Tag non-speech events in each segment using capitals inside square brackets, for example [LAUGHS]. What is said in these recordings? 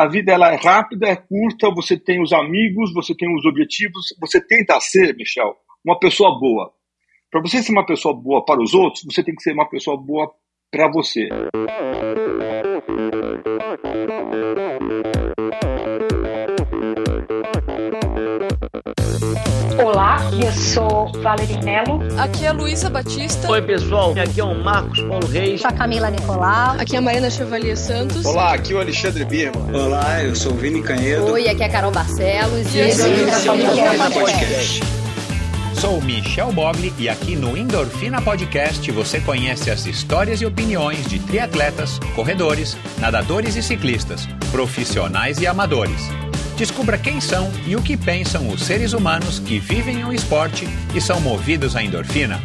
A vida ela é rápida, é curta, você tem os amigos, você tem os objetivos, você tenta ser, Michel, uma pessoa boa. Para você ser uma pessoa boa para os outros, você tem que ser uma pessoa boa para você. Olá, eu sou Valerie Melo. Aqui é Luísa Batista. Oi, pessoal. Aqui é o Marcos Paulo Reis. A Camila Nicolau. Aqui é a Marina Chevalier Santos. Olá, aqui é o Alexandre Birman. Olá, eu sou o Vini Canhedo. Oi, aqui é a Carol Barcelos. E, e esse é o Podcast. Sou Michel Bogli e aqui no Endorfina Podcast você conhece as histórias e opiniões de triatletas, corredores, nadadores e ciclistas, profissionais e amadores. Descubra quem são e o que pensam os seres humanos que vivem o esporte e são movidos à endorfina.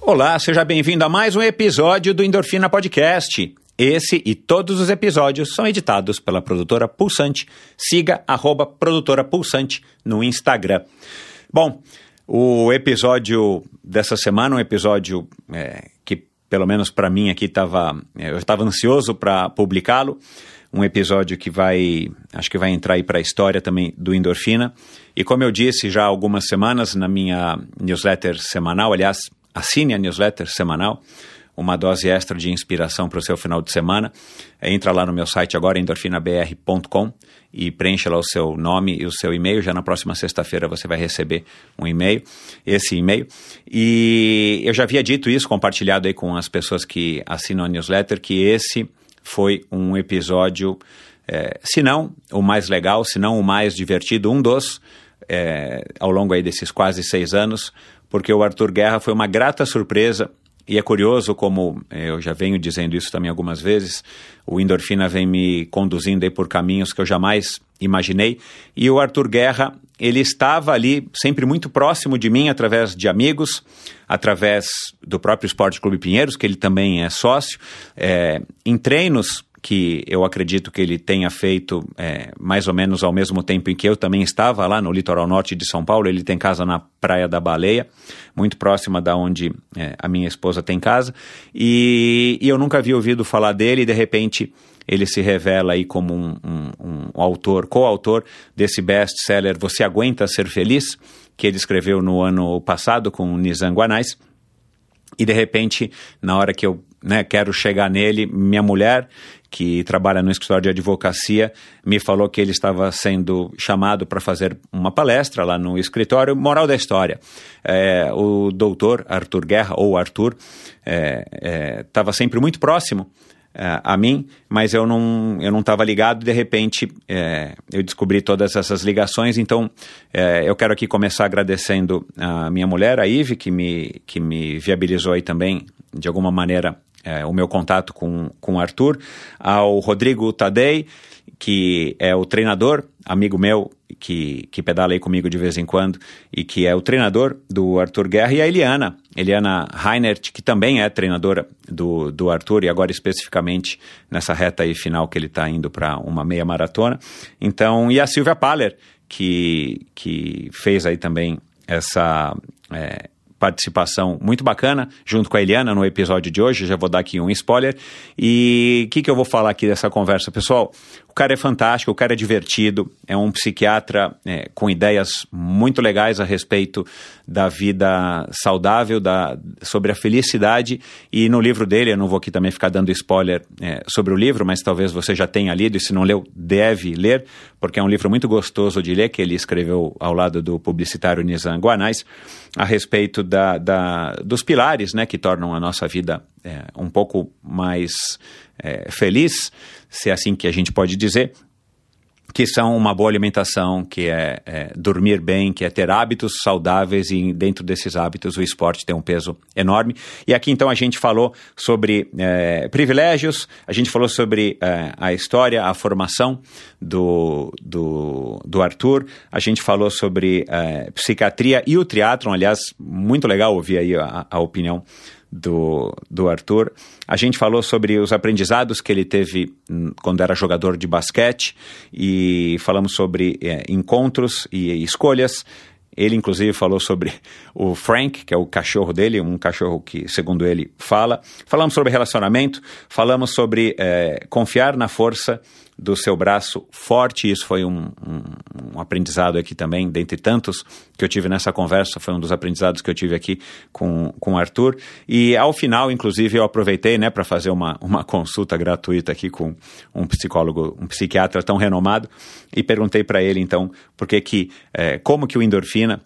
Olá, seja bem-vindo a mais um episódio do Endorfina Podcast. Esse e todos os episódios são editados pela produtora Pulsante. Siga arroba produtora Pulsante no Instagram. Bom, o episódio dessa semana, um episódio é, pelo menos para mim aqui estava, eu estava ansioso para publicá-lo. Um episódio que vai, acho que vai entrar aí para a história também do Endorfina. E como eu disse já há algumas semanas na minha newsletter semanal, aliás, assine a newsletter semanal uma dose extra de inspiração para o seu final de semana. Entra lá no meu site agora, endorfinabr.com e preencha lá o seu nome e o seu e-mail. Já na próxima sexta-feira você vai receber um e-mail, esse e-mail. E eu já havia dito isso, compartilhado aí com as pessoas que assinam a newsletter, que esse foi um episódio, é, se não o mais legal, se não o mais divertido, um dos, é, ao longo aí desses quase seis anos, porque o Arthur Guerra foi uma grata surpresa e é curioso como eh, eu já venho dizendo isso também algumas vezes, o endorfina vem me conduzindo aí por caminhos que eu jamais imaginei. E o Arthur Guerra, ele estava ali sempre muito próximo de mim através de amigos, através do próprio Esporte Clube Pinheiros, que ele também é sócio, é, em treinos que eu acredito que ele tenha feito é, mais ou menos ao mesmo tempo em que eu também estava lá no litoral norte de São Paulo. Ele tem casa na Praia da Baleia, muito próxima da onde é, a minha esposa tem casa. E, e, eu nunca havia ouvido falar dele e de repente ele se revela aí como um, um, um autor, coautor desse best-seller Você Aguenta Ser Feliz, que ele escreveu no ano passado com Nizam Guanais. E de repente, na hora que eu né, quero chegar nele, minha mulher que trabalha no escritório de advocacia, me falou que ele estava sendo chamado para fazer uma palestra lá no escritório. Moral da história: é, o doutor Arthur Guerra, ou Arthur, estava é, é, sempre muito próximo é, a mim, mas eu não eu não estava ligado. De repente, é, eu descobri todas essas ligações. Então, é, eu quero aqui começar agradecendo a minha mulher, a Ive, que me que me viabilizou aí também de alguma maneira é, o meu contato com, com o Arthur, ao Rodrigo Tadei, que é o treinador, amigo meu, que, que pedala aí comigo de vez em quando, e que é o treinador do Arthur Guerra, e a Eliana, Eliana Reinert, que também é treinadora do, do Arthur, e agora especificamente nessa reta aí final que ele está indo para uma meia maratona. Então, e a Silvia Paller, que, que fez aí também essa, é, participação muito bacana, junto com a Eliana no episódio de hoje. Já vou dar aqui um spoiler. E o que, que eu vou falar aqui dessa conversa, pessoal? O cara é fantástico, o cara é divertido, é um psiquiatra é, com ideias muito legais a respeito da vida saudável, da, sobre a felicidade. E no livro dele, eu não vou aqui também ficar dando spoiler é, sobre o livro, mas talvez você já tenha lido, e se não leu, deve ler, porque é um livro muito gostoso de ler, que ele escreveu ao lado do publicitário Nizam Guanais, a respeito da, da, dos pilares né, que tornam a nossa vida é, um pouco mais é, feliz se é assim que a gente pode dizer, que são uma boa alimentação, que é, é, dormir bem, que é ter hábitos saudáveis e dentro desses hábitos o esporte tem um peso enorme. E aqui então a gente falou sobre é, privilégios, a gente falou sobre é, a história, a formação do, do, do, Arthur, a gente falou sobre é, psiquiatria e o triatlon, aliás, muito legal ouvir aí a, a opinião do, do Arthur. A gente falou sobre os aprendizados que ele teve hum, quando era jogador de basquete e falamos sobre é, encontros e escolhas. Ele, inclusive, falou sobre o Frank, que é o cachorro dele, um cachorro que, segundo ele, fala. Falamos sobre relacionamento, falamos sobre é, confiar na força do seu braço forte. Isso foi um, um, um, aprendizado aqui também, dentre tantos que eu tive nessa conversa, foi um dos aprendizados que eu tive aqui com, com o Arthur. E ao final, inclusive, eu aproveitei né, para fazer uma, uma consulta gratuita aqui com um psicólogo, um psiquiatra tão renomado, e perguntei para ele, então, por que que, é, como que o endorfina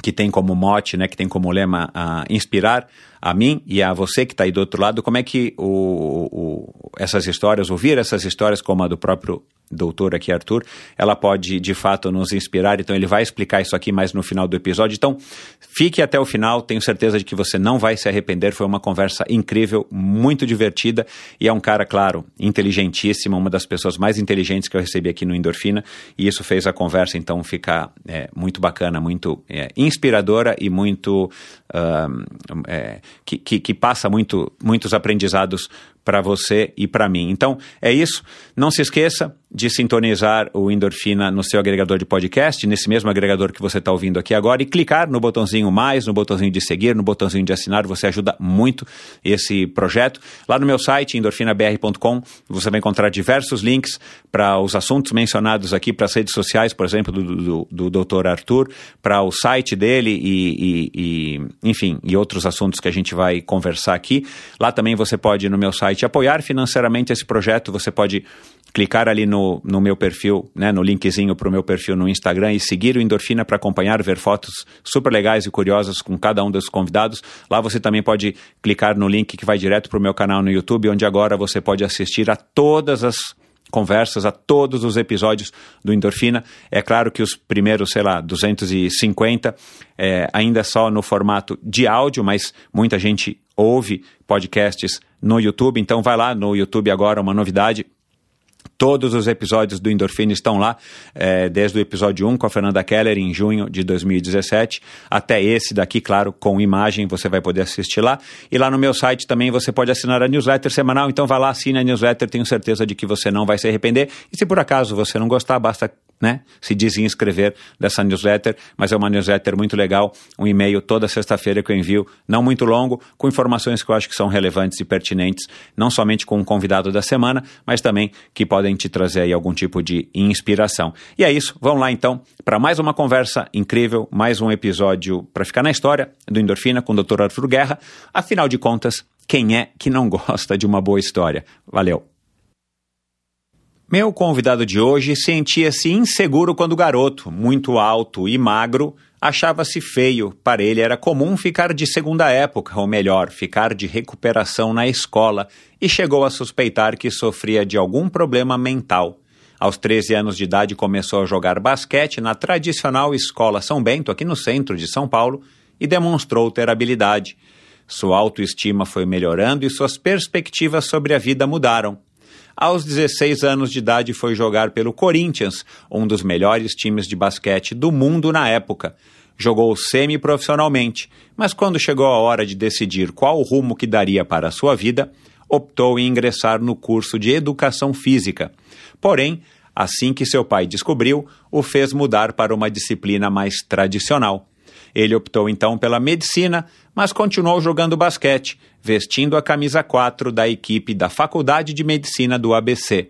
que tem como mote, né, que tem como lema a inspirar a mim e a você que está aí do outro lado, como é que o, o, essas histórias, ouvir essas histórias como a do próprio doutor aqui, Arthur, ela pode de fato nos inspirar. Então, ele vai explicar isso aqui mais no final do episódio. Então, fique até o final, tenho certeza de que você não vai se arrepender. Foi uma conversa incrível, muito divertida e é um cara, claro, inteligentíssimo, uma das pessoas mais inteligentes que eu recebi aqui no Endorfina. E isso fez a conversa, então, ficar é, muito bacana, muito é, inspiradora e muito. Uh, é, que, que, que, passa muito, muitos aprendizados para você e para mim. Então, é isso. Não se esqueça de sintonizar o Endorfina no seu agregador de podcast, nesse mesmo agregador que você está ouvindo aqui agora, e clicar no botãozinho mais, no botãozinho de seguir, no botãozinho de assinar. Você ajuda muito esse projeto. Lá no meu site, endorfinabr.com, você vai encontrar diversos links para os assuntos mencionados aqui, para as redes sociais, por exemplo, do, do, do Dr. Arthur, para o site dele e, e, e, enfim, e outros assuntos que a gente vai conversar aqui. Lá também você pode, no meu site, apoiar financeiramente esse projeto. Você pode clicar ali no, no meu perfil, né, no linkzinho para o meu perfil no Instagram e seguir o Endorfina para acompanhar, ver fotos super legais e curiosas com cada um dos convidados. Lá você também pode clicar no link que vai direto para o meu canal no YouTube, onde agora você pode assistir a todas as conversas, a todos os episódios do Endorfina. É claro que os primeiros, sei lá, 250 é, ainda só no formato de áudio, mas muita gente ouve podcasts no YouTube, então vai lá no YouTube agora, uma novidade Todos os episódios do Endorfina estão lá, é, desde o episódio 1 com a Fernanda Keller, em junho de 2017, até esse daqui, claro, com imagem, você vai poder assistir lá. E lá no meu site também você pode assinar a newsletter semanal, então vai lá, assine a newsletter, tenho certeza de que você não vai se arrepender. E se por acaso você não gostar, basta né, se desinscrever dessa newsletter, mas é uma newsletter muito legal, um e-mail toda sexta-feira que eu envio, não muito longo, com informações que eu acho que são relevantes e pertinentes, não somente com o convidado da semana, mas também que podem te trazer aí algum tipo de inspiração. E é isso, vamos lá então para mais uma conversa incrível, mais um episódio para ficar na história do Endorfina com o Dr. Arthur Guerra. Afinal de contas, quem é que não gosta de uma boa história? Valeu! Meu convidado de hoje sentia-se inseguro quando garoto, muito alto e magro, achava-se feio. Para ele era comum ficar de segunda época, ou melhor, ficar de recuperação na escola, e chegou a suspeitar que sofria de algum problema mental. Aos 13 anos de idade começou a jogar basquete na tradicional Escola São Bento, aqui no centro de São Paulo, e demonstrou ter habilidade. Sua autoestima foi melhorando e suas perspectivas sobre a vida mudaram. Aos 16 anos de idade, foi jogar pelo Corinthians, um dos melhores times de basquete do mundo na época. Jogou semi-profissionalmente, mas quando chegou a hora de decidir qual rumo que daria para a sua vida, optou em ingressar no curso de Educação Física. Porém, assim que seu pai descobriu, o fez mudar para uma disciplina mais tradicional. Ele optou então pela medicina, mas continuou jogando basquete, vestindo a camisa 4 da equipe da Faculdade de Medicina do ABC.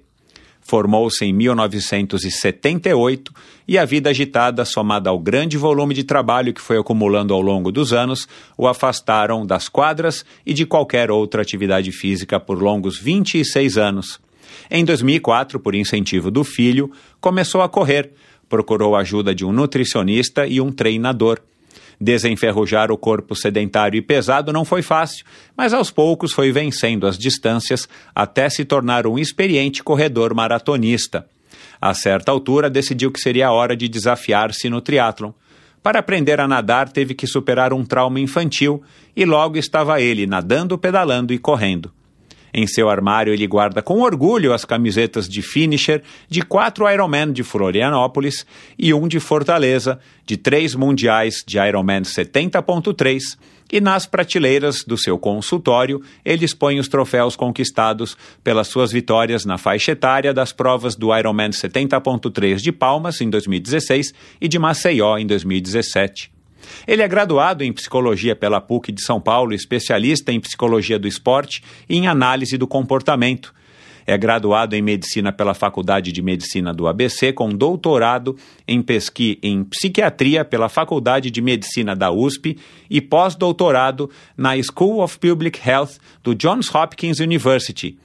Formou-se em 1978 e a vida agitada, somada ao grande volume de trabalho que foi acumulando ao longo dos anos, o afastaram das quadras e de qualquer outra atividade física por longos 26 anos. Em 2004, por incentivo do filho, começou a correr, procurou a ajuda de um nutricionista e um treinador. Desenferrujar o corpo sedentário e pesado não foi fácil, mas aos poucos foi vencendo as distâncias até se tornar um experiente corredor maratonista. A certa altura, decidiu que seria a hora de desafiar-se no triatlon. Para aprender a nadar, teve que superar um trauma infantil e logo estava ele nadando, pedalando e correndo. Em seu armário, ele guarda com orgulho as camisetas de finisher de quatro Ironman de Florianópolis e um de Fortaleza, de três mundiais de Ironman 70.3 e nas prateleiras do seu consultório ele expõe os troféus conquistados pelas suas vitórias na faixa etária das provas do Ironman 70.3 de Palmas em 2016 e de Maceió em 2017. Ele é graduado em psicologia pela PUC de São Paulo, especialista em psicologia do esporte e em análise do comportamento. É graduado em medicina pela Faculdade de Medicina do ABC, com doutorado em pesquisa em psiquiatria pela Faculdade de Medicina da USP e pós-doutorado na School of Public Health do Johns Hopkins University.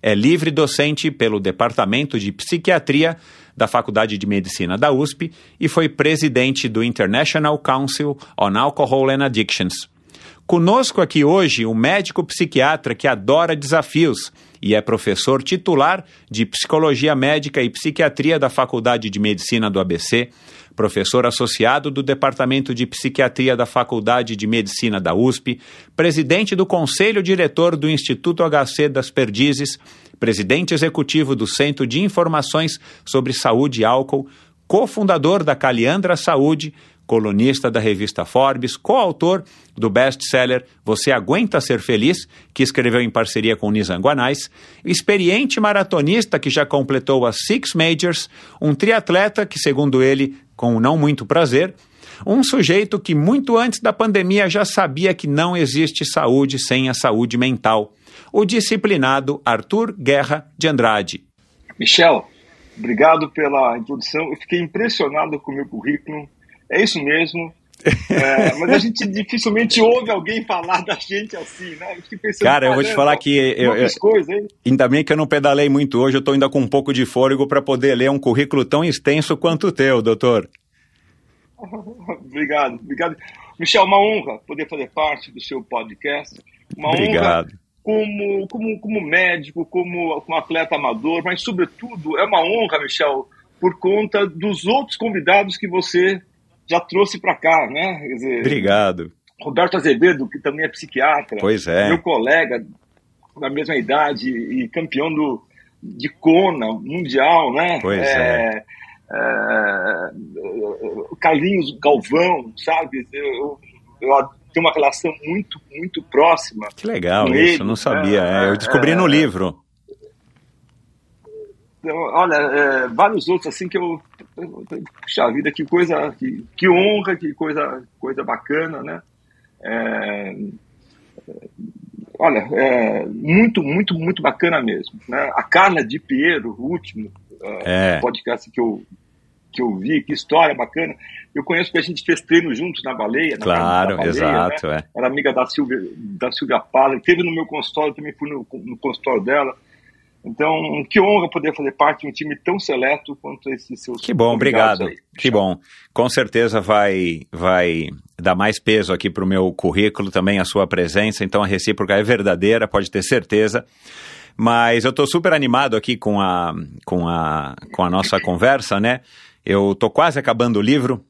É livre docente pelo Departamento de Psiquiatria da Faculdade de Medicina da USP e foi presidente do International Council on Alcohol and Addictions. Conosco aqui hoje o médico psiquiatra que adora desafios e é professor titular de Psicologia Médica e Psiquiatria da Faculdade de Medicina do ABC, professor associado do Departamento de Psiquiatria da Faculdade de Medicina da USP, presidente do Conselho Diretor do Instituto HC das Perdizes, presidente executivo do Centro de Informações sobre Saúde e Álcool, cofundador da Caliandra Saúde, colunista da revista Forbes, coautor do best-seller Você Aguenta Ser Feliz, que escreveu em parceria com Nizam Guanais, experiente maratonista que já completou as Six Majors, um triatleta que, segundo ele, com não muito prazer, um sujeito que muito antes da pandemia já sabia que não existe saúde sem a saúde mental, o disciplinado Arthur Guerra de Andrade. Michel, obrigado pela introdução. Eu fiquei impressionado com o meu currículo é isso mesmo. [LAUGHS] É, mas a gente dificilmente ouve alguém falar da gente assim, né? Eu pensando, Cara, eu vou te falar que eu, eu, coisas, ainda bem que eu não pedalei muito hoje, eu estou ainda com um pouco de fôlego para poder ler um currículo tão extenso quanto o teu, doutor. [LAUGHS] obrigado, obrigado. Michel, uma honra poder fazer parte do seu podcast. Uma obrigado. honra como, como, como médico, como, como atleta amador, mas sobretudo é uma honra, Michel, por conta dos outros convidados que você já trouxe para cá, né? Dizer, Obrigado. Roberto Azevedo, que também é psiquiatra, pois é. meu colega da mesma idade e campeão do, de Kona mundial, né? Pois é. é. é Carlinhos Galvão, sabe? Eu, eu tenho uma relação muito, muito próxima. Que legal isso, ele, não sabia. Né? eu descobri no é. livro. Então, olha, é, vários outros assim que eu puxa vida, que coisa, que, que honra, que coisa, coisa bacana, né? É, olha, é, muito, muito, muito bacana mesmo. Né? A Carla de Piero, o último é. podcast que eu, que eu vi, que história bacana. Eu conheço que a gente fez treino juntos na baleia. Na claro, baleia, exato. Né? É. Era amiga da Silvia, da Silvia Pala, teve no meu consultório, também fui no, no consultório dela. Então, que honra poder fazer parte de um time tão seleto quanto esses seus. Que bom, obrigado. Aí. Que bom. Com certeza vai, vai dar mais peso aqui para o meu currículo, também a sua presença. Então, a recíproca é verdadeira, pode ter certeza. Mas eu estou super animado aqui com a, com, a, com a nossa conversa, né? Eu estou quase acabando o livro.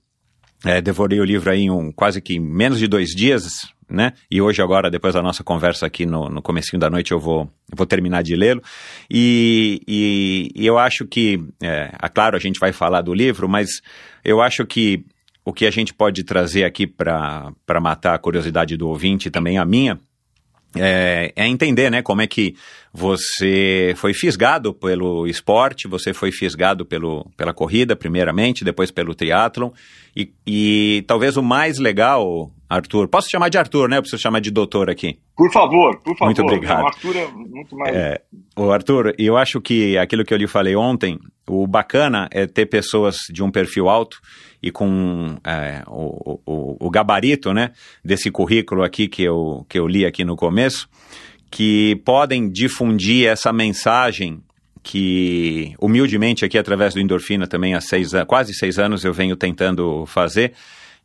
É, devorei o livro aí em um, quase que menos de dois dias, né? E hoje agora, depois da nossa conversa aqui no, no comecinho da noite, eu vou, vou terminar de lê-lo. E, e, e, eu acho que, é, é, claro, a gente vai falar do livro, mas eu acho que o que a gente pode trazer aqui para matar a curiosidade do ouvinte, também a minha, é, é, entender, né, como é que você foi fisgado pelo esporte, você foi fisgado pelo, pela corrida, primeiramente, depois pelo triatlon, e, e talvez o mais legal, Arthur, posso chamar de Arthur, né, eu preciso chamar de doutor aqui. Por favor, por favor. Muito obrigado. O Arthur é muito mais... É, o Arthur, eu acho que aquilo que eu lhe falei ontem, o bacana é ter pessoas de um perfil alto e com é, o, o, o, gabarito né, desse currículo aqui que eu, que eu li aqui no começo, que podem difundir essa mensagem que humildemente aqui através do Endorfina também há seis, quase seis anos eu venho tentando fazer,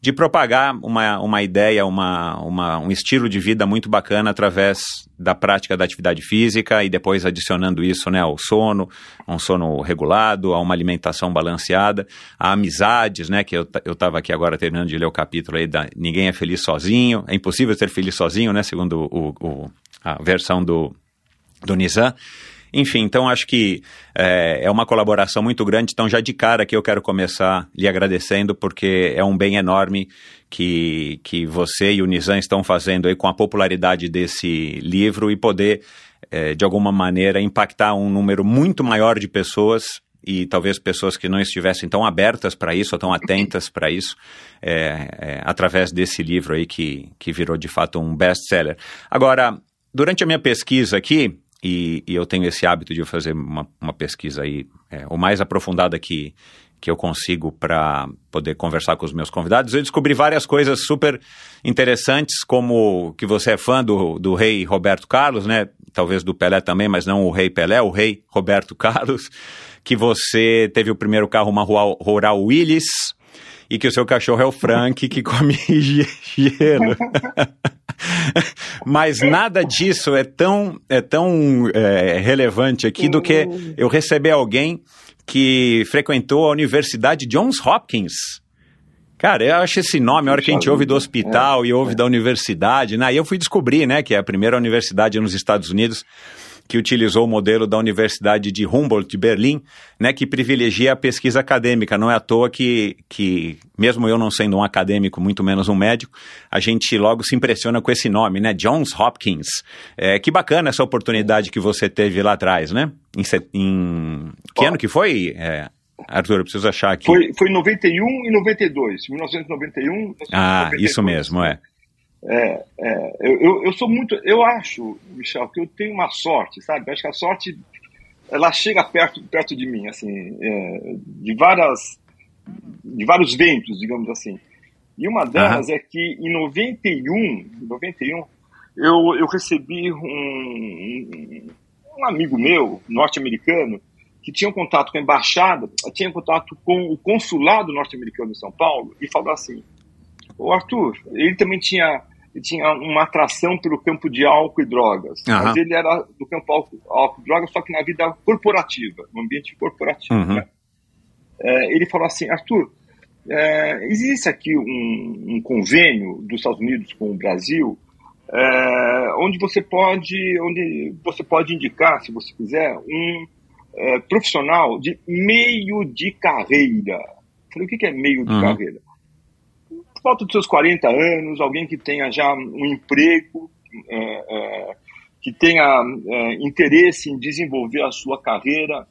de propagar uma, uma ideia, uma, uma, um estilo de vida muito bacana através da prática da atividade física e depois adicionando isso né, ao sono, a um sono regulado, a uma alimentação balanceada, a amizades, né, que eu estava aqui agora terminando de ler o capítulo aí da Ninguém é Feliz Sozinho, é impossível ser feliz sozinho, né, segundo o, o a versão do, do Nizam. Enfim, então acho que é, é, uma colaboração muito grande. Então, já de cara que eu quero começar lhe agradecendo, porque é um bem enorme que, que você e o Nizam estão fazendo aí com a popularidade desse livro e poder, é, de alguma maneira, impactar um número muito maior de pessoas e talvez pessoas que não estivessem tão abertas para isso, ou tão atentas para isso, é, é, através desse livro aí que, que virou de fato um best-seller. Agora, durante a minha pesquisa aqui, e, e, eu tenho esse hábito de fazer uma, uma pesquisa aí é, o mais aprofundada que, que eu consigo para poder conversar com os meus convidados, eu descobri várias coisas super interessantes, como que você é fã do, do rei Roberto Carlos, né? Talvez do Pelé também, mas não o rei Pelé, o rei Roberto [LAUGHS] Carlos que você teve o primeiro carro, uma Rural Willis, e que o seu cachorro é o Frank, que come [LAUGHS] gelo. [LAUGHS] Mas nada disso é tão, é tão é, relevante aqui do que eu receber alguém que frequentou a Universidade Johns Hopkins. Cara, eu acho esse nome, a hora que a gente ouve do hospital é, e ouve é. da universidade, né? E eu fui descobrir, né, que é a primeira universidade nos Estados Unidos que utilizou o modelo da Universidade de Humboldt de Berlim, né, que privilegia a pesquisa acadêmica. Não é à toa que, que, mesmo eu não sendo um acadêmico, muito menos um médico, a gente logo se impressiona com esse nome, né, Johns Hopkins. É, que bacana essa oportunidade que você teve lá atrás, né? Em, em que ano que foi? É, Arthur, eu preciso achar aqui. Foi, foi 91 e 92. 1991. 1992. Ah, isso mesmo, é. É, é, eu, eu, sou muito. Eu acho, Michel, que eu tenho uma sorte, sabe? Eu acho que a sorte ela chega perto, perto de mim, assim, é, de várias, de vários ventos, digamos assim. E uma delas uhum. é que em 91, 91 eu, eu recebi um, um, um amigo meu, norte-americano, que tinha um contato com a embaixada, tinha um contato com o consulado norte-americano em São Paulo, e falou assim: o Arthur, ele também tinha tinha uma atração pelo campo de álcool e drogas. Uhum. Mas ele era do campo álcool, álcool e drogas, só que na vida corporativa, no ambiente corporativo. Uhum. Né? É, ele falou assim, Arthur, é, existe aqui um, um, convênio dos Estados Unidos com o Brasil, é, onde você pode, onde você pode indicar, se você quiser, um é, profissional de meio de carreira. Eu falei, o que é meio de uhum. carreira? Volta dos seus 40 anos, alguém que tenha já um emprego, é, é, que tenha é, interesse em desenvolver a sua carreira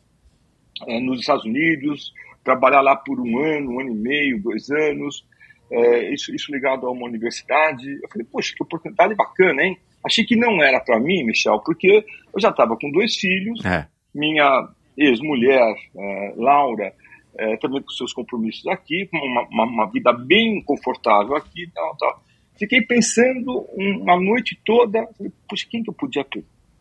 é, nos Estados Unidos, trabalhar lá por um ano, um ano e meio, dois anos, é, isso, isso ligado a uma universidade. Eu falei, poxa, que oportunidade bacana, hein? Achei que não era para mim, Michel, porque eu já estava com dois filhos, minha ex-mulher, Laura, é, também com seus compromissos aqui, uma, uma, uma, vida bem confortável aqui tal, tal. Fiquei pensando uma noite toda, falei, puxa, quem que eu podia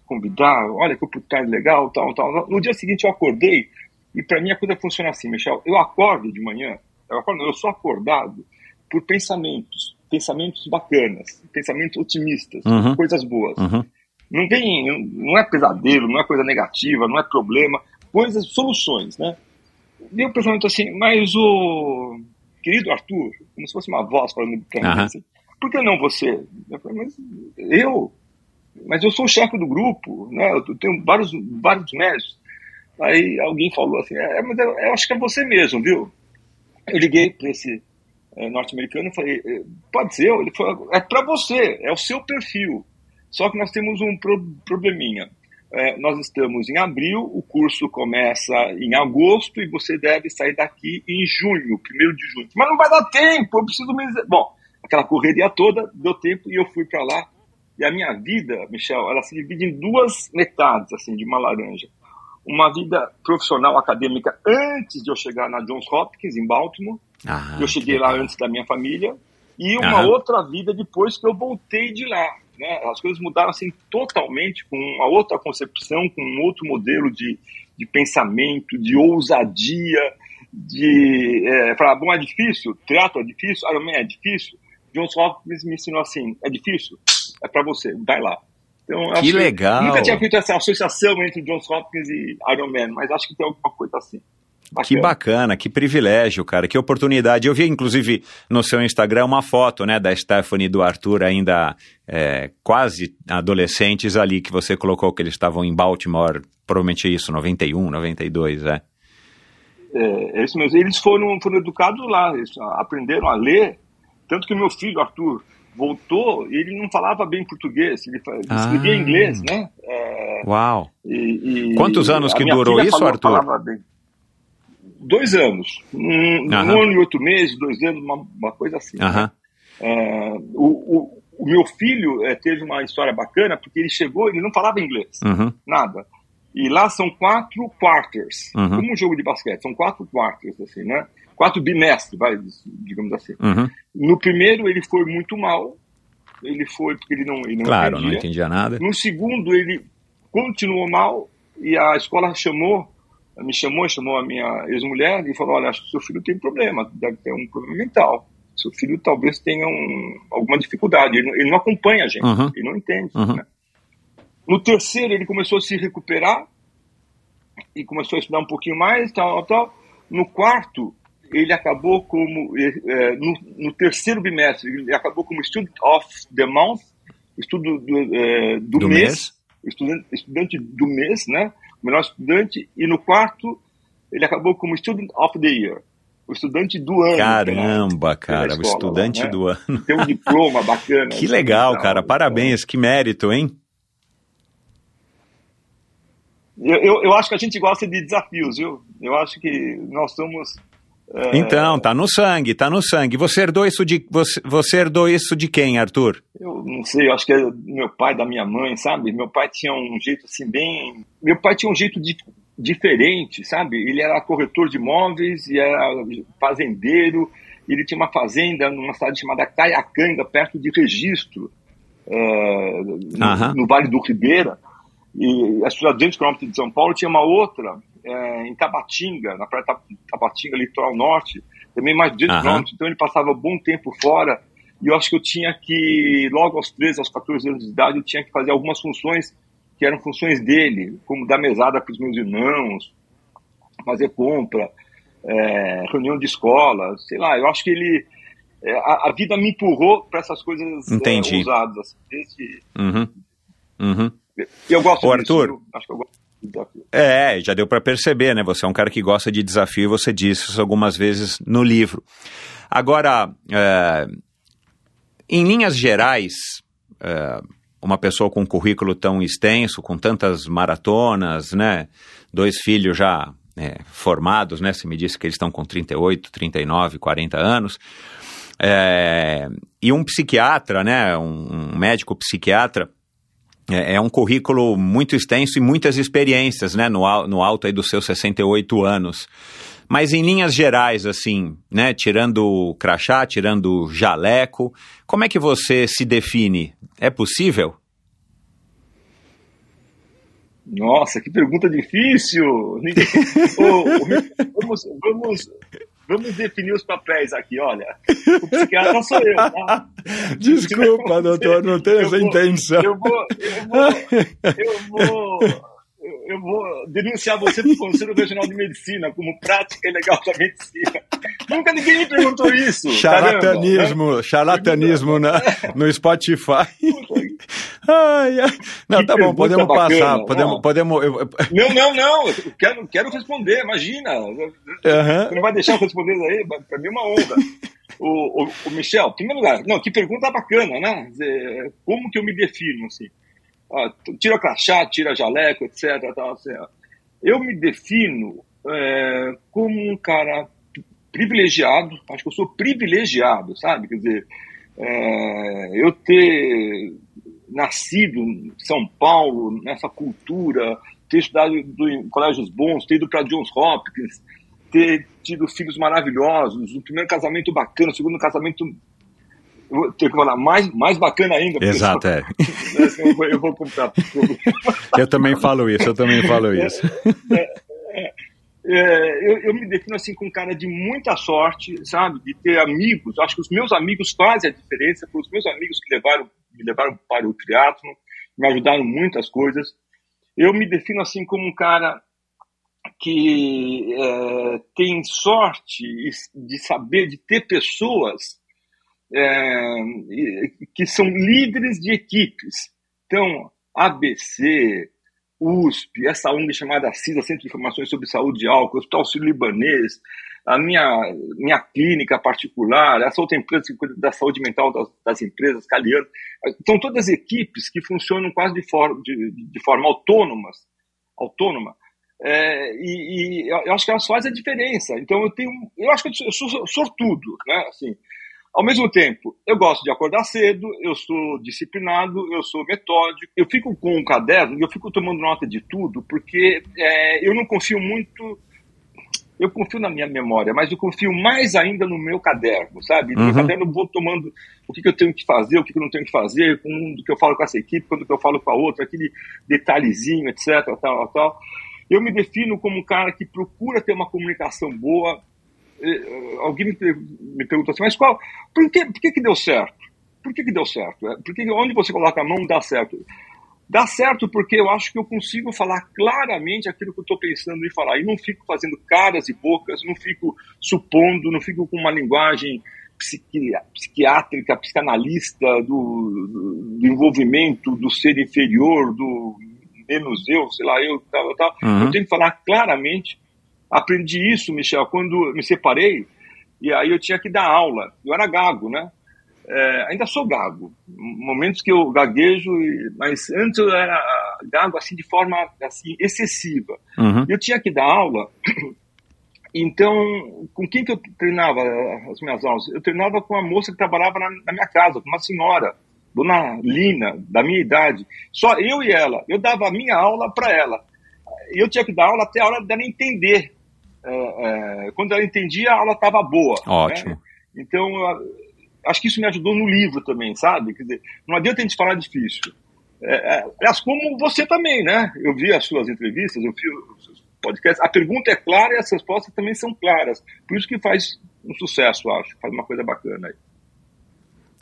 convidar? Olha que oportunidade legal, tal, tal. No dia seguinte eu acordei, e para mim a coisa funciona assim, Michel, eu acordo de manhã, eu, acordo, eu sou acordado por pensamentos, pensamentos bacanas, pensamentos otimistas, uhum. coisas boas. Uhum. Não tem, não é pesadelo, não é coisa negativa, não é problema, coisas, soluções, né? Deu o pensamento assim, mas o querido Arthur, como se fosse uma voz falando para mim, assim, por que não você? Eu falei, mas eu? Mas eu sou o chefe do grupo, né? Eu tenho vários, vários médicos. Aí alguém falou assim, é, mas eu, eu acho que é você mesmo, viu? Eu liguei para esse é, norte-americano e falei, é, pode ser? Ele falou, é para você, é o seu perfil. Só que nós temos um pro, probleminha. É, nós estamos em abril, o curso começa em agosto e você deve sair daqui em junho, primeiro de junho. Mas não vai dar tempo, eu preciso me. Bom, aquela correria toda deu tempo e eu fui para lá. E a minha vida, Michel, ela se divide em duas metades, assim, de uma laranja. Uma vida profissional acadêmica antes de eu chegar na Johns Hopkins, em Baltimore. Ah, eu cheguei lá antes da minha família. E uma outra vida depois que eu voltei de lá né, as coisas mudaram assim totalmente com uma outra concepção, com um outro modelo de, de pensamento, de ousadia, de é, falar, bom, é difícil, teatro é difícil, Ironman é difícil. John Hopkins me ensinou assim, é difícil, é para você, vai lá. Então, que legal! nunca tinha feito essa associação entre Johns Hopkins e Iron Man, mas acho que tem alguma coisa assim. Bacana. Que bacana, que privilégio, cara, que oportunidade. Eu vi, inclusive, no seu Instagram uma foto, né, da Stephanie e do Arthur ainda é, quase adolescentes ali, que você colocou que eles estavam em Baltimore, provavelmente isso, 91, 92, é. É, é isso mesmo. Eles foram, foram educados lá, eles aprenderam a ler, tanto que meu filho, Arthur, voltou e ele não falava bem português, ele, ele Ah. escrevia inglês, né? É, Uau. e- e- Quantos anos que durou isso, falou- Arthur? falava bem. Dois anos. Um, um ano e oito meses, dois anos, uma, uma coisa assim. né? É, o, o, o meu filho é, teve uma história bacana, porque ele chegou, ele não falava inglês, Uhum. nada. E lá são quatro quarters, Uhum. como um jogo de basquete, são quatro quarters, assim, né? Quatro bimestres, vai, digamos assim. Uhum. No primeiro ele foi muito mal, ele foi porque ele não, ele não Claro, entendia. não entendia nada. No segundo ele continuou mal e a escola chamou, me chamou, chamou a minha ex-mulher e falou, olha, acho que seu filho tem problema, deve ter um problema mental. Seu filho talvez tenha um, alguma dificuldade, ele não, ele não acompanha a gente, Uhum. ele não entende. Uhum. né? No terceiro ele começou a se recuperar e começou a estudar um pouquinho mais, tal, tal. No quarto ele acabou como eh, no, no terceiro bimestre ele acabou como student of the month, estudo do, eh, do, Do mês, mês. Estudante, estudante do mês, né? O melhor estudante e no quarto ele acabou como student of the year, o estudante do ano. Caramba, cara, o escola lá, estudante né? do ano. Tem um diploma [LAUGHS] bacana. Que legal, Então, cara, parabéns, que mérito, hein? Eu, eu, eu acho que a gente gosta de desafios, viu? Eu acho que nós somos. É, Então, tá no sangue, tá no sangue. Você herdou isso de você, você herdou isso de quem, Arthur? Eu não sei, eu acho que é meu pai, da minha mãe, sabe? Meu pai tinha um jeito assim bem. Meu pai tinha um jeito di- diferente, sabe? Ele era corretor de imóveis e era fazendeiro. Ele tinha uma fazenda numa cidade chamada Caiacanga, perto de Registro, é, no, Aham. no Vale do Ribeira. E a cidade 200 quilômetros de São Paulo tinha uma outra é, em Tabatinga, na praia Tabatinga, litoral norte, também mais de 200 Aham. quilômetros. Então ele passava bom tempo fora e eu acho que eu tinha que, logo aos 13, aos 14 anos de idade, eu tinha que fazer algumas funções que eram funções dele, como dar mesada para os meus irmãos, fazer compra, é, reunião de escola, sei lá. Eu acho que ele. é, a, a vida me empurrou para essas coisas é, Entendi. ousadas. assim, desde- Uhum. Uhum. e eu gosto Ô, disso, Arthur. eu acho que eu gosto É, já deu para perceber, né? Você é um cara que gosta de desafio e você disse isso algumas vezes no livro. Agora, é, em linhas gerais, é, uma pessoa com um currículo tão extenso, com tantas maratonas, né? Dois filhos já é, formados, né? Você me disse que eles estão com 38, 39, 40 anos. É, e um psiquiatra, né? Um, um médico psiquiatra. É, é um currículo muito extenso e muitas experiências, né, no, no alto aí dos seus 68 anos. Mas em linhas gerais, assim, né, tirando o crachá, tirando o jaleco, como é que você se define? É possível? Nossa, que pergunta difícil! [LAUGHS] Vamos, vamos, vamos definir os papéis aqui, olha. O psiquiatra sou eu, tá? [LAUGHS] Desculpa, doutor, não tenho Eu essa vou- intenção. Eu vou, eu vou, eu vou, eu- vou denunciar você para o Conselho Regional de Medicina como prática ilegal da medicina. Nunca ninguém me perguntou isso. Charlatanismo, caramba, né? charlatanismo na, no Spotify. Ai, ai. Não, tá bom, podemos bacana, passar. não. Podemos, podemos, eu- Não, não, não. Eu quero, quero responder, imagina. Aham. Você não vai deixar eu responder isso aí? Para mim é uma honra. O, o, o Michel, em primeiro lugar, não, que pergunta bacana, né? Como que eu me defino, assim? Ah, tira crachá, tira jaleco, etc. Tal, assim, ó. eu me defino é, como um cara privilegiado, acho que eu sou privilegiado, sabe? Quer dizer, é, eu ter nascido em São Paulo, nessa cultura, ter estudado do- em colégios bons, ter ido para Johns Hopkins, ter tido filhos maravilhosos, um primeiro casamento bacana, o segundo casamento eu ter que falar mais, mais bacana ainda. Exato, [LAUGHS] é. senão Eu vou, eu vou comprar. Eu também falo isso, eu também falo isso. É, eu, eu me defino assim com um cara de muita sorte, sabe? De ter amigos. Acho que os meus amigos fazem a diferença. Para os meus amigos que levaram, me levaram para o triatlo, me ajudaram muitas coisas. Eu me defino assim como um cara que é, tem sorte de saber, de ter pessoas é, que são líderes de equipes. Então, ABC, USP, essa ONG chamada CISA, Centro de Informações sobre Saúde e Álcool, Hospital Sírio-Libanês, a minha, minha clínica particular, essa outra empresa que cuida da saúde mental das, das empresas, Caliano, são todas equipes que funcionam quase de forma, de, de forma autônomas, autônoma, é, e, e, eu acho que elas fazem a diferença. Então eu tenho, eu acho que eu sou sortudo, né? Assim, ao mesmo tempo, eu gosto de acordar cedo, eu sou disciplinado, eu sou metódico, eu fico com um caderno e eu fico tomando nota de tudo, porque é, eu não confio muito. Eu confio na minha memória, mas eu confio mais ainda no meu caderno, sabe? No uhum. caderno eu vou tomando o que, que, eu tenho que fazer, o que, que eu não tenho que fazer, quando que eu falo com essa equipe, quando que eu falo com a outra, aquele detalhezinho, etc, tal, tal. Eu me defino como um cara que procura ter uma comunicação boa, alguém me, me perguntou assim, mas qual, por que, por que, que deu certo? Por que, que deu certo? É, por que, onde você coloca a mão dá certo? Dá certo porque eu acho que eu consigo falar claramente aquilo que eu estou pensando em falar. E não fico fazendo caras e bocas, não fico supondo, não fico com uma linguagem psiqui, psiquiátrica, psicanalista do, do, envolvimento do ser inferior, do menos eu, sei lá, eu, tal, tal. Uhum. Eu tenho que falar claramente Aprendi isso, Michel, quando me separei, e aí eu tinha que dar aula. Eu era gago, né? É, ainda sou gago. Momentos que eu gaguejo, mas antes eu era gago assim de forma assim excessiva. Uhum. Eu tinha que dar aula. [CLEARS THROAT] Então, com quem que eu treinava as minhas aulas? Eu treinava com uma moça que trabalhava na, na minha casa, com uma senhora, dona Lina, da minha idade. Só eu e ela. Eu dava a minha aula para ela. Eu tinha que dar aula até a hora dela entender é, é, quando ela entendia, a aula estava boa. Né? Ótimo. Né? Então, acho que isso me ajudou no livro também, sabe? Quer dizer, não adianta a gente falar difícil. É, é, aliás, como você também, né? Eu vi as suas entrevistas, eu vi os seus podcasts. A pergunta é clara e as respostas também são claras. Por isso que faz um sucesso, acho. Faz uma coisa bacana aí.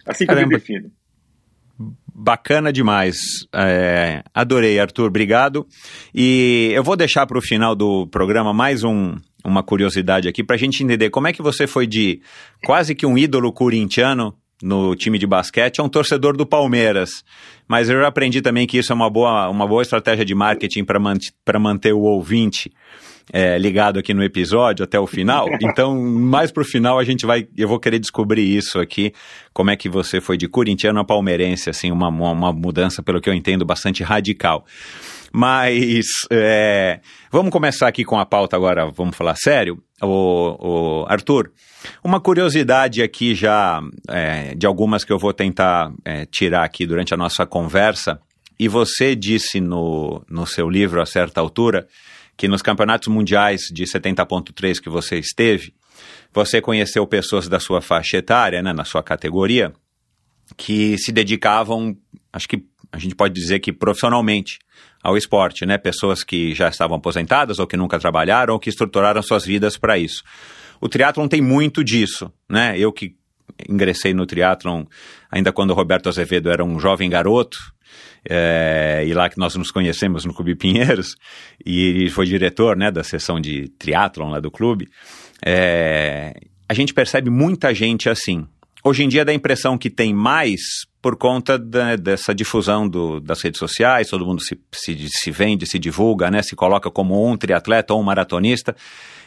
Assim que Caramba. eu me defino. Bacana demais. É, adorei, Arthur. Obrigado. E eu vou deixar para o final do programa mais um, uma curiosidade aqui para a gente entender como é que você foi de quase que um ídolo corintiano no time de basquete a um torcedor do Palmeiras. Mas eu aprendi também que isso é uma boa, uma boa estratégia de marketing para man manter o ouvinte é, ligado aqui no episódio até o final. [LAUGHS] Então, mais pro final a gente vai, eu vou querer descobrir isso aqui, como é que você foi de corintiano a palmeirense, assim, uma, uma mudança, pelo que eu entendo, bastante radical. Mas é, vamos começar aqui com a pauta agora, vamos falar sério. O, o Arthur, uma curiosidade aqui já é, de algumas que eu vou tentar é, tirar aqui durante a nossa conversa. E você disse no, no seu livro, a certa altura, que nos campeonatos mundiais de 70.3 que você esteve, você conheceu pessoas da sua faixa etária, né, na sua categoria, que se dedicavam, acho que a gente pode dizer que profissionalmente ao esporte, né? Pessoas que já estavam aposentadas ou que nunca trabalharam ou que estruturaram suas vidas para isso. O triatlon tem muito disso, né? Eu que ingressei no triatlon ainda quando o Roberto Azevedo era um jovem garoto, é, e lá que nós nos conhecemos no Clube Pinheiros, e ele foi diretor, né, da seção de triatlon lá do clube, é, a gente percebe muita gente assim, Hoje em dia dá a impressão que tem mais por conta da, dessa difusão do, das redes sociais, todo mundo se, se, se, vende, se divulga, né, se coloca como um triatleta ou um maratonista.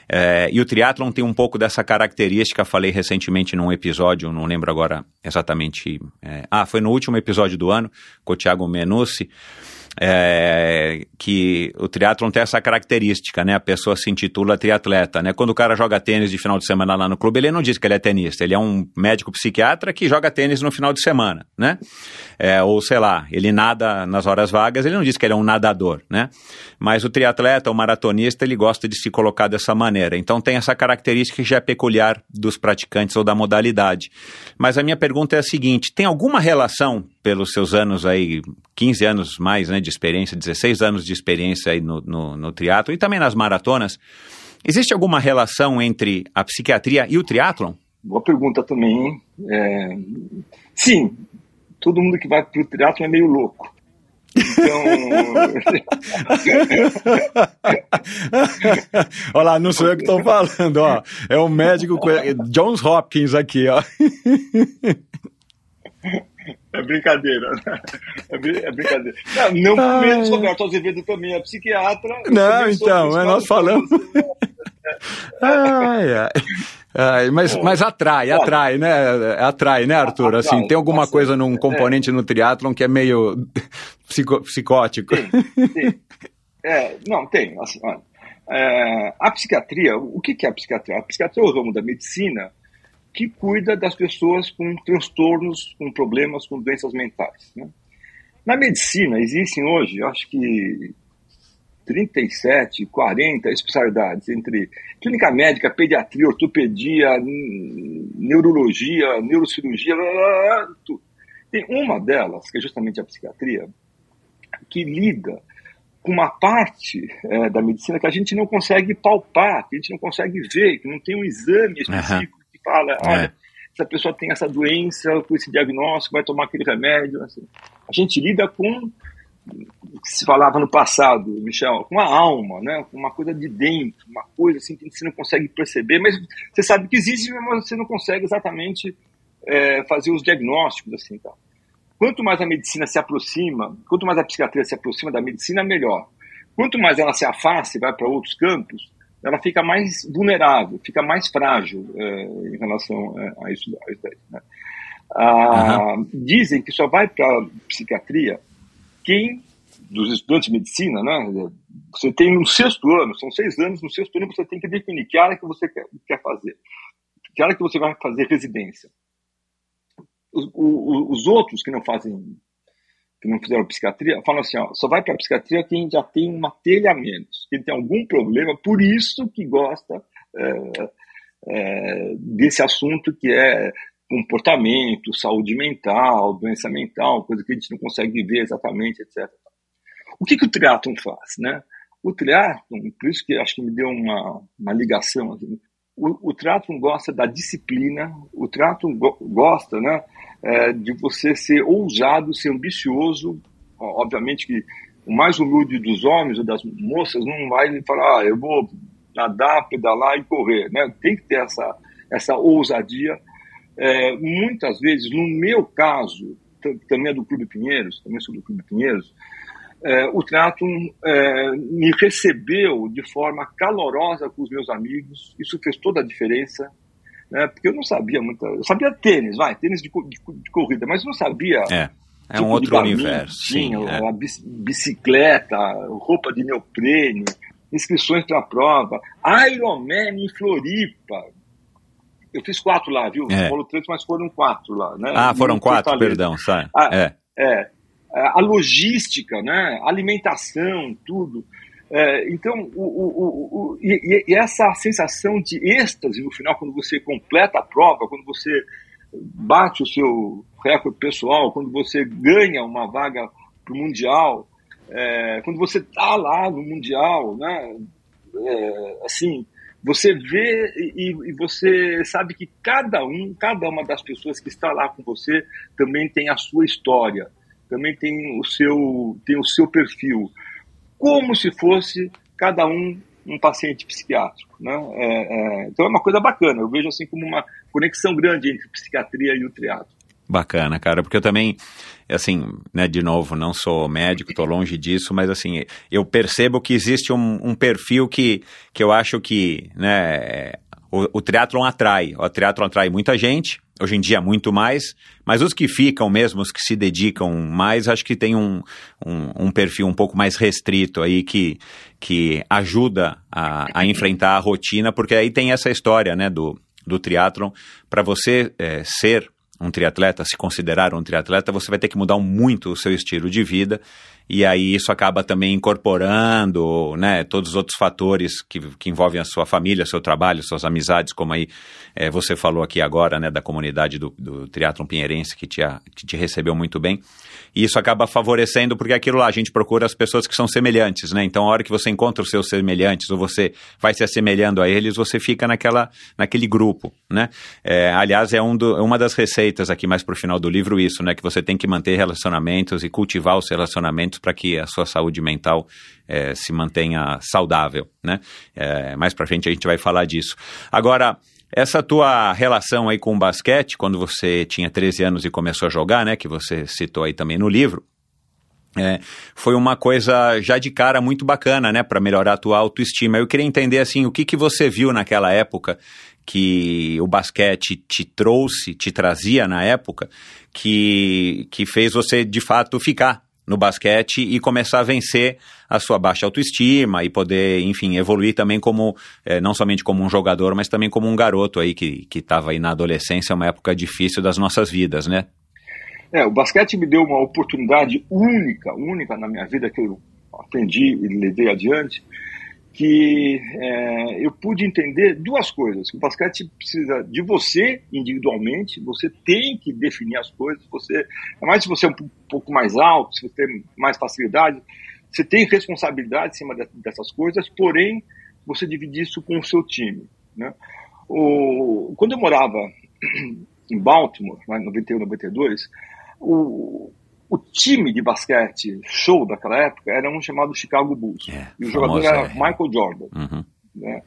É, e o triatlon tem um pouco dessa característica, falei recentemente num episódio, não lembro agora exatamente. É, ah, foi no último episódio do ano, com o Thiago Menucci é, que o triatlon tem essa característica, né? A pessoa se intitula triatleta, né? Quando o cara joga tênis de final de semana lá no clube, ele não diz que ele é tenista, ele é um médico psiquiatra que joga tênis no final de semana, né? É, ou sei lá, ele nada nas horas vagas, ele não diz que ele é um nadador, né? Mas o triatleta, o maratonista, ele gosta de se colocar dessa maneira. Então tem essa característica que já é peculiar dos praticantes ou da modalidade. Mas a minha pergunta é a seguinte: tem alguma relação pelos seus anos aí, 15 anos mais né, de experiência, 16 anos de experiência aí no, no, no triatlo e também nas maratonas, existe alguma relação entre a psiquiatria e o triatlon? Boa pergunta também. É... Sim, todo mundo que vai para o triatlo é meio louco. Então, Então. [LAUGHS] Olha lá, não sou eu que estou falando, ó. É o médico Johns Hopkins aqui, ó. [LAUGHS] É brincadeira, né? É, é brincadeira. Não, não menos Roberto Azevedo também é psiquiatra. Não, então, é nós falamos. [LAUGHS] ai, ai. ai, mas, mas atrai, atrai, né? Atrai, né, Arthur? Assim, tem alguma coisa num componente no triatlon que é meio [LAUGHS] psico, psicótico. Tem, tem. É, não, tem. Assim, é, a psiquiatria, o que é a psiquiatria? A psiquiatria é o ramo da medicina que cuida das pessoas com transtornos, com problemas, com doenças mentais. Né? Na medicina, existem hoje, acho que 37, 40 especialidades entre clínica médica, pediatria, ortopedia, neurologia, neurocirurgia, tudo. Tem uma delas, que é justamente a psiquiatria, que lida com uma parte é, da medicina que a gente não consegue palpar, que a gente não consegue ver, que não tem um exame específico uhum. Fala, é. olha, essa pessoa tem essa doença, com esse diagnóstico, vai tomar aquele remédio. Assim. A gente lida com que se falava no passado, Michel, com a alma, né? com uma coisa de dentro, uma coisa assim que você não consegue perceber, mas você sabe que existe, mas você não consegue exatamente é, fazer os diagnósticos assim, tá? Quanto mais a medicina se aproxima, quanto mais a psiquiatria se aproxima da medicina, melhor. Quanto mais ela se afasta e vai para outros campos, ela fica mais vulnerável, fica mais frágil é, em relação é, a isso, a isso daí, né? ah, uhum. Dizem que só vai para psiquiatria quem, dos estudantes de medicina, né, você tem no sexto ano, são seis anos, no sexto ano você tem que definir que área que você quer, quer fazer, que área que você vai fazer residência. Os, os, os outros que não fazem, que não fizeram psiquiatria, falam assim, ó, só vai para a psiquiatria quem já tem uma telha a menos, quem tem algum problema, por isso que gosta é, é, desse assunto que é comportamento, saúde mental, doença mental, coisa que a gente não consegue ver exatamente, etc. O que, que o triatlon faz, né? O triatlon, por isso que acho que me deu uma, uma ligação, assim, o, o triatlon gosta da disciplina, o triatlon go, gosta, né, é, de você ser ousado, ser ambicioso, obviamente que o mais humilde dos homens ou das moças não vai falar, ah, eu vou nadar, pedalar e correr, né? Tem que ter essa, essa ousadia, é, muitas vezes, no meu caso, também é do Clube Pinheiros, também sou do Clube Pinheiros, é, o triatlon é, me recebeu de forma calorosa com os meus amigos, isso fez toda a diferença, né, porque eu não sabia muito, eu sabia tênis, vai, tênis de, de, de corrida, mas não sabia... É. É tipo um outro universo. Sim, é. a bicicleta, roupa de neoprene, inscrições para a prova, Ironman em Floripa, eu fiz quatro lá, viu? É. Paulo três, mas foram quatro lá, né? Ah, foram quatro, perdão, sai. Ah, é. é. A logística, né? A alimentação, tudo. É, então, o, o, o, e, e, essa sensação de êxtase no final, quando você completa a prova, quando você bate o seu recorde pessoal, quando você ganha uma vaga para o Mundial, é, quando você está lá no Mundial, né? É, assim, você vê e, e, você sabe que cada um, cada uma das pessoas que está lá com você também tem a sua história, também tem o seu, tem o seu perfil, como se fosse cada um um paciente psiquiátrico, né? É, é, então é uma coisa bacana. Eu vejo assim como uma conexão grande entre psiquiatria e o triatlo. Bacana, cara, porque eu também, assim, né, de novo, não sou médico, estou longe disso, mas assim, eu percebo que existe um, um perfil que, que eu acho que, né, o, o triatlon atrai, o triatlon atrai muita gente, hoje em dia muito mais, mas os que ficam mesmo, os que se dedicam mais, acho que tem um, um, um perfil um pouco mais restrito aí que, que ajuda a, a enfrentar a rotina, porque aí tem essa história, né, do, do triatlon, para você é, ser um triatleta, se considerar um triatleta, você vai ter que mudar muito o seu estilo de vida e aí isso acaba também incorporando, né, todos os outros fatores que, que envolvem a sua família, seu trabalho, suas amizades, como aí é, você falou aqui agora, né, da comunidade do, do triatlon pinheirense que te, que te recebeu muito bem. E isso acaba favorecendo, porque aquilo lá, a gente procura as pessoas que são semelhantes, né? Então, a hora que você encontra os seus semelhantes, ou você vai se assemelhando a eles, você fica naquela, naquele grupo, né? É, aliás, é um do, uma das receitas aqui mais pro final do livro isso, né? Que você tem que manter relacionamentos e cultivar os relacionamentos para que a sua saúde mental é, se mantenha saudável, né? É, mais para frente a gente vai falar disso. Agora, essa tua relação aí com o basquete, quando você tinha 13 anos e começou a jogar, né, que você citou aí também no livro, é, foi uma coisa já de cara muito bacana, né, para melhorar a tua autoestima. Eu queria entender assim, o que que você viu naquela época que o basquete te trouxe, te trazia na época, que, que fez você de fato ficar no basquete e começar a vencer a sua baixa autoestima e poder, enfim, evoluir também como, é, não somente como um jogador, mas também como um garoto aí que estava aí na adolescência, uma época difícil das nossas vidas, né? É, o basquete me deu uma oportunidade única, única na minha vida que eu aprendi e levei adiante, que é, eu pude entender duas coisas. Que o basquete precisa de você individualmente, você tem que definir as coisas. Você, mais se você é um pouco mais alto, se você tem mais facilidade, você tem responsabilidade em cima dessas coisas, porém você divide isso com o seu time. Né? O, quando eu morava [CLEARS THROAT] em Baltimore, em 91, 92, o, o time de basquete show daquela época era um chamado Chicago Bulls. É, e o jogador era é. Michael Jordan. Uhum. Né?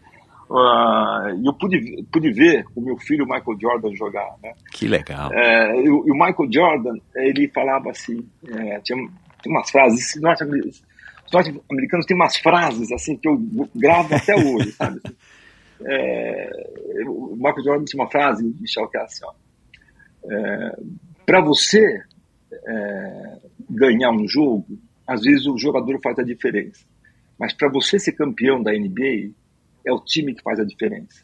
Uh, e eu pude, pude ver o meu filho Michael Jordan jogar. Né? Que legal. É, e, o Michael Jordan, ele falava assim, é, tinha, tinha umas frases, os norte-americanos têm umas frases assim que eu gravo até hoje, sabe? [LAUGHS] É, o Michael Jordan tinha uma frase, Michel, que é assim, ó, é, para você é, ganhar um jogo, às vezes o jogador faz a diferença. Mas para você ser campeão da NBA, é o time que faz a diferença.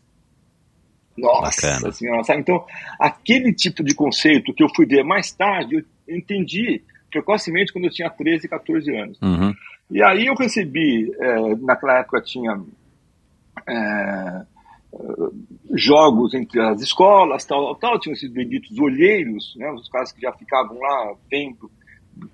Nossa Bacana. senhora, sabe? Então, aquele tipo de conceito que eu fui ver mais tarde, eu entendi precocemente quando eu tinha 13, 14 anos. Uhum. E aí eu recebi, é, naquela época tinha é, jogos entre as escolas, tal, tal, tinham esses benditos olheiros, né, os caras que já ficavam lá vendo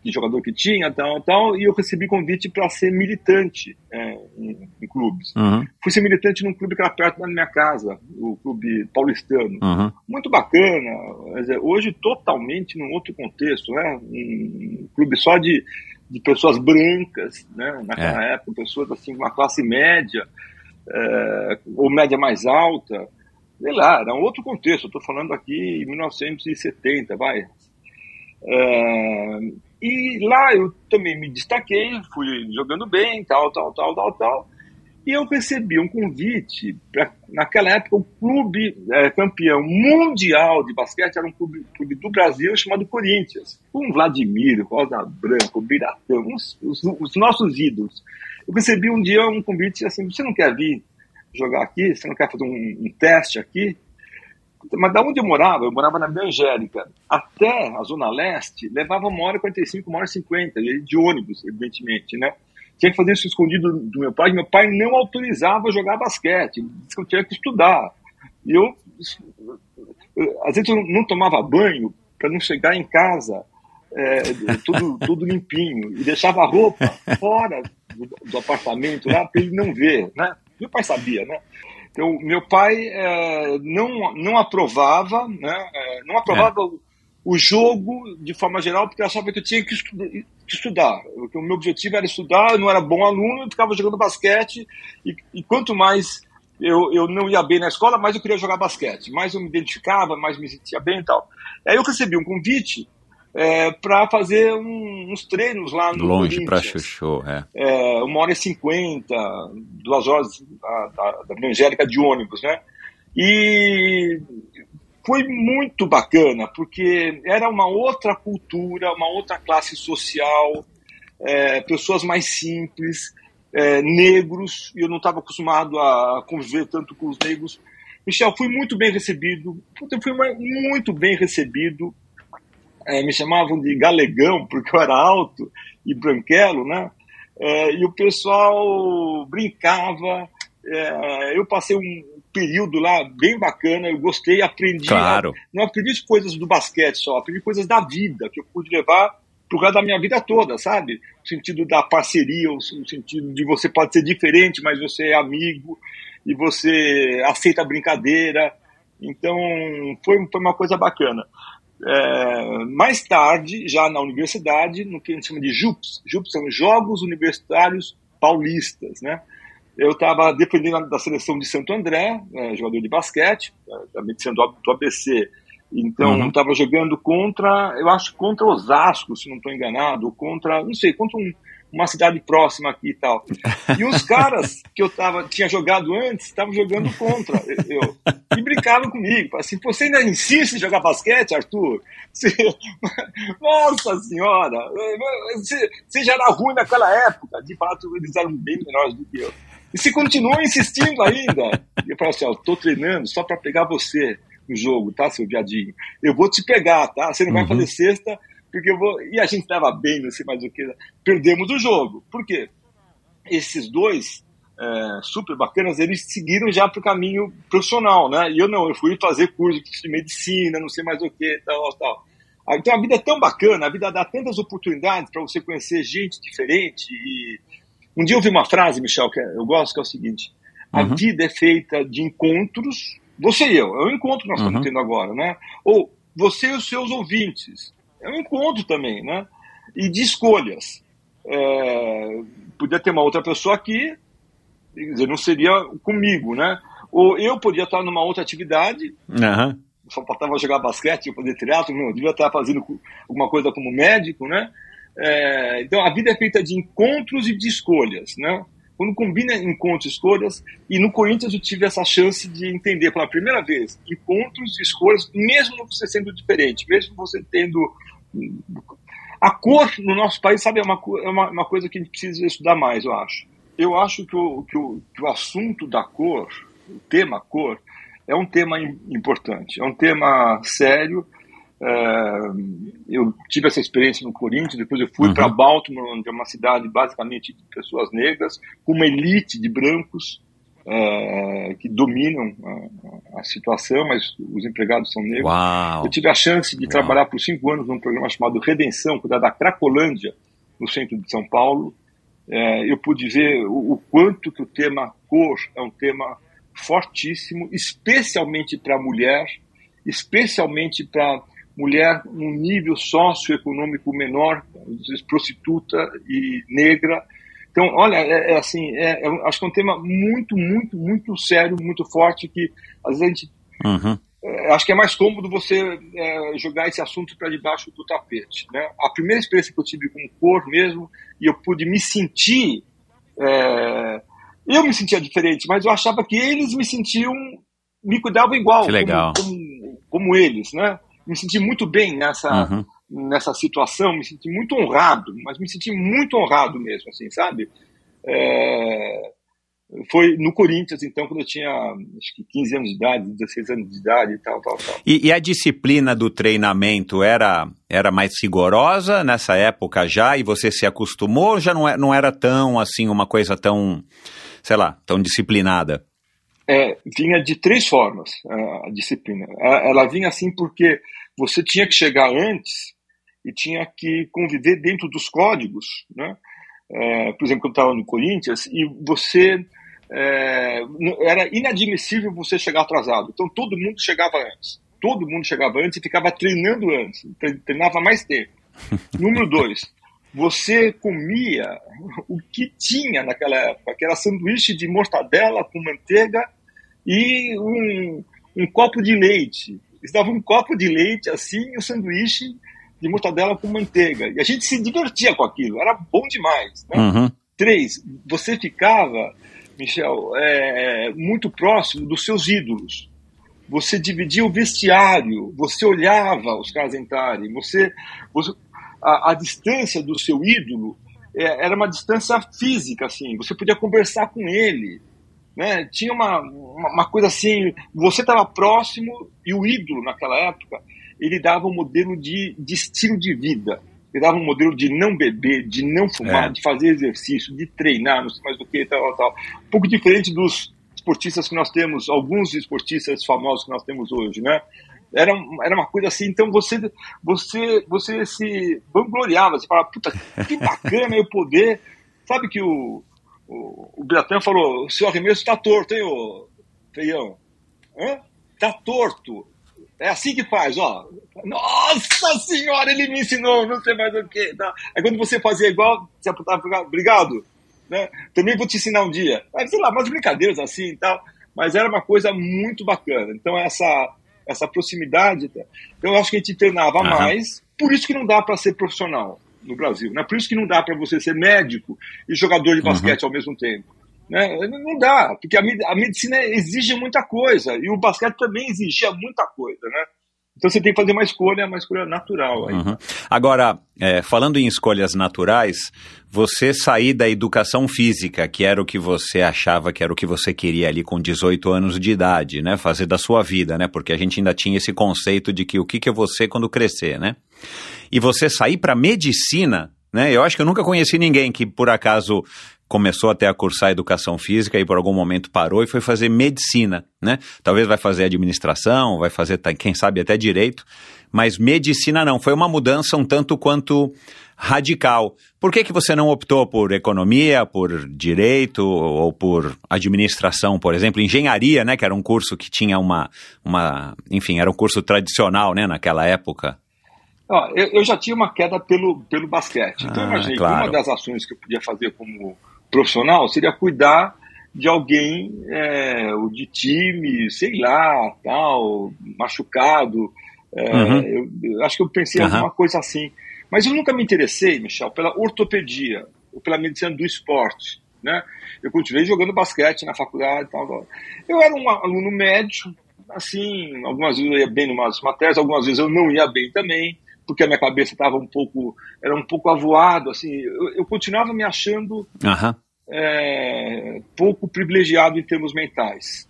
que jogador que tinha, tal, tal, e eu recebi convite para ser militante é, em, em, clubes. Uhum. Fui ser militante num clube que era perto da minha casa, o clube paulistano. Uhum. Muito bacana, hoje totalmente num outro contexto, né, um clube só de, de pessoas brancas, né, naquela é. época, pessoas assim, uma classe média, é, ou média mais alta, sei lá, era um outro contexto, estou falando aqui em 1970, vai. É, e lá eu também me destaquei, fui jogando bem, tal, tal, tal, tal, tal. E eu recebi um convite, pra, naquela época, o clube é, campeão mundial de basquete era um clube, clube, do Brasil chamado Corinthians. Com Vladimir, Rosa Branco, Biratão, os, os, os nossos ídolos. Eu recebi um dia um convite assim: você não quer vir jogar aqui? Você não quer fazer um, um teste aqui? Mas da onde eu morava? Eu morava na Angélica. Até a Zona Leste levava uma hora e 45, uma hora e 50, de ônibus, evidentemente, né? Tinha que fazer isso escondido do meu pai. Meu pai não autorizava jogar basquete, disse que eu tinha que estudar. E eu, às vezes, eu não tomava banho para não chegar em casa é, tudo, tudo limpinho e deixava a roupa fora do, do apartamento lá para ele não ver, né? Meu pai sabia, né? Então, meu pai é, não, não aprovava, né? É, não aprovava é. o, o, jogo de forma geral porque achava que eu tinha que, estu que estudar. O meu objetivo era estudar, eu não era bom aluno, eu ficava jogando basquete e, e quanto mais eu, eu não ia bem na escola, mais eu queria jogar basquete. Mais eu me identificava, mais me sentia bem e tal. Aí eu recebi um convite é, para fazer um, uns treinos lá no Longe para Chuchu, é. é. Uma hora e cinquenta, duas horas da, da, da Angélica de ônibus, né? E foi muito bacana, porque era uma outra cultura, uma outra classe social, é, pessoas mais simples, é, negros, e eu não estava acostumado a conviver tanto com os negros. Michel, fui muito bem recebido, fui muito bem recebido, é, me chamavam de galegão, porque eu era alto e branquelo, né? É, e o pessoal brincava. É, eu passei um período lá bem bacana, eu gostei, aprendi. Claro. Não aprendi coisas do basquete só, aprendi coisas da vida, que eu pude levar pro resto da minha vida toda, sabe? O sentido da parceria, o sentido de você pode ser diferente, mas você é amigo e você aceita a brincadeira. Então, foi, foi uma coisa bacana. É, mais tarde, já na universidade, no que a gente chama de JUPS. JUPS são Jogos Universitários Paulistas, né? Eu estava dependendo da seleção de Santo André, é, jogador de basquete, também sendo do ABC. Então, estava uhum. jogando contra, eu acho contra Osasco, se não estou enganado, ou contra, não sei, contra um, uma cidade próxima aqui e tal. E os [LAUGHS] caras que eu tava, tinha jogado antes estavam jogando contra eu. E brincavam comigo. Assim, você ainda insiste em jogar basquete, Arthur? Você... [LAUGHS] Nossa senhora! Você, você já era ruim naquela época. De fato, eles eram bem menores do que eu. E se continua insistindo ainda. E eu falo assim, ó, tô treinando só para pegar você no jogo, tá, seu viadinho? Eu vou te pegar, tá? Você não uhum. vai fazer sexta porque eu vou. E a gente estava bem, não sei mais o que. Perdemos o jogo. Por quê? Esses dois é, super bacanas, eles seguiram já para o caminho profissional, né? E eu não, eu fui fazer curso de medicina, não sei mais o que, tal, tal. Então a vida é tão bacana, a vida dá tantas oportunidades para você conhecer gente diferente. E um dia eu ouvi uma frase, Michel, que é, eu gosto, que é o seguinte: a uhum. vida é feita de encontros. Você e eu, é o encontro que nós uhum. estamos tendo agora, né? Ou você e os seus ouvintes é um encontro também, né? E de escolhas. É, podia ter uma outra pessoa aqui, dizer, não seria comigo, né? Ou eu podia estar numa outra atividade, uhum. só faltava jogar basquete, fazer teatro, não, eu devia estar fazendo alguma coisa como médico, né? É, então a vida é feita de encontros e de escolhas, né? Quando combina encontros e escolhas, e no Corinthians eu tive essa chance de entender pela primeira vez encontros e escolhas, mesmo você sendo diferente, mesmo você tendo a cor no nosso país, sabe, é uma, é uma, uma coisa que a gente precisa estudar mais, eu acho. Eu acho que o, que o, que o assunto da cor, o tema cor, é um tema importante, é um tema sério. É, eu tive essa experiência no Corinthians, depois eu fui uhum. para Baltimore, onde é uma cidade basicamente de pessoas negras, com uma elite de brancos uh, que dominam a, a, situação, mas os empregados são negros. Uau. Eu tive a chance de Uau. trabalhar por cinco anos num programa chamado Redenção, cuidar da Cracolândia, no centro de São Paulo. Uh, eu pude ver o, o quanto que o tema cor é um tema fortíssimo, especialmente para a mulher, especialmente para mulher num nível socioeconômico menor, prostituta e negra, então, olha, é, é assim, é, é, acho que é um tema muito, muito, muito sério, muito forte, que às vezes a gente. Uhum. É, acho que é mais cômodo você é, jogar esse assunto para debaixo do tapete. Né? A primeira experiência que eu tive com cor mesmo, e eu pude me sentir. É, eu me sentia diferente, mas eu achava que eles me sentiam. me cuidavam igual. Que legal. Como, como, como eles, né? Me senti muito bem nessa. Uhum nessa situação, me senti muito honrado, mas me senti muito honrado mesmo, assim, sabe? É, foi no Corinthians, então, quando eu tinha acho que 15 anos de idade, 16 anos de idade e tal, tal, tal. E, e, a disciplina do treinamento era, era mais rigorosa nessa época já, e você se acostumou, ou já não, é, não era tão, assim, uma coisa tão, sei lá, tão disciplinada? É, vinha de três formas a disciplina. Ela vinha assim porque você tinha que chegar antes e tinha que conviver dentro dos códigos, né? É, por exemplo, quando estava no Corinthians, e você é, era inadmissível você chegar atrasado. Então todo mundo chegava antes. Todo mundo chegava antes e ficava treinando antes. Treinava mais tempo. [LAUGHS] Número dois, você comia o que tinha naquela época, que era sanduíche de mortadela com manteiga e um, um copo de leite. Eles davam um copo de leite assim e o sanduíche de mortadela com manteiga. E a gente se divertia com aquilo, era bom demais. Né? Uhum. Três, você ficava, Michel, é, muito próximo dos seus ídolos. Você dividia o vestiário, você olhava os caras entrarem, você, você a, a, distância do seu ídolo é, era uma distância física, assim. Você podia conversar com ele, né? Tinha uma, uma, uma coisa assim, você estava próximo e o ídolo naquela época ele dava um modelo de, de estilo de vida. Ele dava um modelo de não beber, de não fumar, é. de fazer exercício, de treinar, não sei mais do que, tal, tal. Um pouco diferente dos esportistas que nós temos, alguns esportistas famosos que nós temos hoje, né? Era, era uma coisa assim, então você, você, você se vangloriava, você falava, puta, que bacana eu poder. Sabe que o, o, o Biratã falou: o seu arremesso está torto, hein, ô feião? Hã? Tá torto É assim que faz, ó. Nossa senhora, ele me ensinou, não sei mais o que. Tá? Aí quando você fazia igual, você apontava, obrigado, né? Também vou te ensinar um dia. Mas, sei lá, umas brincadeiras assim e tal. Mas era uma coisa muito bacana. Então, essa, essa proximidade. Então, eu acho que a gente treinava uhum. mais. Por isso que não dá para ser profissional no Brasil. Né? Por isso que não dá para você ser médico e jogador de uhum. basquete uhum. ao mesmo tempo. Né? Não dá, porque a, a medicina exige muita coisa e o basquete também exigia muita coisa, né? Então você tem que fazer uma escolha, uma escolha natural. Uhum. Agora, é, falando em escolhas naturais, você sair da educação física, que era o que você achava que era o que você queria ali com 18 anos de idade, né? Fazer da sua vida, né? Porque a gente ainda tinha esse conceito de que o que, que é você quando crescer, né? E você sair para medicina, né? Eu acho que eu nunca conheci ninguém que por acaso começou até a cursar educação física e por algum momento parou e foi fazer medicina, né? Talvez vai fazer administração, vai fazer, quem sabe, até direito, mas medicina não. Foi uma mudança um tanto quanto radical. Por que, que você não optou por economia, por direito ou por administração, por exemplo? Engenharia, né? Que era um curso que tinha uma, uma enfim, era um curso tradicional, né? Naquela época. Ó, eu, eu, já tinha uma queda pelo, pelo basquete. Então, ah, eu imaginei claro. que uma das ações que eu podia fazer como profissional seria cuidar de alguém é, de time, sei lá, tal, machucado. É, uhum. eu, eu, acho que eu pensei uhum. em alguma coisa assim. Mas eu nunca me interessei, Michel, pela ortopedia ou pela medicina do esporte. Né? Eu continuei jogando basquete na faculdade. Tal, tal. Eu era um aluno médio, assim, algumas vezes eu ia bem em umas matérias, algumas vezes eu não ia bem também porque a minha cabeça estava um pouco, era um pouco avoado, assim, eu, eu continuava me achando uhum. é, pouco privilegiado em termos mentais.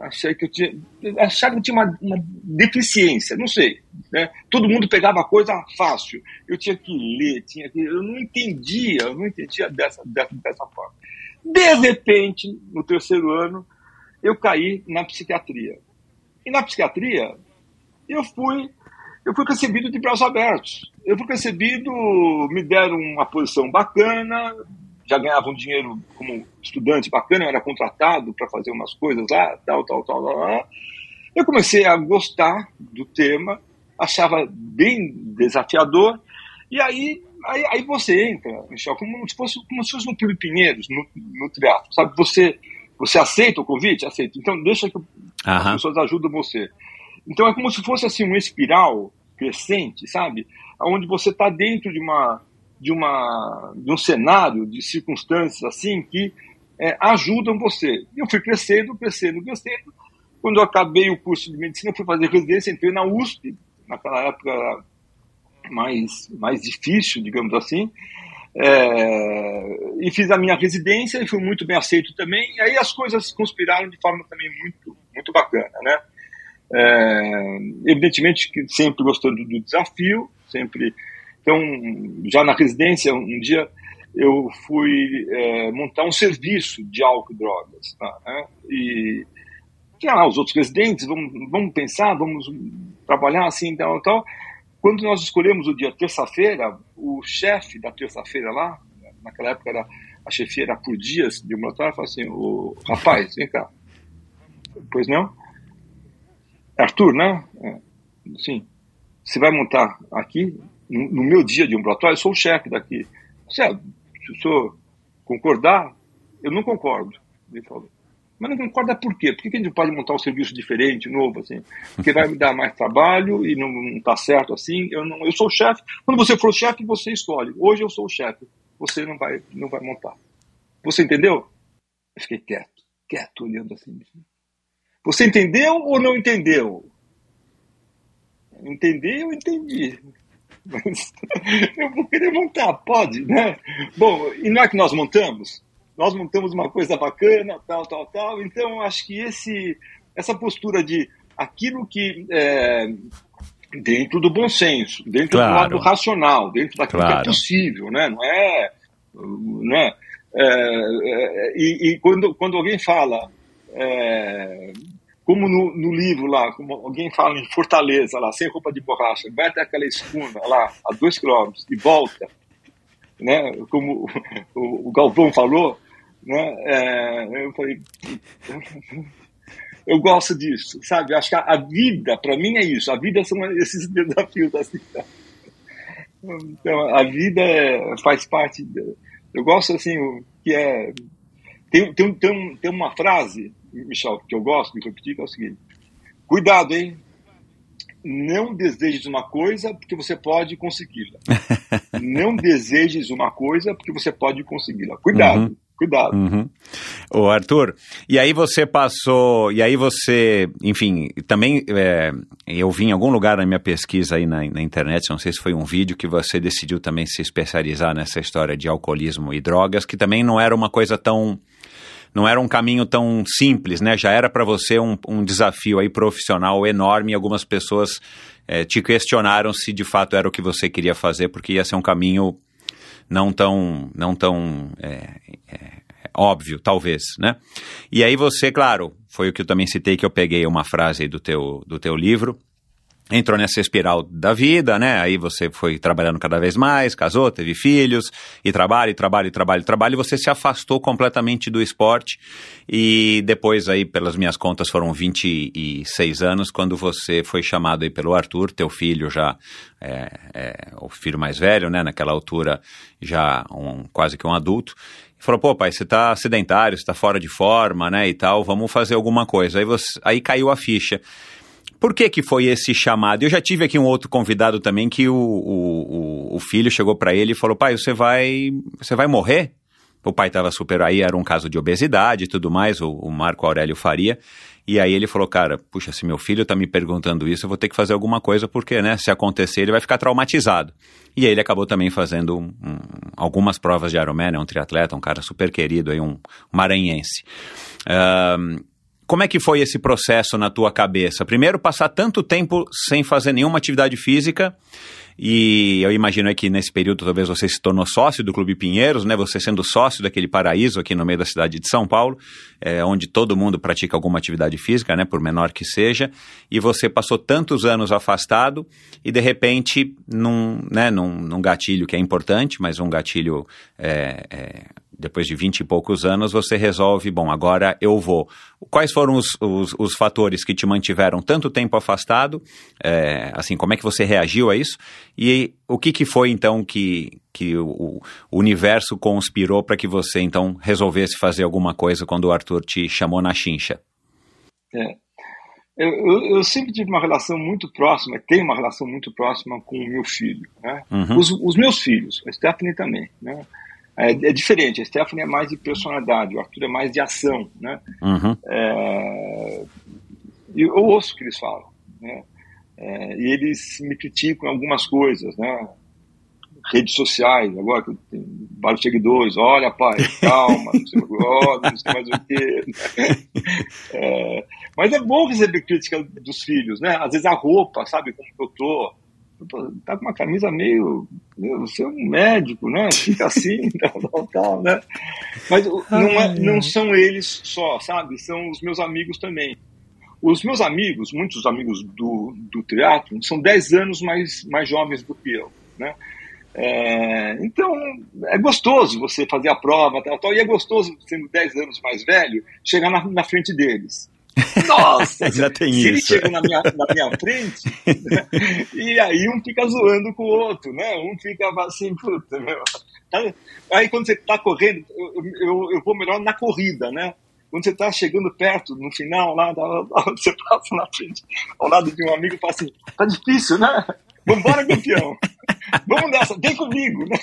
Achei que eu tinha, achava que eu tinha uma, uma deficiência, não sei. Né? Todo mundo pegava coisa fácil. Eu tinha que ler, tinha que, eu não entendia, eu não entendia dessa, dessa, dessa forma. De repente, no terceiro ano, eu caí na psiquiatria. E na psiquiatria, eu fui eu fui recebido de braços abertos. Eu fui recebido, me deram uma posição bacana, já ganhava um dinheiro como estudante bacana, eu era contratado para fazer umas coisas lá, tal, tal, tal, tal, tal. Eu comecei a gostar do tema, achava bem desafiador, e aí, aí, aí você entra, Michel, como se fosse, como se fosse no Clube Pinheiros, no, no teatro, sabe? Você, você aceita o convite? Aceita. Então deixa que uhum. as pessoas ajudam você. Então é como se fosse assim uma espiral crescente, sabe? Onde você está dentro de uma de uma de um cenário de circunstâncias assim que é, ajudam você. Eu fui crescendo, crescendo, crescendo. Quando eu acabei o curso de medicina, fui fazer residência, entrei na USP, naquela época mais mais difícil, digamos assim. É, e fiz a minha residência e fui muito bem aceito também. E aí as coisas conspiraram de forma também muito muito bacana, né? É, evidentemente que sempre gostando do desafio, sempre. Então, já na residência, um dia eu fui é, montar um serviço de álcool e drogas. Tá, né? E tinha lá os outros residentes, vamos, vamos pensar, vamos trabalhar assim, tal, tal. Quando nós escolhemos o dia terça-feira, o chefe da terça-feira lá, naquela época era, a chefia era por dias de ambulatório, falou assim, o rapaz, vem cá. Pois não? Arthur, né? É, sim. Você vai montar aqui, no, meu dia de ambulatório, eu sou o chefe daqui. Se, se o senhor concordar, eu não concordo. Ele falou. Mas não concorda por quê? Por que a gente pode montar um serviço diferente, novo, assim? Porque vai me dar mais trabalho e não está certo assim. Eu, não, eu sou o chefe. Quando você for chefe, você escolhe. Hoje eu sou o chefe. Você não vai, não vai montar. Você entendeu? Eu fiquei quieto, quieto, olhando assim. Você entendeu ou não entendeu? Entendi, eu entendi. [LAUGHS] Mas eu vou querer montar, pode, né? Bom, e não é que nós montamos? Nós montamos uma coisa bacana, tal, tal, tal. Então, acho que esse, essa postura de aquilo que é, dentro do bom senso, dentro claro. do lado racional, dentro daquilo claro. que é possível, né? Não é, não é, é, é e, e, quando, quando alguém fala é, como no, no, livro lá, como alguém fala em Fortaleza, lá, sem roupa de borracha, vai até aquela escuna lá, a dois quilômetros, e volta, né, como o, o Galvão falou, né, é, eu falei, [LAUGHS] eu gosto disso, sabe? Acho que a, a vida, para mim, é isso. A vida são esses [LAUGHS] desafios assim. Então, a vida é, faz parte. De, eu gosto assim, que é. Tem, tem, tem, tem uma frase, Michel, que eu gosto de repetir, que é o seguinte: Cuidado, hein? Não desejes uma coisa porque você pode consegui-la. [LAUGHS] não desejes uma coisa porque você pode consegui-la. Cuidado. Uhum. Cuidado. Uhum. Ô Arthur, e aí você passou, e aí você, enfim, também é, eu vi em algum lugar na minha pesquisa aí na, na, internet, não sei se foi um vídeo, que você decidiu também se especializar nessa história de alcoolismo e drogas, que também não era uma coisa tão não era um caminho tão simples, né? Já era para você um, um, desafio aí profissional enorme e algumas pessoas é, te questionaram se de fato era o que você queria fazer, porque ia ser um caminho não tão, não tão é, é, óbvio, talvez, né? E aí você, claro, foi o que eu também citei que eu peguei uma frase do teu, do teu livro, entrou nessa espiral da vida, né? Aí você foi trabalhando cada vez mais, casou, teve filhos, e trabalho, e trabalho, e trabalho, e trabalho, e você se afastou completamente do esporte. E depois aí, pelas minhas contas, foram 26 anos, quando você foi chamado aí pelo Arthur, teu filho já, é, é, o filho mais velho, né? Naquela altura, já um, quase que um adulto. Falou, pô, pai, você tá sedentário, você tá fora de forma, né, e tal, vamos fazer alguma coisa. Aí, você, aí caiu a ficha. Por que, que foi esse chamado? Eu já tive aqui um outro convidado também que o, o, o filho chegou para ele e falou: pai, você vai, você vai morrer? O pai estava super. Aí era um caso de obesidade e tudo mais, o, o, Marco Aurélio Faria. E aí ele falou: cara, puxa, se meu filho está me perguntando isso, eu vou ter que fazer alguma coisa, porque, né, se acontecer, ele vai ficar traumatizado. E aí ele acabou também fazendo um, um, algumas provas de Ironman, é um triatleta, um cara super querido, aí, um maranhense. Um, como é que foi esse processo na tua cabeça? Primeiro, passar tanto tempo sem fazer nenhuma atividade física, e eu imagino que nesse período talvez você se tornou sócio do Clube Pinheiros, né? Você sendo sócio daquele paraíso aqui no meio da cidade de São Paulo, é, onde todo mundo pratica alguma atividade física, né? Por menor que seja, e você passou tantos anos afastado e de repente num, né, num, num gatilho que é importante, mas um gatilho é, é, depois de vinte e poucos anos, você resolve, bom, agora eu vou. Quais foram os, os, os fatores que te mantiveram tanto tempo afastado? É, assim, como é que você reagiu a isso? E o que, que foi, então, que, que o, o universo conspirou para que você, então, resolvesse fazer alguma coisa quando o Arthur te chamou na chincha? É. Eu, eu, eu, sempre tive uma relação muito próxima, tenho uma relação muito próxima com o meu filho. Né? Uhum. Os, os, meus filhos, a Stephanie também. Né? É, é, diferente. A Stephanie é mais de personalidade, o Arthur é mais de ação, né? Uhum. É, eu ouço o que eles falam, né? É, e eles me criticam em algumas coisas, né? Redes sociais, agora que eu tenho vários seguidores, olha pai, calma, não sei, oh, não sei mais o quê. É, mas é bom receber crítica dos filhos, né? Às vezes a roupa, sabe, como eu tô, tá com uma camisa meio, meu, você é um médico, né? Fica assim, tal, tal, tal, né? Mas não, é, não são eles só, sabe? São os meus amigos também. Os meus amigos, muitos amigos do, do teatro, são 10 anos mais, mais jovens do que eu, né? É, então, é gostoso você fazer a prova, tal, tal, e é gostoso, sendo 10 anos mais velho, chegar na, na frente deles. Nossa, [LAUGHS] Ainda tem se isso. ele chega na minha, na minha frente, né? [LAUGHS] e aí um fica zoando com o outro, né? Um fica assim, puta, meu. Tá? Aí quando você tá correndo, eu, eu, eu vou melhor na corrida, né? Quando você tá chegando perto, no final, lá, [LAUGHS] você passa na frente, ao lado de um amigo e fala assim, tá difícil, né? Vambora, campeão. Vamos nessa, vem comigo, né?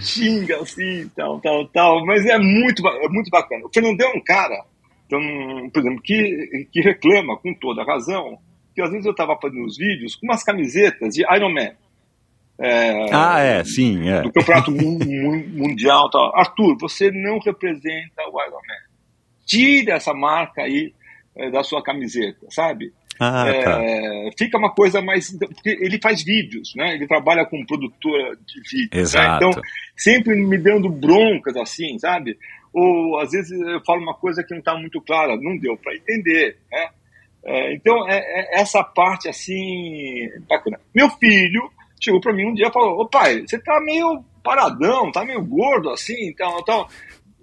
Xinga assim, tal, tal, tal. Mas é muito, é muito bacana. O Fernandão é um cara, então, por exemplo, que, que reclama com toda razão que às vezes eu estava fazendo os vídeos com umas camisetas de Iron Man. É, ah, é, sim. É. Do campeonato mundial. Tal. Arthur, você não representa o Iron Man. Tire essa marca aí é, da sua camiseta, sabe? Ah, é, tá. Fica uma coisa mais. Porque ele faz vídeos, né? Ele trabalha com produtora de vídeos. Né? Então, sempre me dando broncas assim, sabe? Ou às vezes eu falo uma coisa que não está muito clara, não deu para entender, né? É, então, é, é, essa parte assim. bacana. Meu filho chegou para mim um dia e falou: Ô pai, você tá meio paradão, tá meio gordo assim, então. então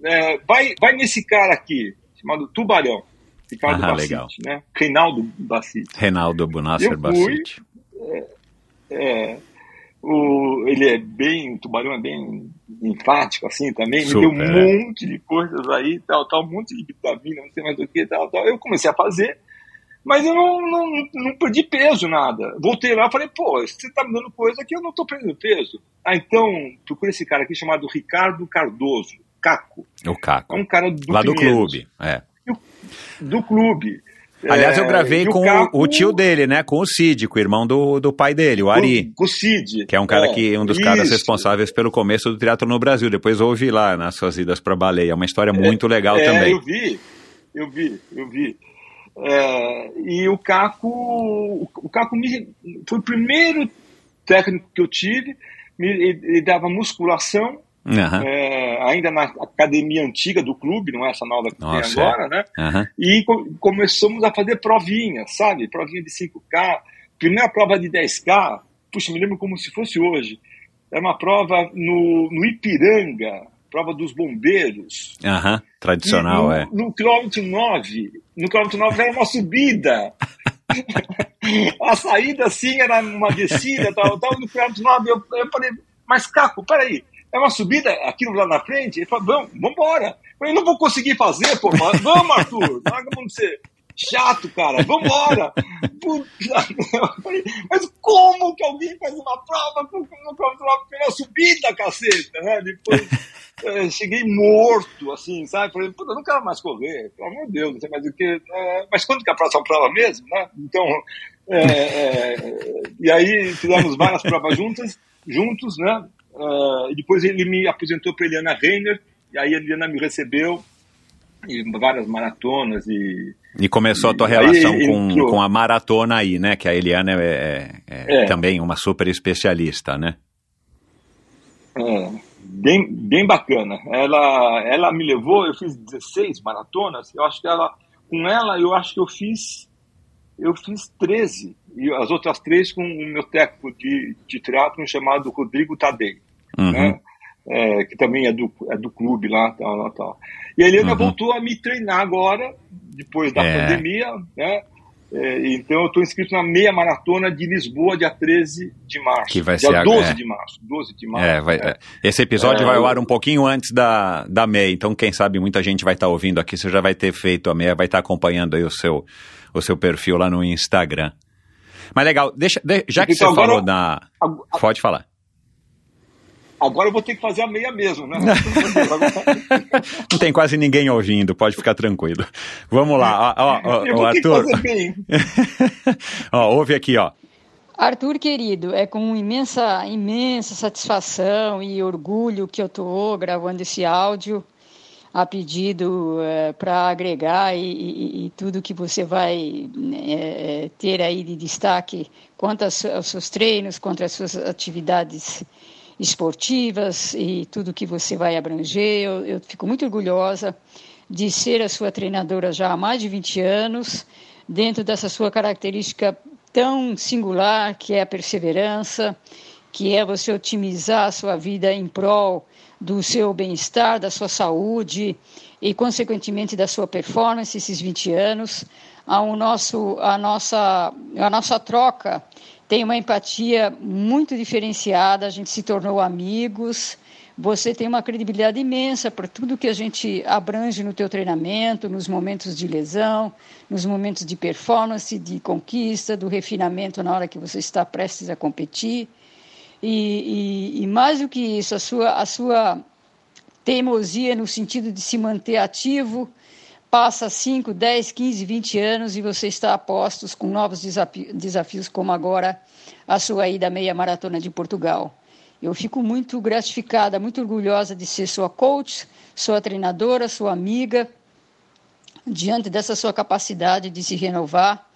é, vai, vai nesse cara aqui chamado Tubarão. Ricardo Ah, Bacite, legal. né? Reinaldo Bacite. Reinaldo fui. Bacite. É, o, ele é bem, o tubarão é bem enfático, assim, também. Me Super, deu um é. monte de coisas aí, tal, tal, um monte de vitamina, não sei mais do que, tal, tal. Eu comecei a fazer, mas eu não, não, não perdi peso, nada. Voltei lá e falei, pô, você tá me dando coisa que eu não tô perdendo peso. Ah, então, procura esse cara aqui chamado Ricardo Cardoso, Caco. O Caco. É um cara do Lá do Pinheiros, clube. É. Do clube. Aliás, É, eu gravei e o com o- Caco- o tio dele, né? Com o Cid, com o irmão do, do pai dele, o Ari. Com, o Cid. Que é um cara É, que um dos caras isso. responsáveis pelo começo do teatro no Brasil. Depois ouvi lá nas suas idas para baleia. É uma história muito legal é, também. eu vi, eu vi, eu vi. É, e o Caco, o Caco me, foi o primeiro técnico que eu tive, me, ele, ele dava musculação, Aham, é, ainda na academia antiga do clube, não é essa nova que Nossa, tem agora, né? aham. E co- começamos a fazer provinhas, sabe? Provinha de 5K, primeira prova de 10K, puxa, me lembro como se fosse hoje. Era uma prova no, no Ipiranga, prova dos bombeiros. Aham, tradicional, E no, é. No quilômetro 9, no quilômetro 9 era uma subida. [LAUGHS] a saída, assim, era uma descida, tal, tal. No quilômetro 9, eu, eu falei, mas Caco, peraí, é uma subida aquilo lá na frente? Ele falou, vamos, vamos embora. Eu não vou conseguir fazer, pô, mas [LAUGHS] vamos, Arthur, larga mão de ser chato, cara, [LAUGHS] eu falei, mas como que alguém faz uma prova com no quilômetro 9 tem uma subida, caceta, né? Depois [LAUGHS] eh, cheguei morto, assim, sabe? Falei, puta, não quero mais correr, pelo amor de Deus, não sei mais o que. eh, mas quando que é a próxima prova mesmo, né? Então, eh, e aí fizemos várias provas juntas, juntos, né? E depois ele me apresentou para Eliana Reiner, e aí a Eliana me recebeu em várias maratonas e E começou a tua Aí relação entrou. com, com a maratona aí, né? Que a Eliana é, é- é É. também uma super especialista, né? É, bem, bem bacana. Ela, ela me levou, eu fiz 16 maratonas, eu acho que ela, com ela, eu acho que eu fiz, eu fiz 13, e as outras três com o meu técnico de, de teatro chamado Rodrigo Tadei, Uhum. né? É, que também é do, é do clube lá, tal, tal, tal. E a Helena Uhum. voltou a me treinar agora, depois da É. pandemia, né? É, então eu estou inscrito na meia maratona de Lisboa, dia 13 de março. Que vai dia ser a- 12 é. de março. 12 de março. É, vai- é. Esse episódio vai ao ar um pouquinho antes da, da MEI, então quem sabe muita gente vai estar ouvindo aqui, você já vai ter feito a MEI, vai estar acompanhando aí o seu, o seu perfil lá no Instagram. Mas legal, deixa, de- já que Então, você agora- falou na... Ag- Pode falar. Agora eu vou ter que fazer a meia mesmo, né? [LAUGHS] Não tem quase ninguém ouvindo, pode ficar tranquilo. Vamos lá, ó, ó, ó, Arthur. [LAUGHS] ó, ouve aqui, ó. Arthur, querido, é com imensa, imensa satisfação e orgulho que eu estou gravando esse áudio a pedido para agregar e, e- e tudo que você vai né, ter aí de destaque quanto aos, aos seus treinos, quanto às suas atividades esportivas e tudo que você vai abranger. Eu, eu fico muito orgulhosa de ser a sua treinadora já há mais de 20 anos, dentro dessa sua característica tão singular que é a perseverança, que é você otimizar a sua vida em prol do seu bem-estar, da sua saúde e, consequentemente, da sua performance esses 20 anos. A, o nosso, a, nossa, a nossa troca tem uma empatia muito diferenciada, a gente se tornou amigos, você tem uma credibilidade imensa por tudo que a gente abrange no teu treinamento, nos momentos de lesão, nos momentos de performance, de conquista, do refinamento na hora que você está prestes a competir. E, e, e mais do que isso, a sua, a sua teimosia no sentido de se manter ativo, passa 5, 10, 15, 20 anos e você está a postos com novos desafios, desafios, como agora a sua ida à meia maratona de Portugal. Eu fico muito gratificada, muito orgulhosa de ser sua coach, sua treinadora, sua amiga, diante dessa sua capacidade de se renovar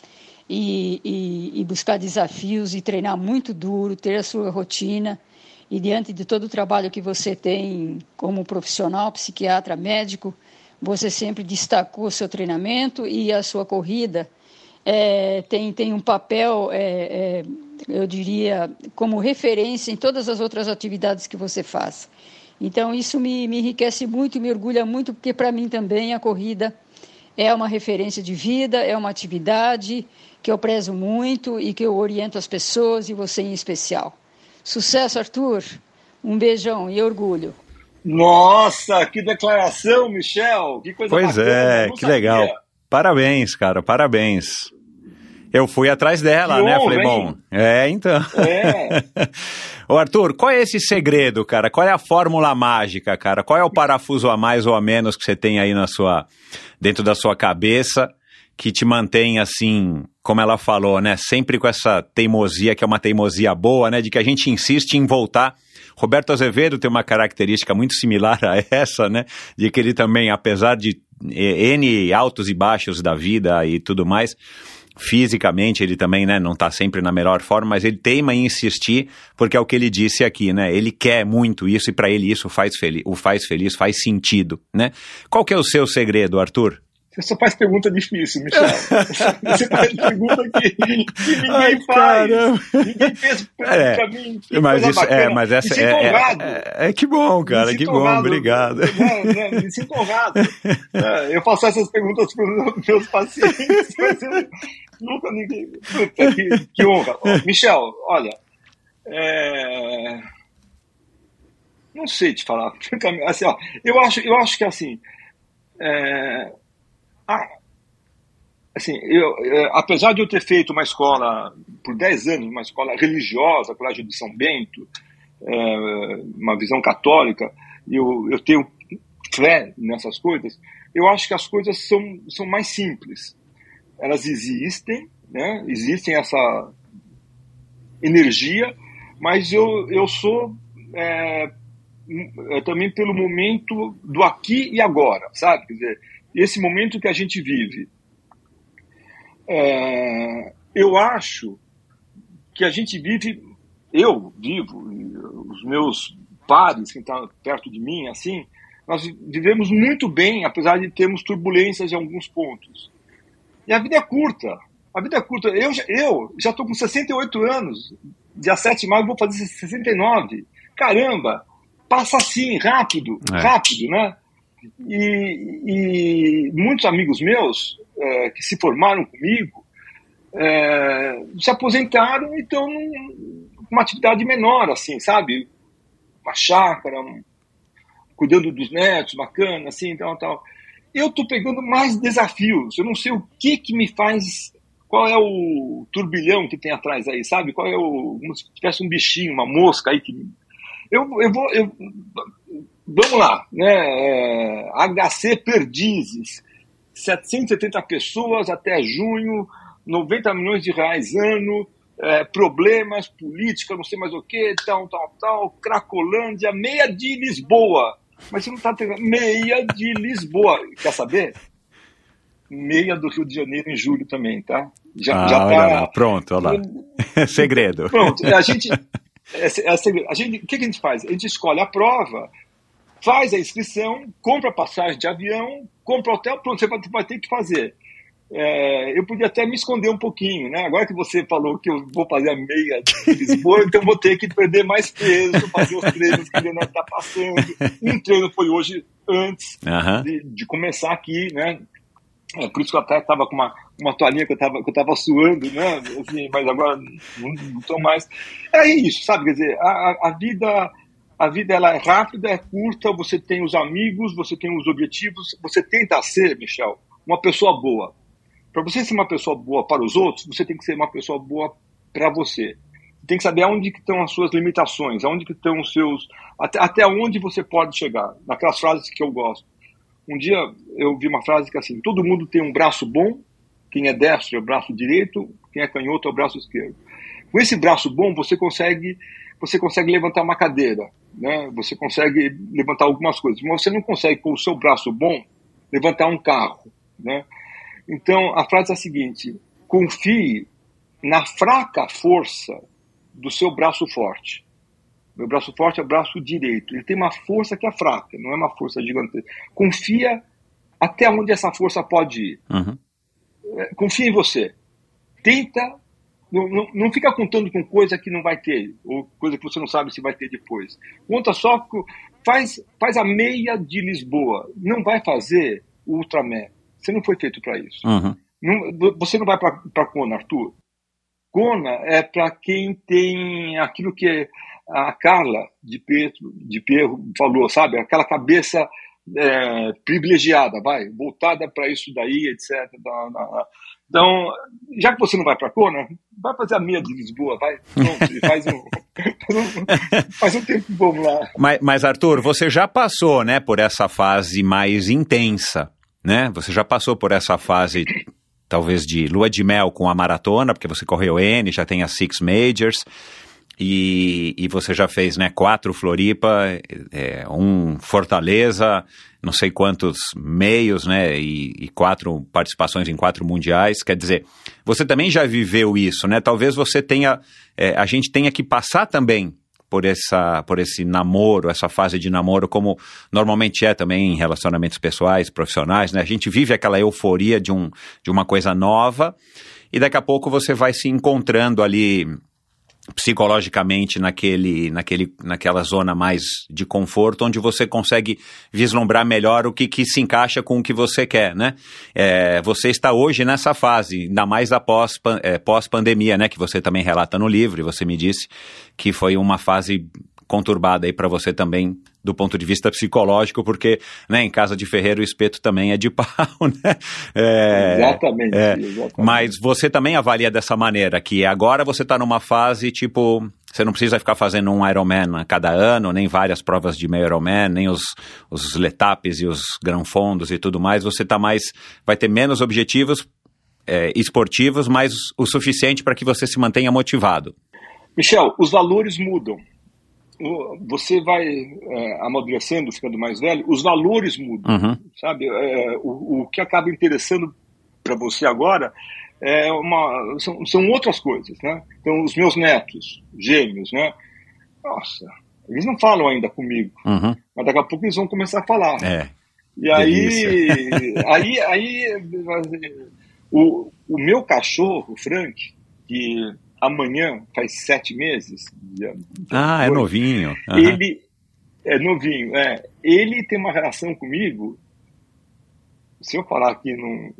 e, e, e buscar desafios e treinar muito duro, ter a sua rotina. E diante de todo o trabalho que você tem como profissional, psiquiatra, médico, você sempre destacou seu treinamento e a sua corrida é, tem, tem um papel, é, é, eu diria, como referência em todas as outras atividades que você faz. Então, isso me, me enriquece muito, me orgulha muito, porque para mim também a corrida é uma referência de vida, é uma atividade que eu prezo muito e que eu oriento as pessoas e você em especial. Sucesso, Arthur. Um beijão e orgulho. Nossa, que declaração, Michel! Que coisa Pois bacana, é, que sabia. legal. Parabéns, cara, parabéns. Eu fui atrás dela, Que né? honra, Falei, hein? bom, é, então. É. [LAUGHS] Ô, Arthur, qual é esse segredo, cara? Qual é a fórmula mágica, cara? Qual é o parafuso a mais ou a menos que você tem aí na sua, dentro da sua cabeça que te mantém assim, como ela falou, né? Sempre com essa teimosia, que é uma teimosia boa, né? De que a gente insiste em voltar. Roberto Azevedo tem uma característica muito similar a essa, né? De que ele também, apesar de eh, N altos e baixos da vida e tudo mais, fisicamente ele também, né, não está sempre na melhor forma, mas ele teima em insistir, porque é o que ele disse aqui, né? Ele quer muito isso e para ele isso faz o faz feliz, faz sentido, né? Qual que é o seu segredo, Arthur? Você só faz pergunta difícil, Michel. [LAUGHS] Você faz pergunta que, que ninguém Ai, faz. caramba. Ninguém fez É, pra mim. Que Mas isso é, mas essa Me é, honrado. é, é, é que bom, cara, que sinto bom, honrado. obrigado. Não, não, me sinto honrado. É, eu faço essas perguntas para os meus pacientes, [LAUGHS] mas eu nunca ninguém. Puta, que, que honra. Michel, olha. é, Não sei te falar. [LAUGHS] Assim, ó, eu, acho, eu acho que assim. é, ah, assim, eu, é, apesar de eu ter feito uma escola por 10 anos, uma escola religiosa, Colégio de São Bento, é, uma visão católica, eu, eu tenho fé nessas coisas, eu acho que as coisas são, são mais simples. Elas existem, né? existem essa energia, mas eu, eu sou é, é, também pelo momento do aqui e agora, sabe? Quer dizer, esse momento que a gente vive. É, eu acho que a gente vive, eu vivo, os meus pares que estão perto de mim, assim, nós vivemos muito bem, apesar de termos turbulências em alguns pontos. E a vida é curta. A vida é curta. Eu, já- eu já estou com 68 anos. Dia 7 de maio vou fazer 69. Caramba! Passa assim, rápido, É. rápido, né? E, e muitos amigos meus é, que se formaram comigo é, se aposentaram e num- uma atividade menor, assim, sabe? Uma chácara, um- cuidando dos netos, bacana, assim, tal, tal. Eu estou pegando mais desafios. Eu não sei o que que me faz. Qual é o turbilhão que tem atrás aí, sabe? Qual é o. Como se tivesse um bichinho, uma mosca aí que. Eu, eu vou. eu- vamos lá, né? É, HC Perdizes. 770 pessoas até junho, 90 milhões de reais ano, é, problemas, política, não sei mais o que, tal, tal, tal, Cracolândia, meia de Lisboa. Mas você não está pegando. Meia de Lisboa. Quer saber? Meia do Rio de Janeiro em julho também, tá? Já, ah, já olha tá. lá, pronto, olha lá. [LAUGHS] Segredo. Pronto, a gente, é segredo. a gente. O que, que a gente faz? A gente escolhe a prova, faz a inscrição, compra a passagem de avião, compra hotel, pronto, você vai, vai ter que fazer. É, eu podia até me esconder um pouquinho, né? Agora que você falou que eu vou fazer a meia de Lisboa, então vou ter que perder mais peso, fazer os treinos que ainda não está passando. Um treino foi hoje antes Aham. de, de começar aqui, né? É, por isso que eu até estava com uma, uma toalhinha que eu estava que eu tava suando, né? Assim, mas agora não estou mais. É isso, sabe? Quer dizer, a- a vida a vida ela é rápida, é curta, você tem os amigos, você tem os objetivos, você tenta ser, Michel, uma pessoa boa. Para você ser uma pessoa boa para os outros, você tem que ser uma pessoa boa para você. Você tem que saber aonde que estão as suas limitações, aonde que estão os seus até, até onde você pode chegar. Naquelas frases que eu gosto. Um dia eu vi uma frase que é assim: todo mundo tem um braço bom, quem é destro é o braço direito, quem é canhoto é o braço esquerdo. Com esse braço bom você consegue você consegue levantar uma cadeira, né? Você consegue levantar algumas coisas, mas você não consegue com o seu braço bom levantar um carro, né? Então a frase é a seguinte: confie na fraca força do seu braço forte. Meu braço forte é o braço direito. Ele tem uma força que é fraca, não é uma força gigantesca. Confia até onde essa força pode ir. Uhum. É, Confia em você. Tenta. Não, não, não fica contando com coisa que não vai ter, ou coisa que você não sabe se vai ter depois. Conta só. Faz, faz a meia de Lisboa. Não vai fazer o Ultraman. Você não foi feito para isso. Uhum. Não, você não vai para Kona, Arthur. Kona é para quem tem aquilo que a Carla de Pedro, de Perro falou, sabe? Aquela cabeça é, privilegiada, vai, voltada para isso daí, etc. Então, já que você não vai para Kona, vai fazer a meia de Lisboa, vai, pronto, faz um, faz um tempo bom lá. Mas, mas, Arthur, você já passou, né, por essa fase mais intensa, né? Você já passou por essa fase talvez de lua de mel com a maratona, porque você correu N, já tem as Six Majors. E, e você já fez, né, quatro Floripa, é, um Fortaleza, não sei quantos meios, né, e, e, quatro participações em quatro mundiais. Quer dizer, você também já viveu isso, né? Talvez você tenha, é, a gente tenha que passar também por, essa, por esse namoro, essa fase de namoro, como normalmente é também em relacionamentos pessoais, profissionais, né? A gente vive aquela euforia de, um, de uma coisa nova e daqui a pouco você vai se encontrando ali psicologicamente naquele, naquele, naquela zona mais de conforto, onde você consegue vislumbrar melhor o que, que se encaixa com o que você quer, né? É, você está hoje nessa fase, ainda mais após é, pós-pandemia, né? Que você também relata no livro, e você me disse que foi uma fase conturbada aí para você também do ponto de vista psicológico, porque né, em casa de ferreiro o espeto também é de [LAUGHS] pau, né? É, exatamente, é, exatamente, Mas você também avalia dessa maneira, que agora você está numa fase tipo. Você não precisa ficar fazendo um Ironman a cada ano, nem várias provas de meio Ironman, nem os, os letapes e os granfondos e tudo mais. Você tá mais. vai ter menos objetivos é, esportivos, mas o suficiente para que você se mantenha motivado. Michel, os valores mudam você vai é, amadurecendo, ficando mais velho, os valores mudam, uhum. sabe? É, o, o, que acaba interessando para você agora é uma, são, são, outras coisas, né? Então, os meus netos, gêmeos, né? Nossa, eles não falam ainda comigo, uhum. mas daqui a pouco eles vão começar a falar. É. E aí, [LAUGHS] aí, aí, o, o meu cachorro, Frank, que amanhã faz sete meses. ah, é novinho. Uhum. Ele é novinho, é. Ele tem uma relação comigo. Se eu falar aqui num,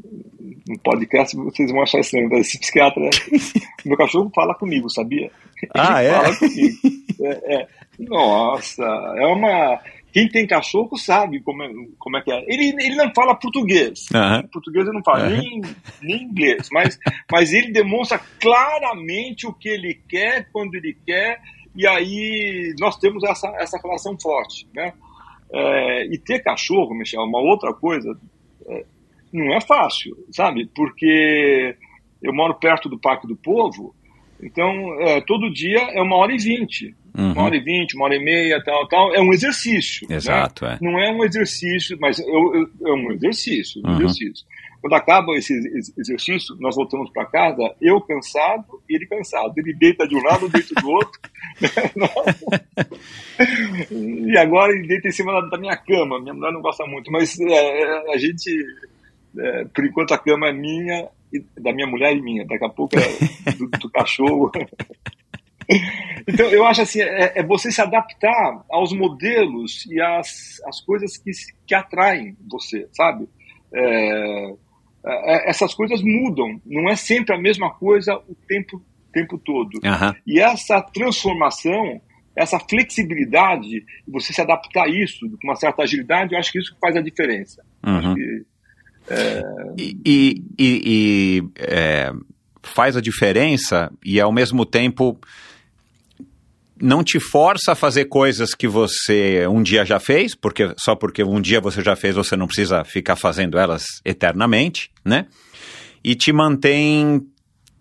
num podcast, vocês vão achar estranho. Esse psiquiatra, [LAUGHS] meu cachorro fala comigo, sabia? Ah, Ele é? Fala comigo. É, é. Nossa, é uma quem tem cachorro sabe como é, como é que é. Ele, ele não fala português. Uhum. Português ele não fala, uhum. nem, nem inglês. Mas, mas ele demonstra claramente o que ele quer, quando ele quer. E aí nós temos essa, essa relação forte. Né? É, e ter cachorro, Michel, uma outra coisa, é, não é fácil, sabe? Porque eu moro perto do Parque do Povo, então é, todo dia é uma hora e vinte. Uhum. Uma hora e vinte, uma hora e meia, tal, tal. É um exercício. Né? Exato, né? é. Não é um exercício, mas eu, eu, é um exercício, um uhum. exercício. Quando acaba esse exercício, nós voltamos para casa, eu cansado ele cansado. Ele deita de um lado, deita do outro. [LAUGHS] e agora ele deita em cima da minha cama. Minha mulher não gosta muito, mas é, a gente, é, por enquanto, a cama é minha, da minha mulher e minha. Daqui a pouco é do, do cachorro. [LAUGHS] Então, eu acho assim, é, é, você se adaptar aos modelos e às, às coisas que, que atraem você, sabe? É, é, essas coisas mudam, não é sempre a mesma coisa o tempo, tempo todo. Uhum. E essa transformação, essa flexibilidade, você se adaptar a isso com uma certa agilidade, eu acho que isso faz a diferença. Uhum. Que, é, e, e, e, e é, faz a diferença e ao mesmo tempo não te força a fazer coisas que você um dia já fez, porque só porque um dia você já fez, você não precisa ficar fazendo elas eternamente, né? E te mantém,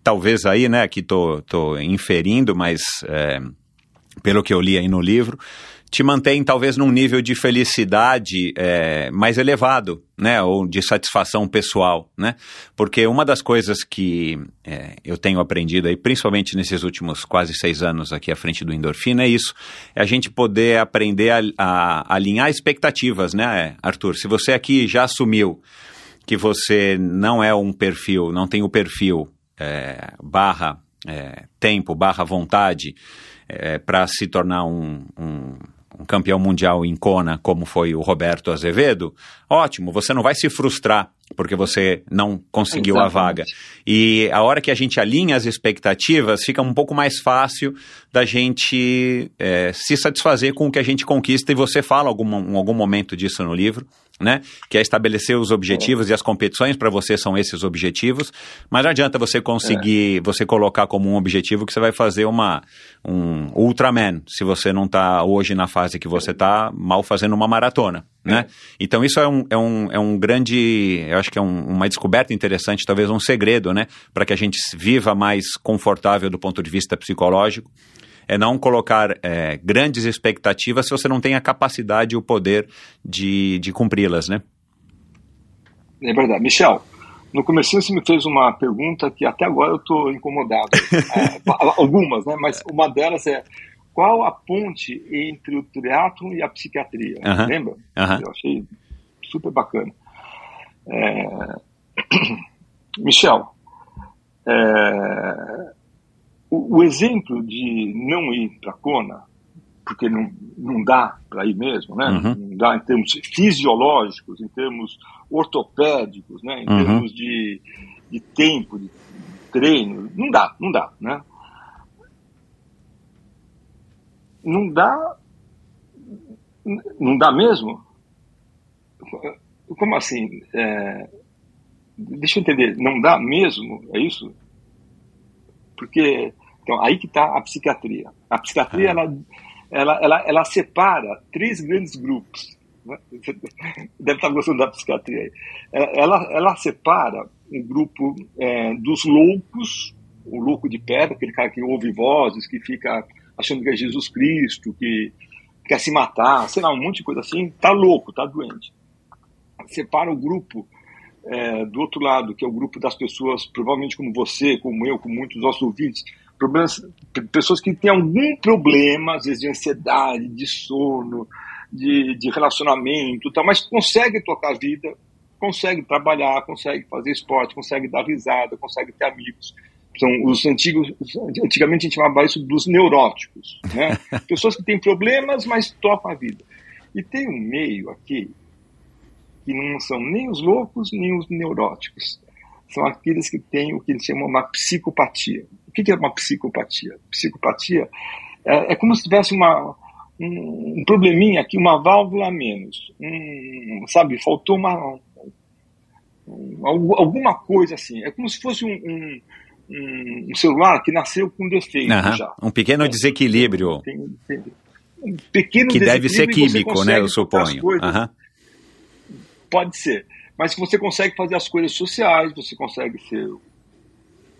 talvez aí, né, aqui tô, tô inferindo, mas é, pelo que eu li aí no livro, te mantém talvez num nível de felicidade é, mais elevado, né, ou de satisfação pessoal, né, porque uma das coisas que é, eu tenho aprendido aí, principalmente nesses últimos quase seis anos aqui à frente do Endorfina, é isso, é a gente poder aprender a, a, a alinhar expectativas, né, Arthur, se você aqui já assumiu que você não é um perfil, não tem o perfil é, barra é, tempo, barra vontade, é, para se tornar um, um, um campeão mundial em Kona, como foi o Roberto Azevedo, ótimo, você não vai se frustrar porque você não conseguiu Exatamente. a vaga. E a hora que a gente alinha as expectativas, fica um pouco mais fácil da gente é, se satisfazer com o que a gente conquista, e você fala algum, em algum momento disso no livro né? Que é estabelecer os objetivos é. e as competições para você são esses objetivos, mas não adianta você conseguir, é. você colocar como um objetivo que você vai fazer uma um Ultraman, se você não está hoje na fase que você está, mal fazendo uma maratona, né? É. Então isso é um, é um, é um grande, eu acho que é um, uma descoberta interessante, talvez um segredo, né? Para que a gente viva mais confortável do ponto de vista psicológico é não colocar é, grandes expectativas se você não tem a capacidade e o poder de, de cumpri-las, né? É verdade. Michel, no começo você me fez uma pergunta que até agora eu estou incomodado. [LAUGHS] é, algumas, né? Mas uma delas é qual a ponte entre o teatro e a psiquiatria? Lembra? Eu achei super bacana. É... [CLEARS THROAT] Michel, é... O, o exemplo de não ir para Kona, porque não, não dá para ir mesmo, né? Uhum. Não dá em termos fisiológicos, em termos ortopédicos, né? Em uhum. termos de, de tempo, de treino, não dá, não dá, né? Não dá, não dá mesmo? Como assim? É, deixa eu entender, não dá mesmo? É isso? Porque então, aí que está a psiquiatria. A psiquiatria, é. ela, ela, ela, ela separa três grandes grupos. Deve estar gostando da psiquiatria aí. Ela, ela separa um grupo é, dos loucos, o louco de pedra, aquele cara que ouve vozes, que fica achando que é Jesus Cristo, que quer se matar, sei lá, um monte de coisa assim, tá louco, tá doente. Separa o grupo é, do outro lado, que é o grupo das pessoas, provavelmente como você, como eu, como muitos dos nossos ouvintes, problemas, pessoas que têm algum problema, às vezes de ansiedade, de sono, de, de relacionamento, tal, mas consegue tocar a vida, consegue trabalhar, consegue fazer esporte, consegue dar risada, consegue ter amigos. São os antigos, antigamente a gente chamava isso dos neuróticos, né? [LAUGHS] Pessoas que têm problemas, mas tocam a vida. E tem um meio aqui que não são nem os loucos nem os neuróticos. São aqueles que têm o que eles chamam uma psicopatia. O que é uma psicopatia? Psicopatia é, é como se tivesse uma, um, um, probleminha aqui, uma válvula a menos. Um, sabe, faltou uma, um, alguma coisa assim. É como se fosse um, um celular que nasceu com defeito já. Um pequeno desequilíbrio. Tem, tem, um pequeno que deve ser químico, né? Eu suponho. Coisas, Pode ser. Mas você consegue fazer as coisas sociais, você consegue ser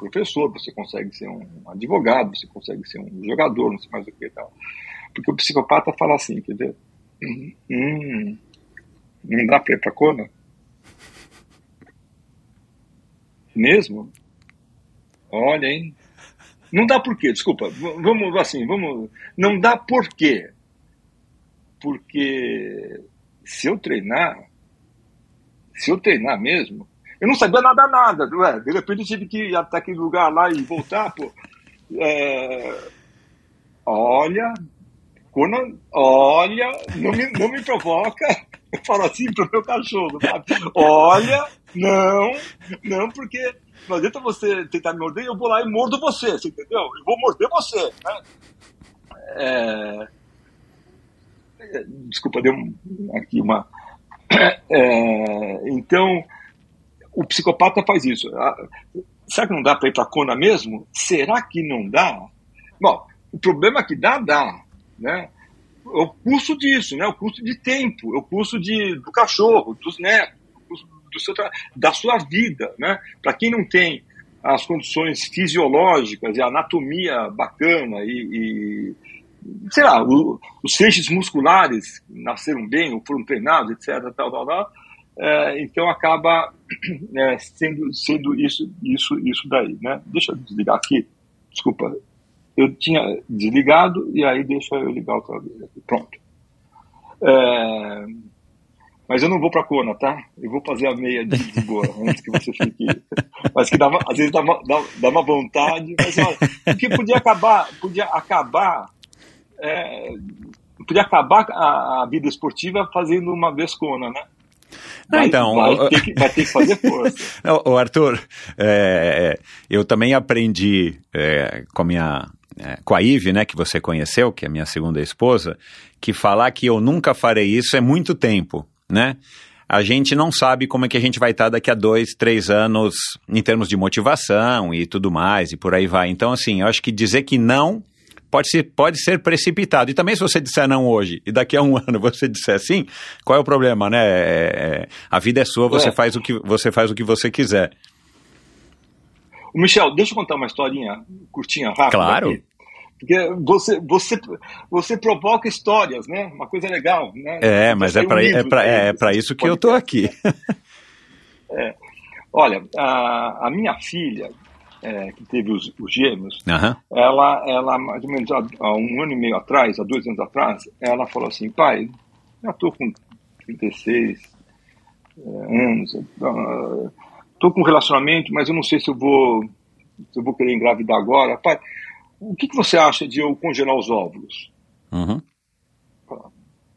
professor, você consegue ser um advogado, você consegue ser um jogador, não sei mais o que e tal. Porque o psicopata fala assim, dizer, hum, hum não dá pra ir pra Kona? Mesmo? Olha, hein? Não dá por quê? Desculpa, vamos assim, vamos. Não dá por quê? Porque se eu treinar, se eu treinar mesmo, eu não sabia nada, nada. Ué. De repente eu tive que ir até aquele lugar lá e voltar, pô. É... Olha, quando, olha, não me, não me provoca. Eu falo assim pro meu cachorro, sabe? Olha, não, não, porque não adianta você tentar me morder, eu vou lá e mordo você, você entendeu? Eu vou morder você, né? É... Desculpa, deu aqui uma. É... Então, o psicopata faz isso. Ah, será que não dá para ir para a Kona mesmo? Será que não dá? Bom, o problema é que dá, dá. Né? O custo disso, né? o custo de tempo, o custo de, do cachorro, dos netos, do seu, da sua vida. Né? Para quem não tem as condições fisiológicas e a anatomia bacana e, e sei lá, o, os feixes musculares nasceram bem ou foram treinados, etc. Tal, tal, tal, é, então acaba [CLEARS THROAT] é, sendo, sendo isso, isso, isso daí, né? Deixa eu desligar aqui, desculpa, eu tinha desligado e aí deixa eu ligar outra vez aqui, pronto. É, mas eu não vou para Kona, tá? Eu vou fazer a meia de Lisboa antes que você fique. [LAUGHS] Mas que dá, às vezes dá, dá, dá uma vontade, mas olha, porque podia acabar, podia acabar, é, podia acabar a, a vida esportiva fazendo uma vez Kona, né? Vai, então, vai, o- ter que, vai ter que fazer força. [LAUGHS] Ô, Arthur, é, eu também aprendi é, com a minha. é, com a Ive, né, que você conheceu, que é a minha segunda esposa, que falar que eu nunca farei isso é muito tempo, né? A gente não sabe como é que a gente vai estar daqui a dois, três anos em termos de motivação e tudo mais, e por aí vai. Então, assim, eu acho que dizer que não pode ser, pode ser precipitado. E também se você disser não hoje e daqui a um [LAUGHS] ano você disser sim, qual é o problema, né? É, é, a vida é sua, você, É. Faz o que, você faz o que você quiser. Michel, deixa eu contar uma historinha curtinha, rápida. Claro. aqui. Porque você, você, você provoca histórias, né? Uma coisa legal, né? É, mas é Tem um para é pra, desse é pra isso que eu tô aqui. [LAUGHS] Olha, a, a minha filha, é, que teve os, os gêmeos, Aham. ela, ela, mais ou menos há, há um ano e meio atrás, há dois anos atrás, ela falou assim, pai, já estou com 36 é, anos, estou com um relacionamento, mas eu não sei se eu vou, se eu vou querer engravidar agora. Pai, o que, que você acha de eu congelar os óvulos? Uhum.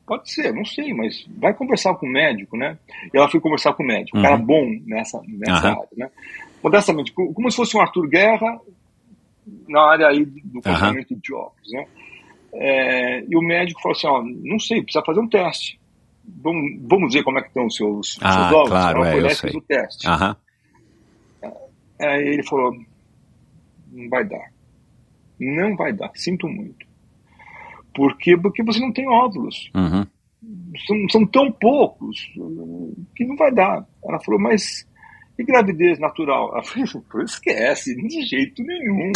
Pode ser, não sei, mas vai conversar com o médico, né? E ela foi conversar com o médico, um Uhum. cara bom nessa, nessa área, né? Modestamente, co- como se fosse um Arthur Guerra na área aí do congelamento de óvulos, né? É, e o médico falou assim, ó, não sei, precisa fazer um teste. Vamos, vamos ver como é que estão os seus, Ah, seus óvulos. claro, é, eu sei. o teste. Aham. Aí ele falou, não vai dar. Não vai dar, sinto muito. Por quê? Porque você não tem óvulos. Uhum. São, são tão poucos que não vai dar. Ela falou, mas e gravidez natural? Ela falou, esquece, de jeito nenhum.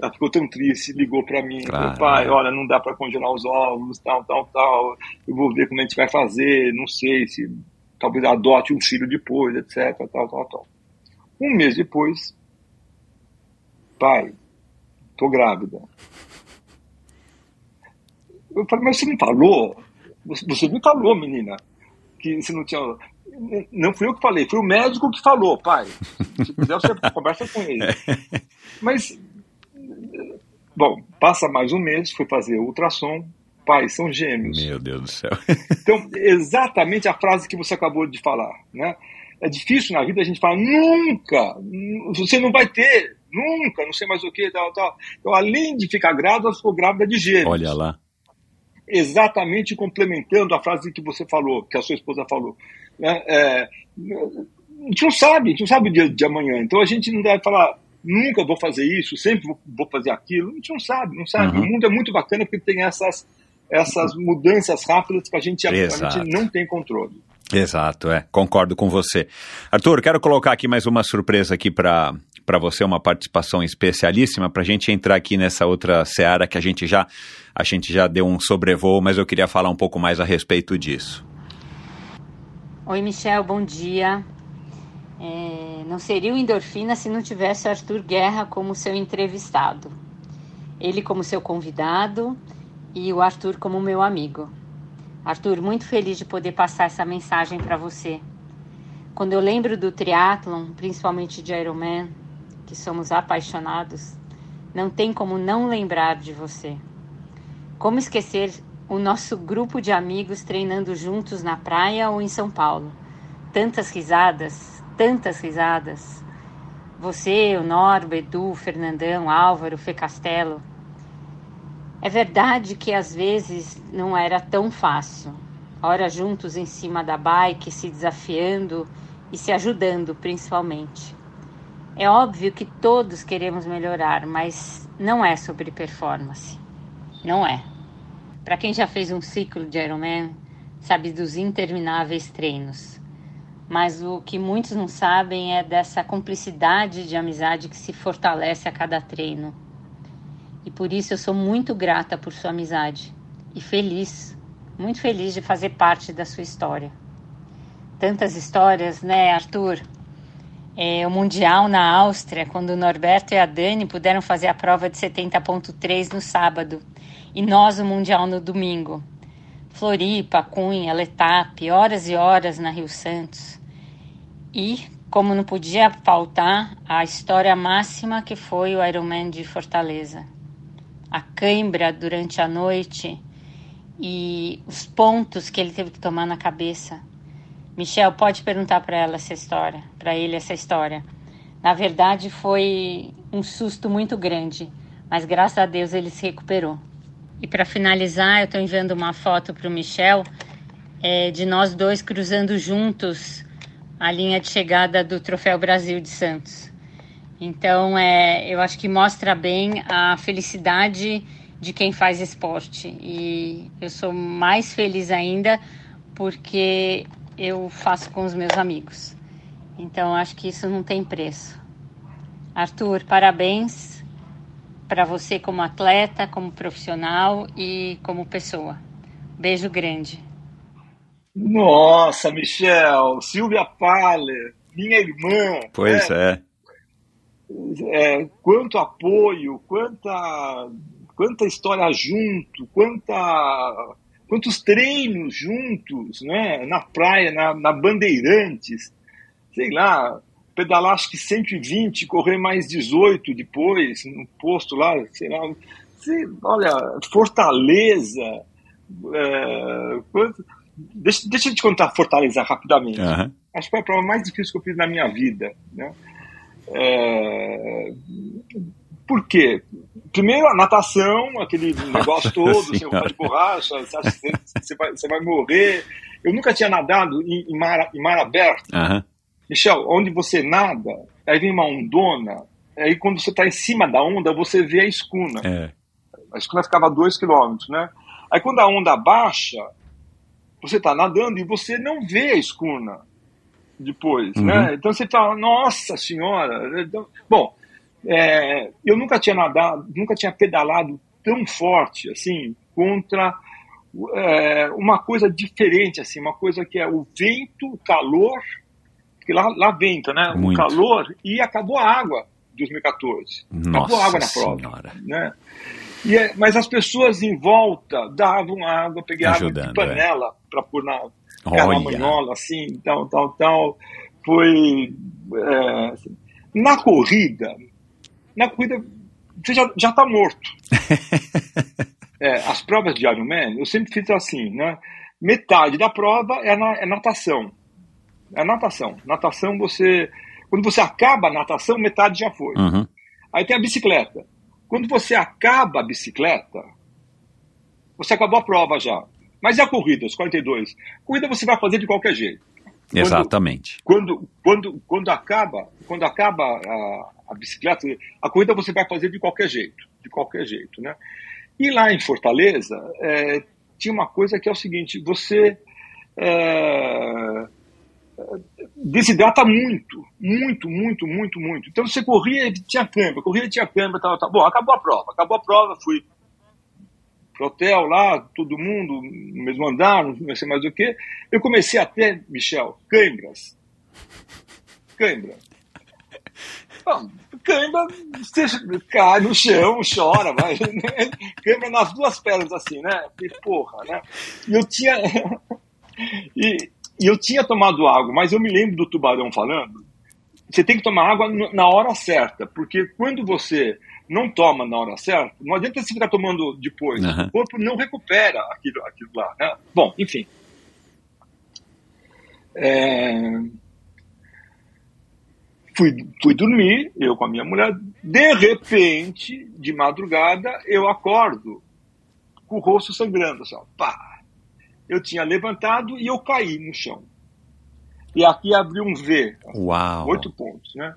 Ela ficou tão triste, ligou para mim, Claro. falou, pai, olha, não dá para congelar os óvulos, tal, tal, tal. Eu vou ver como a gente vai fazer, não sei se talvez adote um filho depois, etc, tal, tal, tal. Um mês depois, pai, tô grávida. Eu falei, mas você não falou? Você me falou, menina, que você não tinha. Não fui eu que falei, foi o médico que falou, pai. Se quiser, você [LAUGHS] conversa com ele. Mas, bom, passa mais um mês, fui fazer ultrassom, pai, são gêmeos. Meu Deus do céu. Então, exatamente a frase que você acabou de falar, né? É difícil na vida a gente falar nunca, você não vai ter, nunca, não sei mais o que, tal, tal. Então, além de ficar grávida, ficou grávida de gêmeos. Olha lá. Exatamente complementando a frase que você falou, que a sua esposa falou. Né? É, a gente não sabe, a gente não sabe o dia de amanhã. Então a gente não deve falar, nunca vou fazer isso, sempre vou, fazer aquilo. A gente não sabe, não sabe. Uhum. O mundo é muito bacana porque tem essas, essas mudanças rápidas que a gente, a, gente não tem controle. Exato, é. Concordo com você. Arthur, quero colocar aqui mais uma surpresa aqui para para você, uma participação especialíssima, para a gente entrar aqui nessa outra seara que a gente já a gente já deu um sobrevoo, mas eu queria falar um pouco mais a respeito disso. Oi, Michel, bom dia. É, não seria o Endorfina se não tivesse Arthur Guerra como seu entrevistado. Ele como seu convidado e o Arthur como meu amigo. Arthur, muito feliz de poder passar essa mensagem para você. Quando eu lembro do triatlon, principalmente de Ironman, que somos apaixonados, não tem como não lembrar de você. Como esquecer o nosso grupo de amigos treinando juntos na praia ou em São Paulo? Tantas risadas, tantas risadas. Você, o Norba, Edu, Fernandão, Álvaro, Fê Castelo. É verdade que às vezes não era tão fácil. Ora juntos em cima da bike, se desafiando e se ajudando, principalmente. É óbvio que todos queremos melhorar, mas não é sobre performance. Não é. Para quem já fez um ciclo de Ironman, sabe dos intermináveis treinos. Mas o que muitos não sabem é dessa cumplicidade de amizade que se fortalece a cada treino. E por isso eu sou muito grata por sua amizade e feliz, muito feliz de fazer parte da sua história. Tantas histórias, né, Arthur? É, o Mundial na Áustria, quando o Norberto e a Dani puderam fazer a prova de 70.3 no sábado e nós o Mundial no domingo. Floripa, Cunha, Letap, horas e horas na Rio Santos. E, como não podia faltar, a história máxima que foi o Ironman de Fortaleza. A cãibra durante a noite e os pontos que ele teve que tomar na cabeça. Michel, pode perguntar para ela essa história, para ele essa história. Na verdade, foi um susto muito grande, mas graças a Deus ele se recuperou. E para finalizar, eu estou enviando uma foto para o Michel é, de nós dois cruzando juntos a linha de chegada do Troféu Brasil de Santos. Então, é, eu acho que mostra bem a felicidade de quem faz esporte. E eu sou mais feliz ainda porque eu faço com os meus amigos. Então, acho que isso não tem preço. Arthur, parabéns para você como atleta, como profissional e como pessoa. Beijo grande. Nossa, Michel, Silvia Paller, minha irmã. Pois né? é. é. Quanto apoio, quanta, quanta história junto, quanta, quantos treinos juntos, né? Na praia, na, na Bandeirantes, sei lá, pedalar acho que 120, correr mais 18 depois, no posto lá, sei lá. Sei, olha, Fortaleza, é, quanto, Deixa, deixa eu te contar Fortaleza rapidamente. Uhum. Acho que foi a prova mais difícil que eu fiz na minha vida. Né? É... Por quê? Primeiro, a natação, aquele [LAUGHS] negócio todo, sem roupa de borracha, você acha que você vai, você vai morrer. Eu nunca tinha nadado em, em, mar, em mar aberto. Uhum. Michel, onde você nada, aí vem uma ondona, aí quando você está em cima da onda, você vê a escuna. É. A escuna ficava a dois quilômetros, né? Aí quando a onda baixa, você está nadando e você não vê a escuna depois, uhum. né? Então você está, nossa senhora. Então, bom, é, eu nunca tinha nadado, nunca tinha pedalado tão forte assim contra é, uma coisa diferente, assim, uma coisa que é o vento, o calor, que lá, lá venta, né? Muito. O calor e acabou a água. 2014. Nossa acabou a água na prova. Senhora. Né? E, é, mas as pessoas em volta davam água, peguei Ajudando, água de panela é. para pôr na caramanhola, assim, tal, tal, tal. Foi. É, assim. na corrida, na corrida, você já, já tá morto. [LAUGHS] é, as provas de Ironman, eu sempre fiz assim, né? Metade da prova é, na, é natação. É natação. Natação, você. Quando você acaba a natação, metade já foi. Uhum. Aí tem a bicicleta. Quando você acaba a bicicleta, você acabou a prova já. Mas e a corrida, os 42? A corrida você vai fazer de qualquer jeito. Exatamente. Quando, quando, quando acaba, quando acaba a, a, bicicleta, a corrida você vai fazer de qualquer jeito. De qualquer jeito, né? E lá em Fortaleza, é, tinha uma coisa que é o seguinte: você. É, desidrata muito, muito, muito, muito, muito. Então você corria e tinha câmera, corria e tinha câmera, tal, tal. Bom, acabou a prova, acabou a prova, fui hotel lá, todo mundo no mesmo andar, não sei mais o que. Eu comecei a ter, Michel, câimbras. Câimbra. Bom, você cai no chão, chora, mas né? nas duas pernas assim, né? E porra, né? E eu tinha. [LAUGHS] e, e eu tinha tomado água, mas eu me lembro do tubarão falando. Você tem que tomar água na hora certa, porque quando você não toma na hora certa, não adianta você ficar tomando depois. Uhum. O corpo não recupera aquilo, aquilo lá. Né? Bom, enfim. É... Fui, fui dormir, eu com a minha mulher. De repente, de madrugada, eu acordo com o rosto sangrando. Assim, pá, eu tinha levantado e eu caí no chão. E aqui abriu um V. Uau! Oito pontos, né?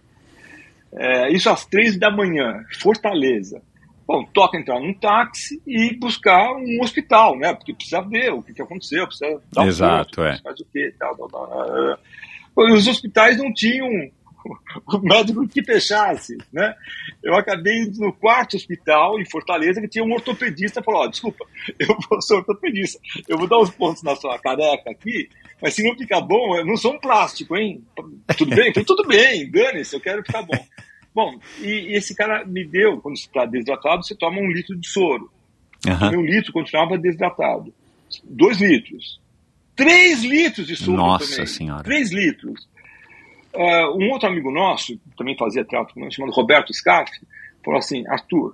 É, isso às três da manhã, Fortaleza. Bom, toca entrar num táxi e buscar um hospital, né? Porque precisa ver o que, que aconteceu, precisa dar Exato, um é. Faz o quê, tal, tal, tal. Os hospitais não tinham o médico que fechasse, né? Eu acabei no quarto hospital em Fortaleza que tinha um ortopedista falou, ó, oh, desculpa, [LAUGHS] eu ser ortopedista, eu vou dar uns pontos na sua careca aqui, mas se não ficar bom, eu não sou um plástico, hein? Tudo bem? falei, tudo bem, dane-se, eu quero ficar bom. Bom, e, e esse cara me deu, quando está desidratado, você toma um litro de soro. Uhum. Um litro continuava desidratado. Dois litros. Três litros de soro Nossa também. Senhora. Três litros. Uh, um outro amigo nosso, que também fazia teatro, chamado Roberto Scaff, falou assim: Arthur,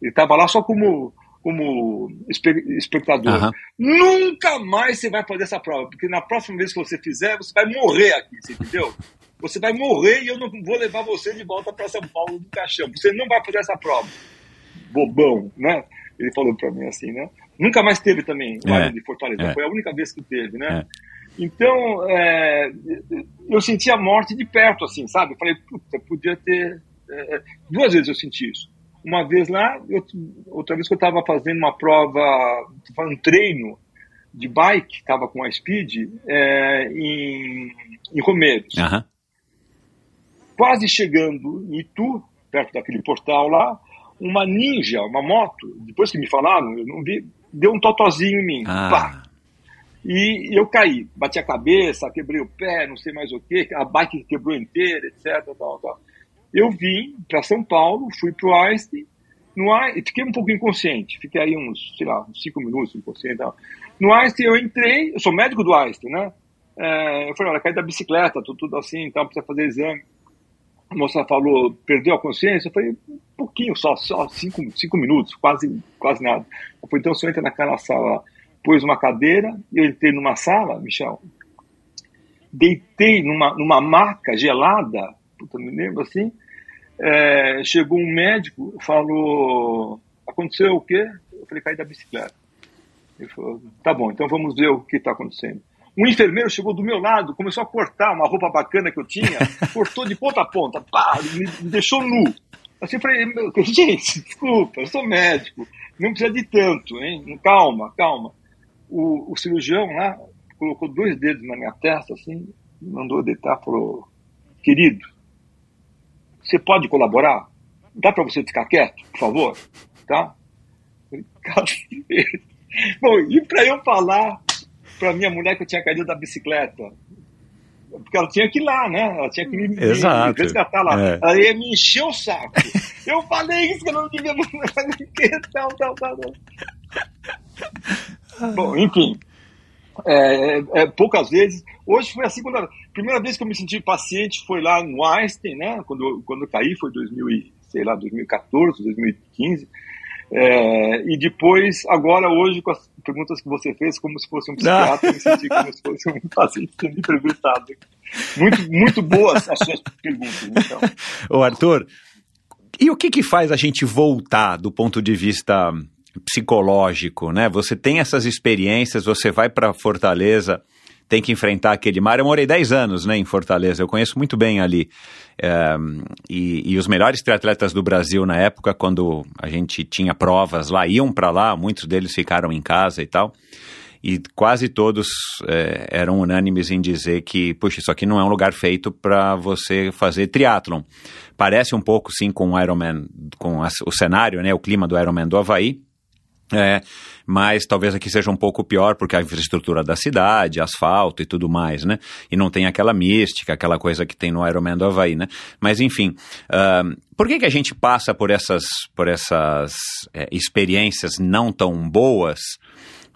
ele estava lá só como como espectador. Uhum. Nunca mais você vai fazer essa prova, porque na próxima vez que você fizer, você vai morrer aqui, você entendeu? Você vai morrer e eu não vou levar você de volta para São Paulo do caixão. Você não vai fazer essa prova. Bobão, né? Ele falou para mim assim, né? Nunca mais teve também o é. de Fortaleza. É. Foi a única vez que teve, né? É. Então, é, eu senti a morte de perto, assim, sabe? Eu falei, puta, podia ter. É, duas vezes eu senti isso. Uma vez lá, eu, outra vez que eu estava fazendo uma prova, um treino de bike, estava com a Speed, é, em, em Romeiros. Uhum. Quase chegando em Itu, perto daquele portal lá, uma ninja, uma moto, depois que me falaram, eu não vi, deu um totozinho em mim. Ah. Pá. E eu caí, bati a cabeça, quebrei o pé, não sei mais o que, a bike quebrou inteira, etc. Tal, tal. Eu vim para São Paulo, fui para o Einstein, no Einstein, fiquei um pouco inconsciente, fiquei aí uns, sei lá, uns cinco minutos inconsciente. Tal. No Einstein eu entrei, eu sou médico do Einstein, né? É, eu falei, olha, caí da bicicleta, tudo, tudo assim, então precisa fazer exame. A moça falou, perdeu a consciência? Eu falei, um pouquinho só, só cinco, cinco minutos, quase, quase nada. Eu falei, então o senhor entra naquela sala, pôs uma cadeira, eu entrei numa sala, Michel, deitei numa, numa maca gelada, puta, me lembro assim, é, chegou um médico, falou, aconteceu o quê? Eu falei, caí da bicicleta. Ele falou, tá bom, então vamos ver o que está acontecendo. Um enfermeiro chegou do meu lado, começou a cortar uma roupa bacana que eu tinha, [LAUGHS] cortou de ponta a ponta, pá, me, me deixou nu. Assim eu falei, [LAUGHS] gente, desculpa, eu sou médico, não precisa de tanto, hein? Calma, calma. O, o cirurgião lá colocou dois dedos na minha testa, assim, mandou deitar, falou, querido, você pode colaborar? Dá para você ficar quieto, por favor? Tá? Bom, [LAUGHS] e para eu falar para minha mulher que eu tinha caído da bicicleta? Porque ela tinha que ir lá, né? Ela tinha que me, me resgatar lá. É. Ela ia me encher o saco. eu falei isso que eu não devia. [LAUGHS] tal, tal, tal, tal. Bom, enfim. É, é, poucas vezes. Hoje foi a segunda. Primeira vez que eu me senti paciente foi lá no Einstein, né? Quando, quando eu caí foi 2000 sei lá, 2014, 2015. É, e depois, agora, hoje, com as perguntas que você fez, como se fosse um psiquiatra, eu me senti como se fosse um paciente sendo entrevistado. Muito, muito boas as suas perguntas, então. Ô, Arthur, e o que que faz a gente voltar do ponto de vista psicológico, né? Você tem essas experiências, você vai para Fortaleza, tem que enfrentar aquele mar. Eu morei 10 anos né, em Fortaleza, eu conheço muito bem ali. É, e, e, os melhores triatletas do Brasil na época, quando a gente tinha provas lá, iam para lá, muitos deles ficaram em casa e tal. E quase todos é, eram unânimes em dizer que, puxa, isso aqui não é um lugar feito para você fazer triatlon. Parece um pouco, sim, com o Ironman, com a, o cenário, né, o clima do Ironman do Havaí, é, mas talvez aqui seja um pouco pior porque a infraestrutura da cidade, asfalto e tudo mais, né? E não tem aquela mística, aquela coisa que tem no Ironman do Havaí, né? Mas enfim, uh, por que, que a gente passa por essas, por essas é, experiências não tão boas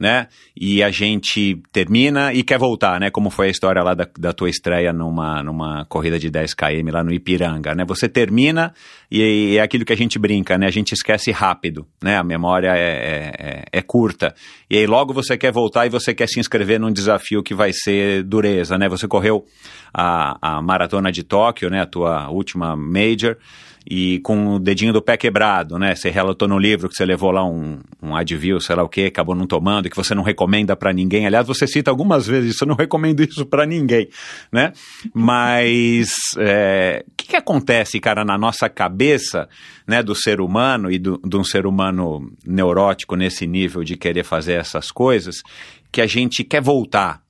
né? E a gente termina e quer voltar, né? Como foi a história lá da, da tua estreia numa, numa corrida de 10 km lá no Ipiranga, né? Você termina e, é aquilo que a gente brinca, né? A gente esquece rápido, né? A memória é, é, é, é curta. E aí logo você quer voltar e você quer se inscrever num desafio que vai ser dureza, né? Você correu a, a maratona de Tóquio, né? A tua última major e com o dedinho do pé quebrado, né? Você relatou no livro que você levou lá um, um Advil, sei lá o que, acabou não tomando, que você não recomenda para ninguém. Aliás, você cita algumas vezes isso, eu não recomendo isso para ninguém, né? Mas o é, que, que acontece, cara, na nossa cabeça, né, do ser humano e do, de um ser humano neurótico nesse nível de querer fazer essas coisas, que a gente quer voltar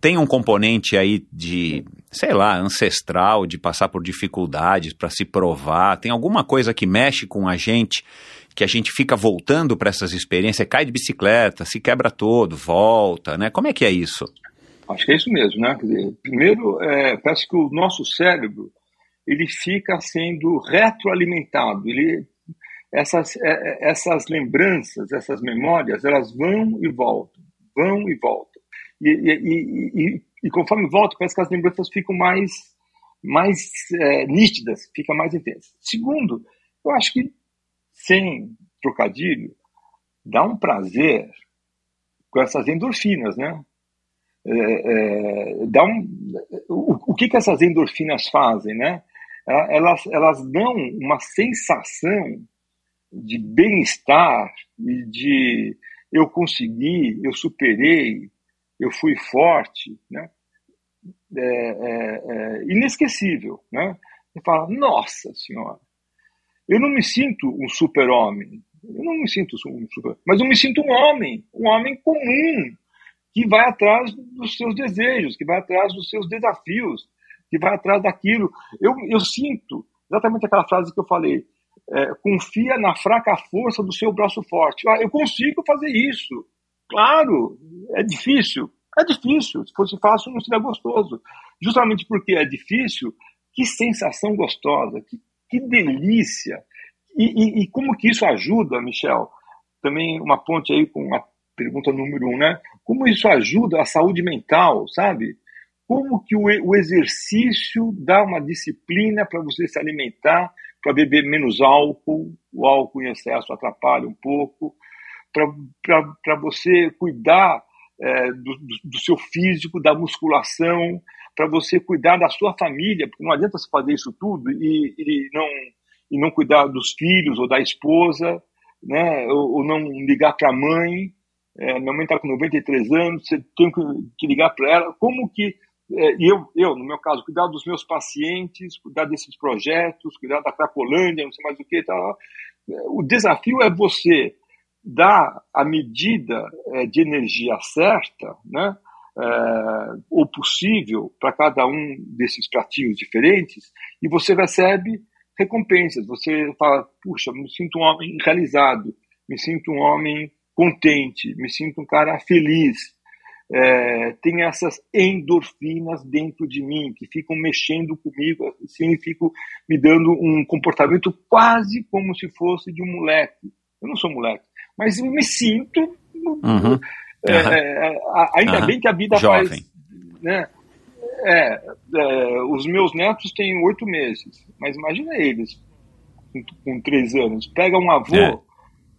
tem um componente aí de, sei lá, ancestral, de passar por dificuldades para se provar? Tem alguma coisa que mexe com a gente, que a gente fica voltando para essas experiências, cai de bicicleta, se quebra todo, volta, né? Como é que é isso? Acho que é isso mesmo, né? Dizer, primeiro, é, parece que o nosso cérebro ele fica sendo retroalimentado. Ele, essas, é, é, essas lembranças, essas memórias, elas vão e voltam, vão e voltam. E, e, e, e, conforme volta, parece que as lembranças ficam mais, mais é, nítidas, ficam mais intensas. Segundo, eu acho que, sem trocadilho, dá um prazer com essas endorfinas, né? É, é, dá um, o, o que, que essas endorfinas fazem, né? Elas, elas dão uma sensação de bem-estar e de eu consegui, eu superei, eu fui forte, né? É, é, é inesquecível, né? Você fala, nossa senhora, eu não me sinto um super-homem, eu não me sinto um super, mas eu me sinto um homem, um homem comum que vai atrás dos seus desejos, que vai atrás dos seus desafios, que vai atrás daquilo. Eu, eu sinto exatamente aquela frase que eu falei. É, confia na fraca força do seu braço forte. Ah, eu consigo fazer isso. Claro, é difícil. É difícil. Se fosse fácil, não seria gostoso. Justamente porque é difícil, que sensação gostosa, que, que delícia. E, e, e, como que isso ajuda, Michel? Também uma ponte aí com a pergunta número um, né? Como isso ajuda a saúde mental, sabe? Como que o, o exercício dá uma disciplina para você se alimentar, para beber menos álcool, o álcool em excesso atrapalha um pouco, para você cuidar é, do, do, seu físico, da musculação, para você cuidar da sua família, porque não adianta você fazer isso tudo e, e não, e não cuidar dos filhos ou da esposa, né, ou, ou não ligar para a mãe. É, minha mãe está com 93 anos, você tem que, ligar para ela. Como que é, eu, eu, no meu caso, cuidar dos meus pacientes, cuidar desses projetos, cuidar da Cracolândia, não sei mais o que. Tal. O desafio é você dar a medida é, de energia certa, né, é, ou possível, para cada um desses pratinhos diferentes, e você recebe recompensas. Você fala, puxa, me sinto um homem realizado, me sinto um homem contente, me sinto um cara feliz é, tem essas endorfinas dentro de mim que ficam mexendo comigo, assim, ficam me dando um comportamento quase como se fosse de um moleque. Eu não sou moleque, mas eu me sinto. Uhum. É, é, ainda uhum. bem que a vida Jovem. faz. Né, é, é, os meus netos têm oito meses, mas imagina eles com, com três anos. Pega um avô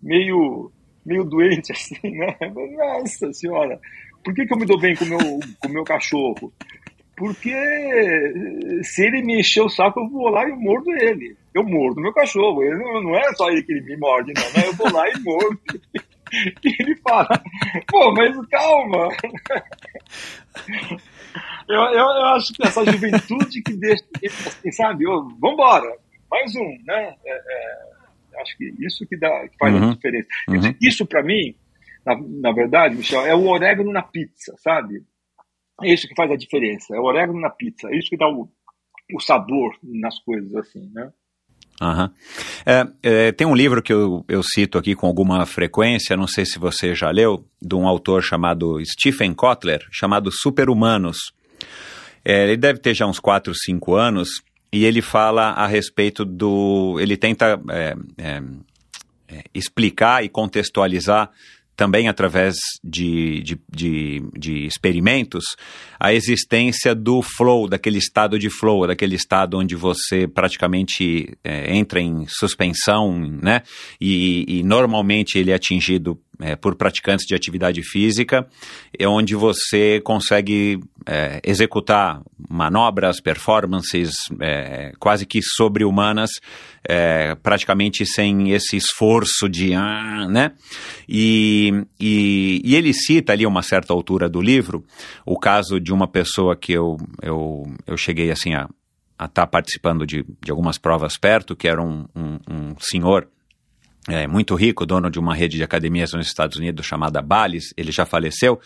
meio meio doente [LAUGHS] assim, né? Nossa senhora, por que, que eu me dou bem com meu, o com meu cachorro? Porque se ele me encher o saco, eu vou lá e mordo ele. Eu mordo meu cachorro. Ele não, não é só ele que ele me morde, não. Né? Eu vou lá e mordo. [LAUGHS] E ele fala, pô, mas calma. [LAUGHS] Eu, eu, eu acho que essa juventude que deixa, assim, sabe, vambora, mais um, né? É, é, acho que isso que, dá, que faz uhum. a diferença. Uhum. Isso, para mim, na, na verdade, Michel, é o orégano na pizza, sabe? É isso que faz a diferença, é o orégano na pizza, é isso que dá o, o sabor nas coisas, assim, né? Uhum. É, é, tem um livro que eu, eu, cito aqui com alguma frequência, não sei se você já leu, de um autor chamado Stephen Kotler, chamado Superhumanos. É, ele deve ter já uns 4, 5 anos, e ele fala a respeito do. Ele tenta é, é, é, explicar e contextualizar também através de, de, de, de, experimentos, a existência do flow, daquele estado de flow, daquele estado onde você praticamente é, entra em suspensão, né? E, e normalmente ele é atingido é, por praticantes de atividade física, é onde você consegue é, executar manobras, performances é, quase que sobre-humanas, é, praticamente sem esse esforço de. Ah, né? E, e, e, ele cita ali, a uma certa altura do livro, o caso de uma pessoa que eu, eu, eu cheguei assim a estar tá participando de, de algumas provas perto, que era um, um, um senhor é, muito rico, dono de uma rede de academias nos Estados Unidos chamada Bally's, ele já faleceu,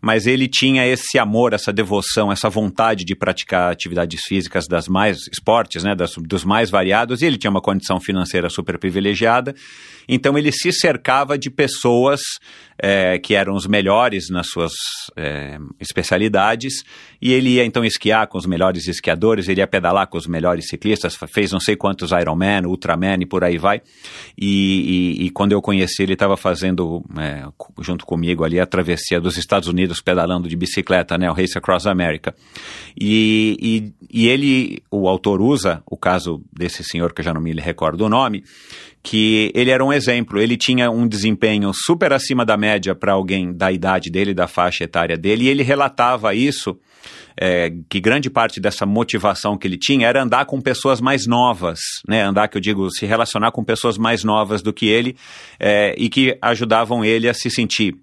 mas ele tinha esse amor, essa devoção, essa vontade de praticar atividades físicas das mais esportes, né, das, dos mais variados, e ele tinha uma condição financeira super privilegiada, então ele se cercava de pessoas é, que eram os melhores nas suas é, especialidades, e ele ia então esquiar com os melhores esquiadores, ele ia pedalar com os melhores ciclistas, fez não sei quantos Ironman, Ultraman e por aí vai, e, e, e quando eu conheci ele estava fazendo, é, junto comigo ali, a travessia dos Estados Unidos pedalando de bicicleta, né, o Race Across America. E, e, e ele, o autor usa o caso desse senhor que eu já não me recordo o nome, que ele era um exemplo. Ele tinha um desempenho super acima da média para alguém da idade dele, da faixa etária dele, e ele relatava isso. É, que grande parte dessa motivação que ele tinha era andar com pessoas mais novas, né? Andar, que eu digo, se relacionar com pessoas mais novas do que ele é, e que ajudavam ele a se sentir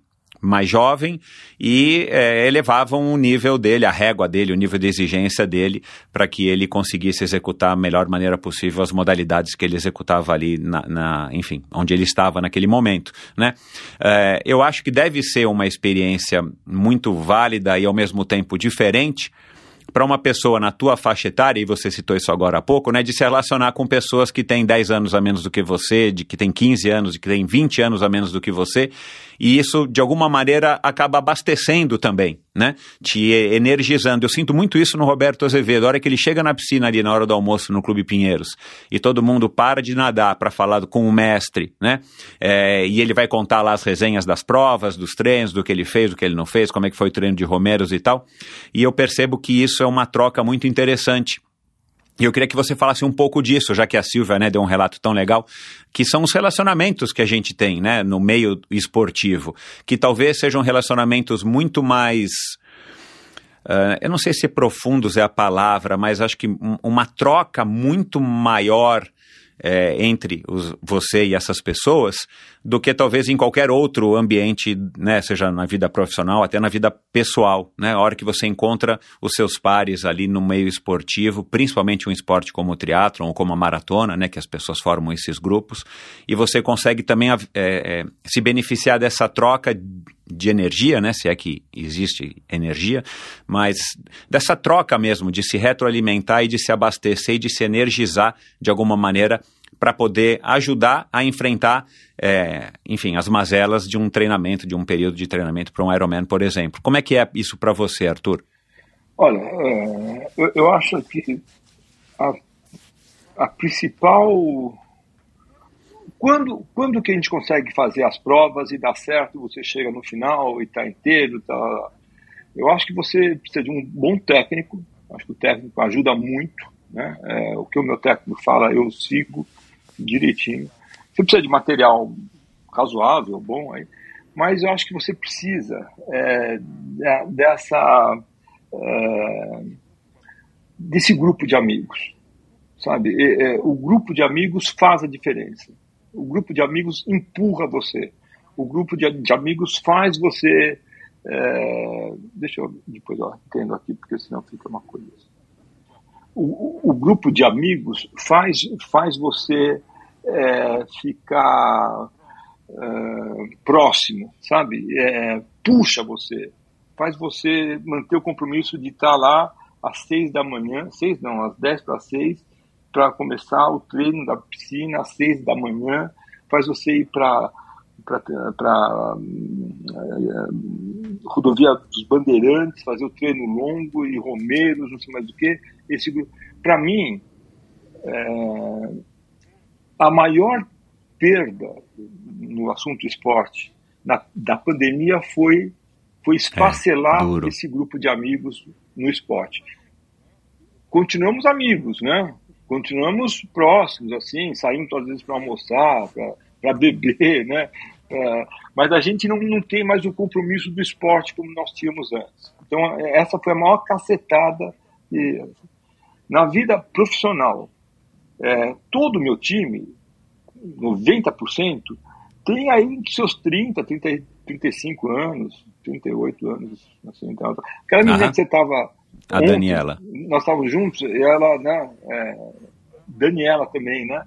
mais jovem e é, elevavam o nível dele, a régua dele, o nível de exigência dele, para que ele conseguisse executar a melhor maneira possível as modalidades que ele executava ali, na, na enfim, onde ele estava naquele momento. Né? É, eu acho que deve ser uma experiência muito válida e ao mesmo tempo diferente para uma pessoa na tua faixa etária, e você citou isso agora há pouco, né, de se relacionar com pessoas que têm 10 anos a menos do que você, de que têm 15 anos, de que têm 20 anos a menos do que você, e isso, de alguma maneira, acaba abastecendo também, né? Te energizando. Eu sinto muito isso no Roberto Azevedo. A hora que ele chega na piscina ali na hora do almoço no Clube Pinheiros e todo mundo para de nadar para falar com o mestre, né? É, e ele vai contar lá as resenhas das provas, dos treinos, do que ele fez, do que ele não fez, como é que foi o treino de Romeros e tal. E eu percebo que isso é uma troca muito interessante e eu queria que você falasse um pouco disso, já que a Silvia né, deu um relato tão legal, que são os relacionamentos que a gente tem né, no meio esportivo, que talvez sejam relacionamentos muito mais. Uh, eu não sei se profundos é a palavra, mas acho que uma troca muito maior é, entre os, você e essas pessoas do que talvez em qualquer outro ambiente, né, seja na vida profissional, até na vida pessoal, né, a hora que você encontra os seus pares ali no meio esportivo, principalmente um esporte como o triatlon ou como a maratona, né, que as pessoas formam esses grupos, e você consegue também é, é, se beneficiar dessa troca de energia, né, se é que existe energia, mas dessa troca mesmo, de se retroalimentar e de se abastecer e de se energizar de alguma maneira para poder ajudar a enfrentar, é, enfim, as mazelas de um treinamento, de um período de treinamento para um Ironman, por exemplo. Como é que é isso para você, Arthur? Olha, é, eu, acho que a, a principal quando, quando que a gente consegue fazer as provas e dá certo, você chega no final e está inteiro, tá... eu acho que você precisa de um bom técnico, acho que o técnico ajuda muito, né? É, o que o meu técnico fala eu sigo direitinho. Você precisa de material razoável, bom, aí, mas eu acho que você precisa é, dessa é, desse grupo de amigos, sabe? É, o grupo de amigos faz a diferença o grupo de amigos empurra você. O grupo de, de amigos faz você. É, deixa eu depois eu entendo aqui, porque senão fica uma coisa. O, o, o grupo de amigos faz, faz você é, ficar é, próximo, sabe? É, puxa você, faz você manter o compromisso de estar lá às seis da manhã, seis não, às dez para seis, para começar o treino da piscina às seis da manhã, faz você ir para para uh, rodovia dos Bandeirantes, fazer o treino longo e Romeiros, não sei mais do que. Esse para mim, é, a maior perda no assunto esporte na, da pandemia foi foi esfacelar é, esse grupo de amigos no esporte. Continuamos amigos, né? Continuamos próximos, assim, saímos às vezes para almoçar, para beber, né? É, mas a gente não, não tem mais o compromisso do esporte como nós tínhamos antes. Então, essa foi a maior cacetada. E, na vida profissional, é, todo o meu time, 90%, tem aí seus 30, 30, 35 anos, 38 anos. Assim, então, aquela menina uhum. que você estava a Ontem, Daniela. Nós estávamos juntos, e ela, né, é, Daniela também, né?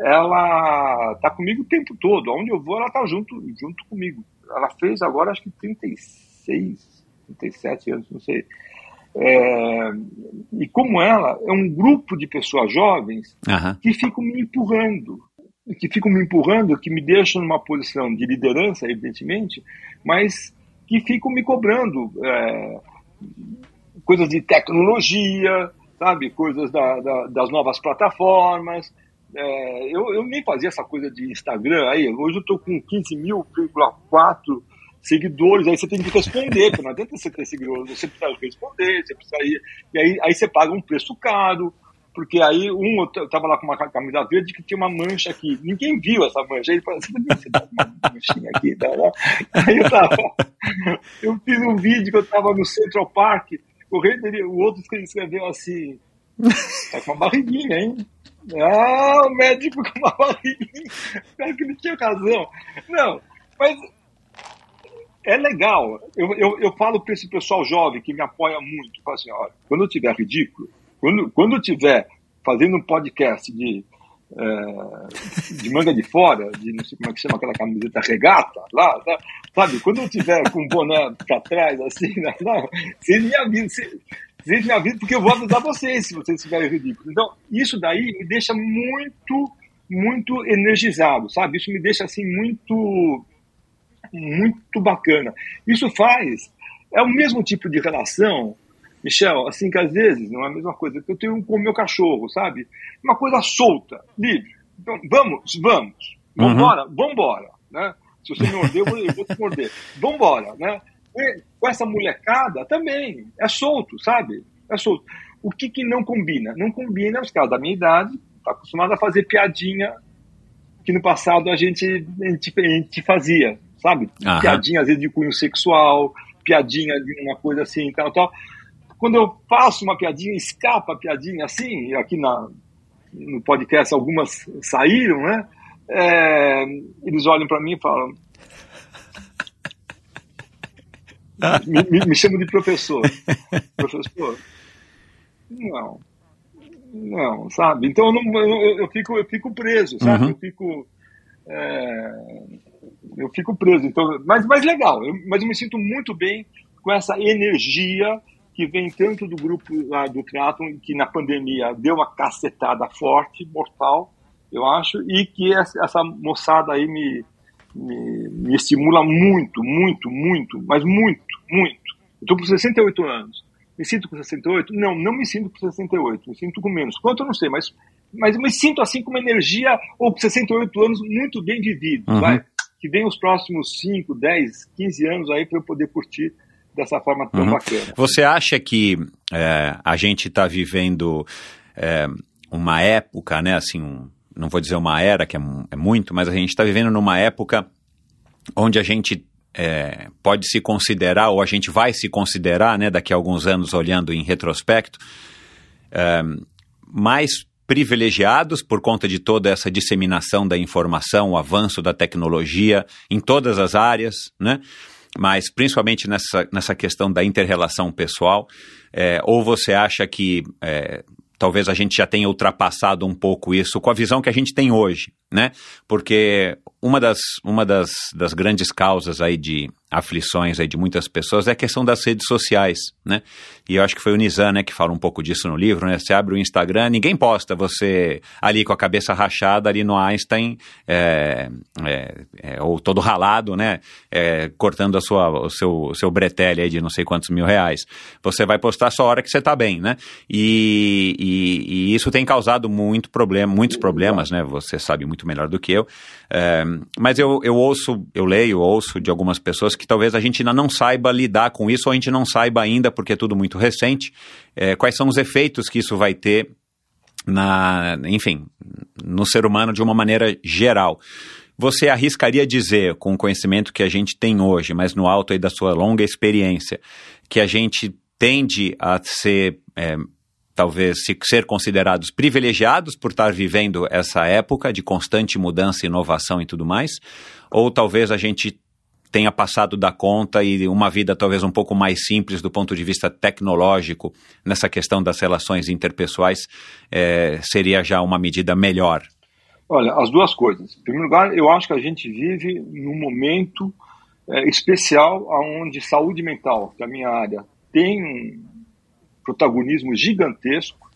Ela tá comigo o tempo todo. Onde eu vou, ela tá junto, junto comigo. Ela fez agora, acho que 36, 37 anos, não sei. É, e como ela, é um grupo de pessoas jovens uhum. que ficam me empurrando, que ficam me empurrando, que me deixam numa posição de liderança, evidentemente, mas que ficam me cobrando. É, coisas de tecnologia, sabe? Coisas da, da, das novas plataformas. É, eu, eu nem fazia essa coisa de Instagram aí. Hoje eu estou com 15.4 seguidores, aí você tem que responder, porque não adianta você ter seguidores, você precisa responder, você precisa ir, e aí, aí você paga um preço caro, porque aí um eu tava lá com uma camisa verde que tinha uma mancha aqui, ninguém viu essa mancha, aí ele falou, você tá uma manchinha aqui, tá, aí eu tava, eu fiz um vídeo que eu tava no Central Park, o, rei dele, o outro escreveu assim, tá com uma barriguinha, hein? Ah, o médico com uma [LAUGHS] barriguinha. Pior que ele tinha razão. Não, mas é legal. Eu, eu, eu falo para esse pessoal jovem que me apoia muito, falo assim, olha, quando eu tiver ridículo, quando, quando eu tiver fazendo um podcast de, é, de manga de fora, de não sei como é que chama aquela camiseta regata, lá, tá, sabe? Quando eu tiver com o boné para trás, assim, não, né, vocês me avisam, vocês, vocês me avisam porque eu vou avisar vocês se vocês estiverem ridículos. Então, isso daí me deixa muito, muito energizado, sabe? Isso me deixa, assim, muito muito bacana. Isso faz, é o mesmo tipo de relação, Michel, assim que às vezes não é a mesma coisa que eu tenho com o meu cachorro, sabe? Uma coisa solta, livre. Então, vamos, vamos, vambora, uhum. vambora, né? Se você me morder, eu vou, eu vou te morder. [LAUGHS] Vambora, né? E com essa molecada também, é solto, sabe? É solto. O que que não combina? Não combina os caras da minha idade, tá acostumado a fazer piadinha que no passado a gente, a gente, a gente fazia, sabe? Aham. Piadinha às vezes de cunho sexual, piadinha de uma coisa assim, tal, tal. Quando eu faço uma piadinha, escapa a piadinha assim, aqui na, no podcast algumas saíram, né? É, eles olham para mim e falam. me, me, me chamam de professor. professor? Não. Não, sabe? Então eu, não, eu, eu, fico, eu fico preso, sabe? Uhum. Eu fico. É, eu fico preso. Então, mas, mas legal, eu, mas eu me sinto muito bem com essa energia que vem tanto do grupo lá do triatlon, que na pandemia deu uma cacetada forte, mortal, eu acho, e que essa moçada aí me, me, me estimula muito, muito, muito, mas muito, muito. Eu estou com 68 anos. Me sinto com 68? Não, não me sinto com 68, me sinto com menos. Quanto eu não sei, mas, mas me sinto assim com uma energia, ou com 68 anos, muito bem vivido, uhum. vai? que vem os próximos 5, 10, 15 anos aí para eu poder curtir dessa forma tão uhum. bacana. Você acha que é, a gente está vivendo é, uma época, né, assim, um, não vou dizer uma era, que é, é muito, mas a gente está vivendo numa época onde a gente é, pode se considerar, ou a gente vai se considerar, né, daqui a alguns anos, olhando em retrospecto, é, mais privilegiados por conta de toda essa disseminação da informação, o avanço da tecnologia em todas as áreas, né? Mas principalmente nessa, nessa questão da inter-relação pessoal, é, ou você acha que é, talvez a gente já tenha ultrapassado um pouco isso com a visão que a gente tem hoje, né? Porque uma das, uma das, das grandes causas aí de aflições aí de muitas pessoas é a questão das redes sociais, né? E eu acho que foi o Nizam, né, que fala um pouco disso no livro, né? Você abre o Instagram, ninguém posta você ali com a cabeça rachada ali no Einstein, é, é, é, ou todo ralado, né? É, cortando a sua, o seu, o seu bretelle aí de não sei quantos mil reais. Você vai postar só a hora que você tá bem, né? E, e, e isso tem causado muito problema, muitos problemas, né? Você sabe muito melhor do que eu. É, mas eu, eu ouço, eu leio, ouço de algumas pessoas que talvez a gente ainda não saiba lidar com isso, ou a gente não saiba ainda, porque é tudo muito recente, é, quais são os efeitos que isso vai ter na, enfim, no ser humano de uma maneira geral. Você arriscaria dizer, com o conhecimento que a gente tem hoje, mas no alto aí da sua longa experiência, que a gente tende a ser é, talvez ser considerados privilegiados por estar vivendo essa época de constante mudança, inovação e tudo mais, ou talvez a gente tenha passado da conta e uma vida talvez um pouco mais simples do ponto de vista tecnológico nessa questão das relações interpessoais é, seria já uma medida melhor? Olha, as duas coisas. Em primeiro lugar, eu acho que a gente vive num momento é, especial onde saúde mental, que é a minha área, tem protagonismo gigantesco.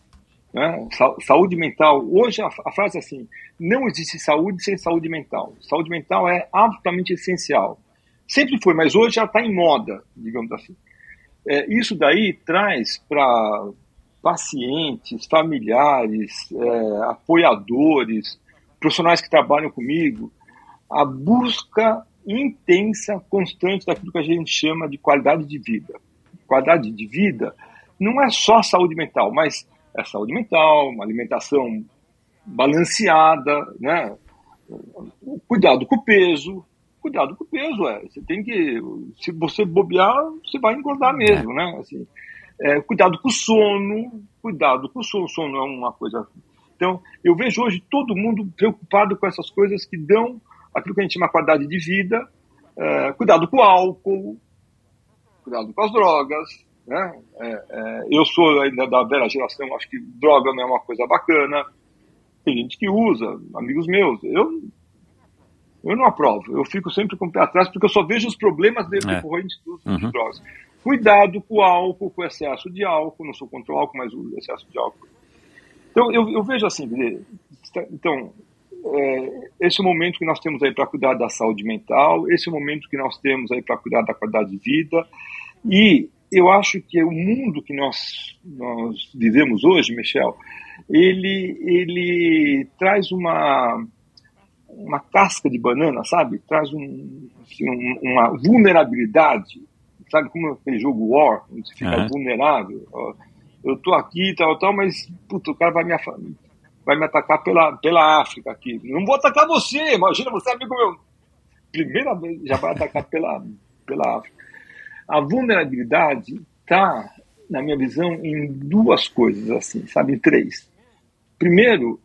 Né? Saúde mental, hoje a, a frase é assim: não existe saúde sem saúde mental. Saúde mental é absolutamente essencial. Sempre foi, mas hoje já está em moda, digamos assim. É, isso daí traz para pacientes, familiares, é, apoiadores, profissionais que trabalham comigo, a busca intensa, constante daquilo que a gente chama de qualidade de vida. Qualidade de vida não é só saúde mental, mas é saúde mental, uma alimentação balanceada, né? Cuidado com o peso, cuidado com o peso, é. Você tem que, se você bobear, você vai engordar mesmo, né? Assim, é, cuidado com o sono, cuidado com o sono, o sono é uma coisa. Então, eu vejo hoje todo mundo preocupado com essas coisas que dão aquilo que a gente chama qualidade de vida, é, cuidado com o álcool, cuidado com as drogas, né? É, é, eu sou ainda da velha geração, acho que droga não é uma coisa bacana. Tem gente que usa, amigos meus. Eu, eu não aprovo. Eu fico sempre com o pé atrás porque eu só vejo os problemas decorrentes é. dos uhum. drogas. Cuidado com o álcool, com o excesso de álcool. Não sou contra o álcool, mas o excesso de álcool. Então, eu, eu vejo assim, então, é, esse é momento que nós temos aí para cuidar da saúde mental, esse é momento que nós temos aí para cuidar da qualidade de vida. E eu acho que o mundo que nós, nós vivemos hoje, Michel, ele, ele traz uma, uma casca de banana, sabe? Traz um, assim, um, uma vulnerabilidade, sabe? Como aquele jogo War, onde você fica uhum. vulnerável. Eu tô aqui, tal, tal, mas puta, o cara vai me, vai me atacar pela, pela África aqui. Não vou atacar você, imagina, você é amigo meu. Primeira vez já vai atacar pela, pela África. A vulnerabilidade está, na minha visão, em duas coisas, assim, sabe? Em três. Primeiro,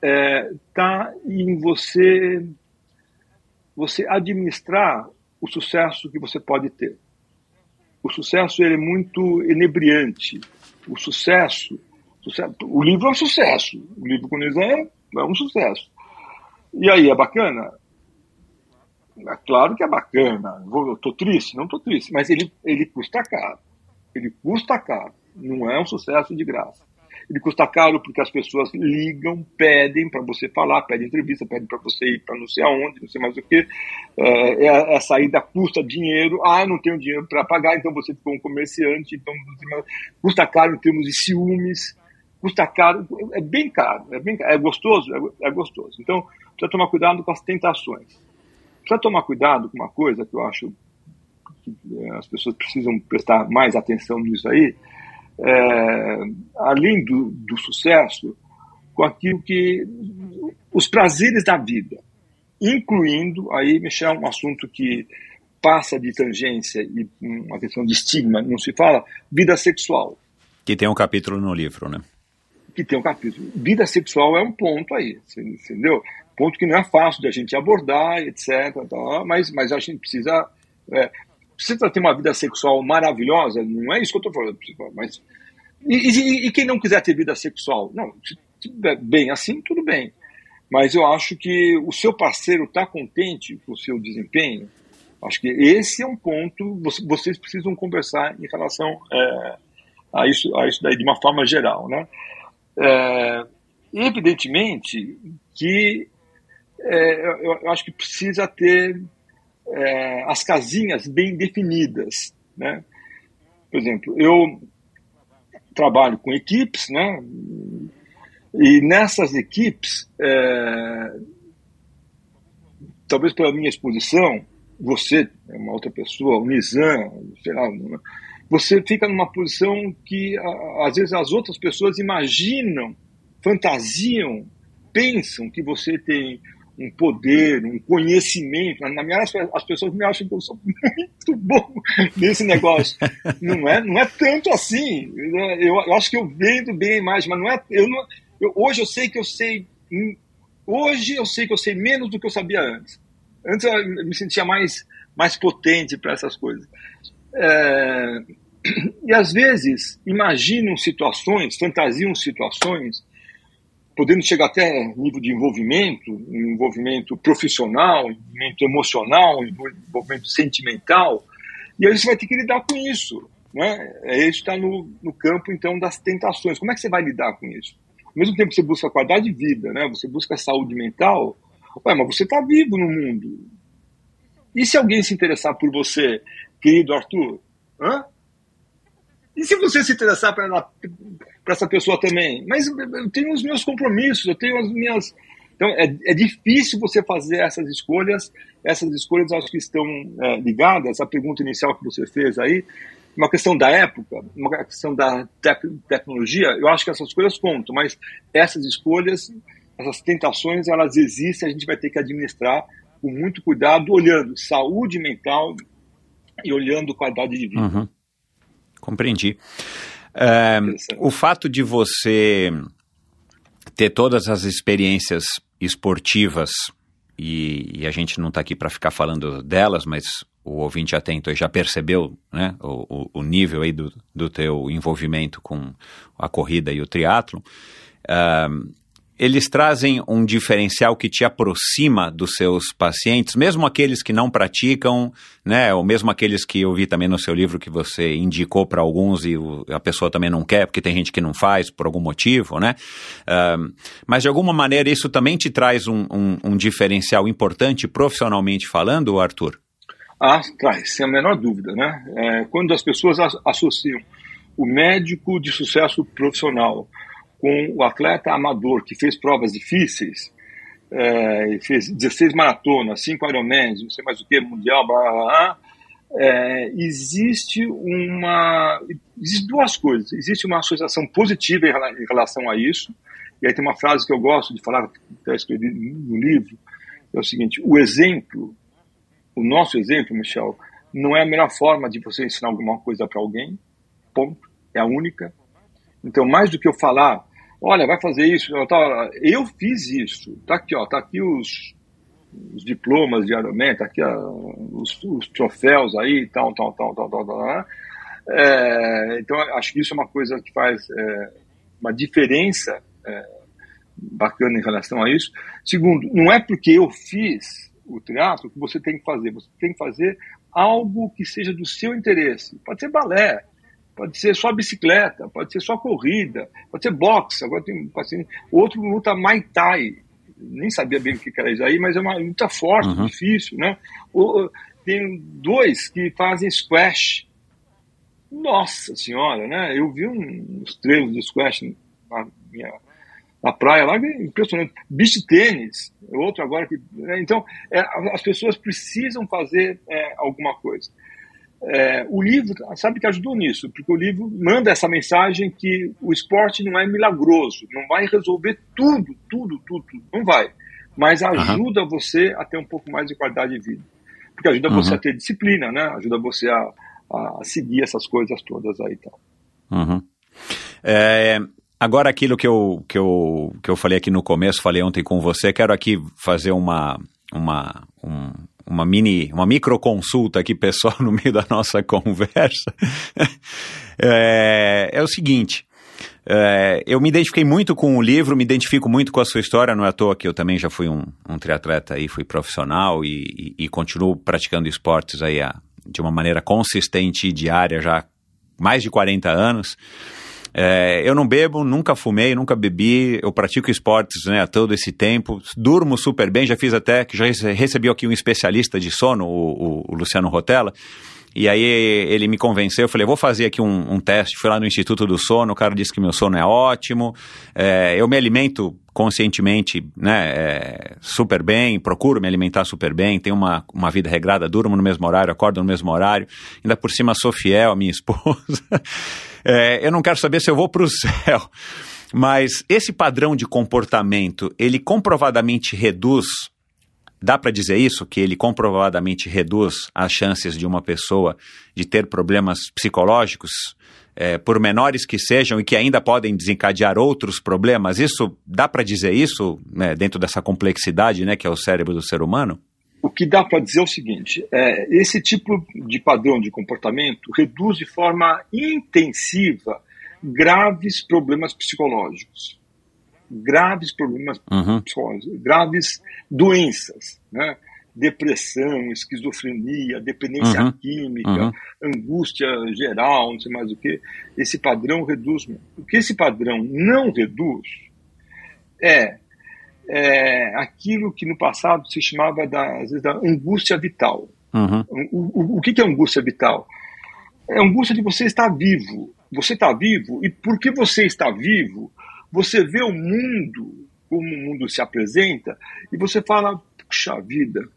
está é, em você, você administrar o sucesso que você pode ter. O sucesso ele é muito enebriante. O sucesso, sucesso, o livro é um sucesso. O livro com é, é um sucesso. E aí, é bacana? É claro que é bacana. Vou, tô triste? Não tô triste. Mas ele, ele custa caro. Ele custa caro. Não é um sucesso de graça. Ele custa caro porque as pessoas ligam, pedem para você falar, pedem entrevista, pedem para você ir para não sei aonde, não sei mais o que. É, é, a saída custa dinheiro. Ah, não tenho dinheiro para pagar, então você ficou um comerciante. Então custa caro em termos de ciúmes. Custa caro, é bem caro, é bem caro. É gostoso, é, é gostoso. Então precisa tomar cuidado com as tentações precisa tomar cuidado com uma coisa que eu acho que é, as pessoas precisam prestar mais atenção nisso aí, é, além do, do sucesso, com aquilo que os prazeres da vida, incluindo aí mexer um assunto que passa de tangência e uma questão de estigma, não se fala, vida sexual. Que tem um capítulo no livro, né? Que tem um capítulo. Vida sexual é um ponto aí, entendeu? Ponto que não é fácil de a gente abordar, etc. Tá, mas, mas a gente precisa. É, precisa ter uma vida sexual maravilhosa, não é isso que eu estou falando. Mas, e, e, e, quem não quiser ter vida sexual? Não, se tiver bem assim, tudo bem. Mas eu acho que o seu parceiro está contente com o seu desempenho. Acho que esse é um ponto. Vocês precisam conversar em relação é, a, isso, a isso daí de uma forma geral. Né? É, evidentemente que é, eu, eu, acho que precisa ter é, as casinhas bem definidas, né? Por exemplo, eu trabalho com equipes, né? E nessas equipes, é, talvez pela minha exposição, você é uma outra pessoa, o Nizam, sei lá, você fica numa posição que às vezes as outras pessoas imaginam, fantasiam, pensam que você tem um poder, um conhecimento. Na minha as pessoas me acham que eu sou [LAUGHS] muito bom nesse negócio. Não é, não é tanto assim. Eu, eu acho que eu vendo bem a imagem, mas não é. Eu não, eu, hoje eu sei que eu sei. Hoje eu sei que eu sei menos do que eu sabia antes. Antes eu me sentia mais, mais potente para essas coisas. É, [CLEARS THROAT] e às vezes imaginam situações, fantasiam situações podendo chegar até nível de envolvimento, envolvimento profissional, envolvimento emocional, envolvimento sentimental, e aí você vai ter que lidar com isso. Né? É isso está no, no campo, então, das tentações. Como é que você vai lidar com isso? Ao mesmo tempo que você busca qualidade de vida, né? você busca saúde mental, ué, mas você está vivo no mundo. E se alguém se interessar por você, querido Arthur? Hã? E se você se interessar para essa pessoa também? Mas eu tenho os meus compromissos, eu tenho as minhas, Então, é, é difícil você fazer essas escolhas. Essas escolhas, acho que estão é, ligadas à pergunta inicial que você fez aí, uma questão da época, uma questão da tec tecnologia. Eu acho que essas escolhas contam, mas essas escolhas, essas tentações, elas existem. A gente vai ter que administrar com muito cuidado, olhando saúde mental e olhando qualidade de vida. Uhum. Compreendi. É, o fato de você ter todas as experiências esportivas, e, e a gente não está aqui para ficar falando delas, mas o ouvinte atento já percebeu né, o, o, nível aí do, do teu envolvimento com a corrida e o triatlo. Uh, eles trazem um diferencial que te aproxima dos seus pacientes, mesmo aqueles que não praticam, né, ou mesmo aqueles que eu vi também no seu livro que você indicou para alguns e a pessoa também não quer, porque tem gente que não faz por algum motivo, né? Uh, mas de alguma maneira isso também te traz um, um, um diferencial importante profissionalmente falando, Arthur? Ah, traz, sem a menor dúvida, né? É, quando as pessoas associam o médico de sucesso profissional com o atleta amador que fez provas difíceis, é, fez 16 maratonas, 5 Ironmans, não sei mais o que, mundial, blá, blá, blá, é, existe uma. Existem duas coisas. Existe uma associação positiva em relação a isso, e aí tem uma frase que eu gosto de falar, que está escrito no livro, é o seguinte: o exemplo, o nosso exemplo, Michel, não é a melhor forma de você ensinar alguma coisa para alguém, ponto, é a única. Então, mais do que eu falar olha, vai fazer isso, eu fiz isso, tá aqui, ó, tá aqui os, os diplomas de Ironman, tá aqui ó, os, os, troféus aí, tal, tal, tal, tal, tal, tal né? é, então acho que isso é uma coisa que faz é, uma diferença é, bacana em relação a isso. Segundo, não é porque eu fiz o teatro que você tem que fazer, você tem que fazer algo que seja do seu interesse. Pode ser balé, pode ser só bicicleta, pode ser só corrida, pode ser boxe. Agora tem assim, outro luta Muay Thai. Nem sabia bem o que era isso aí, mas é uma luta forte, uhum. difícil, né? O, tem dois que fazem squash. Nossa senhora, né? Eu vi uns treinos de squash na, minha, na praia lá, é impressionante. Beach tênis, outro agora que. Né? Então, é, as pessoas precisam fazer é, alguma coisa. É, o livro, sabe que ajudou nisso, porque o livro manda essa mensagem que o esporte não é milagroso, não vai resolver tudo, tudo, tudo, tudo não vai, mas ajuda uhum. você a ter um pouco mais de qualidade de vida, porque ajuda uhum. você a ter disciplina, né? Ajuda você a, a seguir essas coisas todas aí, então. Uhum. É, agora aquilo que eu, que, eu, que eu falei aqui no começo, falei ontem com você, quero aqui fazer uma, uma, um, uma mini, uma micro consulta aqui pessoal [LAUGHS] no meio da nossa conversa, [LAUGHS] é, é, o seguinte. É, eu me identifiquei muito com o livro, me identifico muito com a sua história, não é à toa que eu também já fui um, um triatleta e fui profissional e, e, e continuo praticando esportes aí a, de uma maneira consistente e diária já há mais de 40 anos. É, eu não bebo, nunca fumei, nunca bebi, eu pratico esportes né, todo esse tempo, durmo super bem, já fiz até, que já recebi aqui um especialista de sono, o, o, o Luciano Rotella, e aí ele me convenceu, eu falei, vou fazer aqui um, um, teste, fui lá no Instituto do Sono, o cara disse que meu sono é ótimo, é, eu me alimento conscientemente, né, é, super bem, procuro me alimentar super bem, tenho uma, uma vida regrada, durmo no mesmo horário, acordo no mesmo horário, ainda por cima sou fiel à minha [LAUGHS] esposa. É, eu não quero saber se eu vou para o [LAUGHS] céu. Mas esse padrão de comportamento, ele comprovadamente reduz. Dá para dizer isso? Que ele comprovadamente reduz as chances de uma pessoa de ter problemas psicológicos, é, por menores que sejam e que ainda podem desencadear outros problemas? Isso dá para dizer isso né, dentro dessa complexidade, né, que é o cérebro do ser humano? O que dá para dizer é o seguinte: é, esse tipo de padrão de comportamento reduz de forma intensiva graves problemas psicológicos, graves problemas uhum. psicológicos, graves doenças, né? depressão, esquizofrenia, dependência uhum. química, uhum. angústia geral, não sei mais o que. Esse padrão reduz. O que esse padrão não reduz é é, aquilo que no passado se chamava da, vezes, da angústia vital. Uhum. O, o, o que é angústia vital? É a angústia de você estar vivo. Você está vivo e porque você está vivo, você vê o mundo como o mundo se apresenta, e você fala, puxa vida,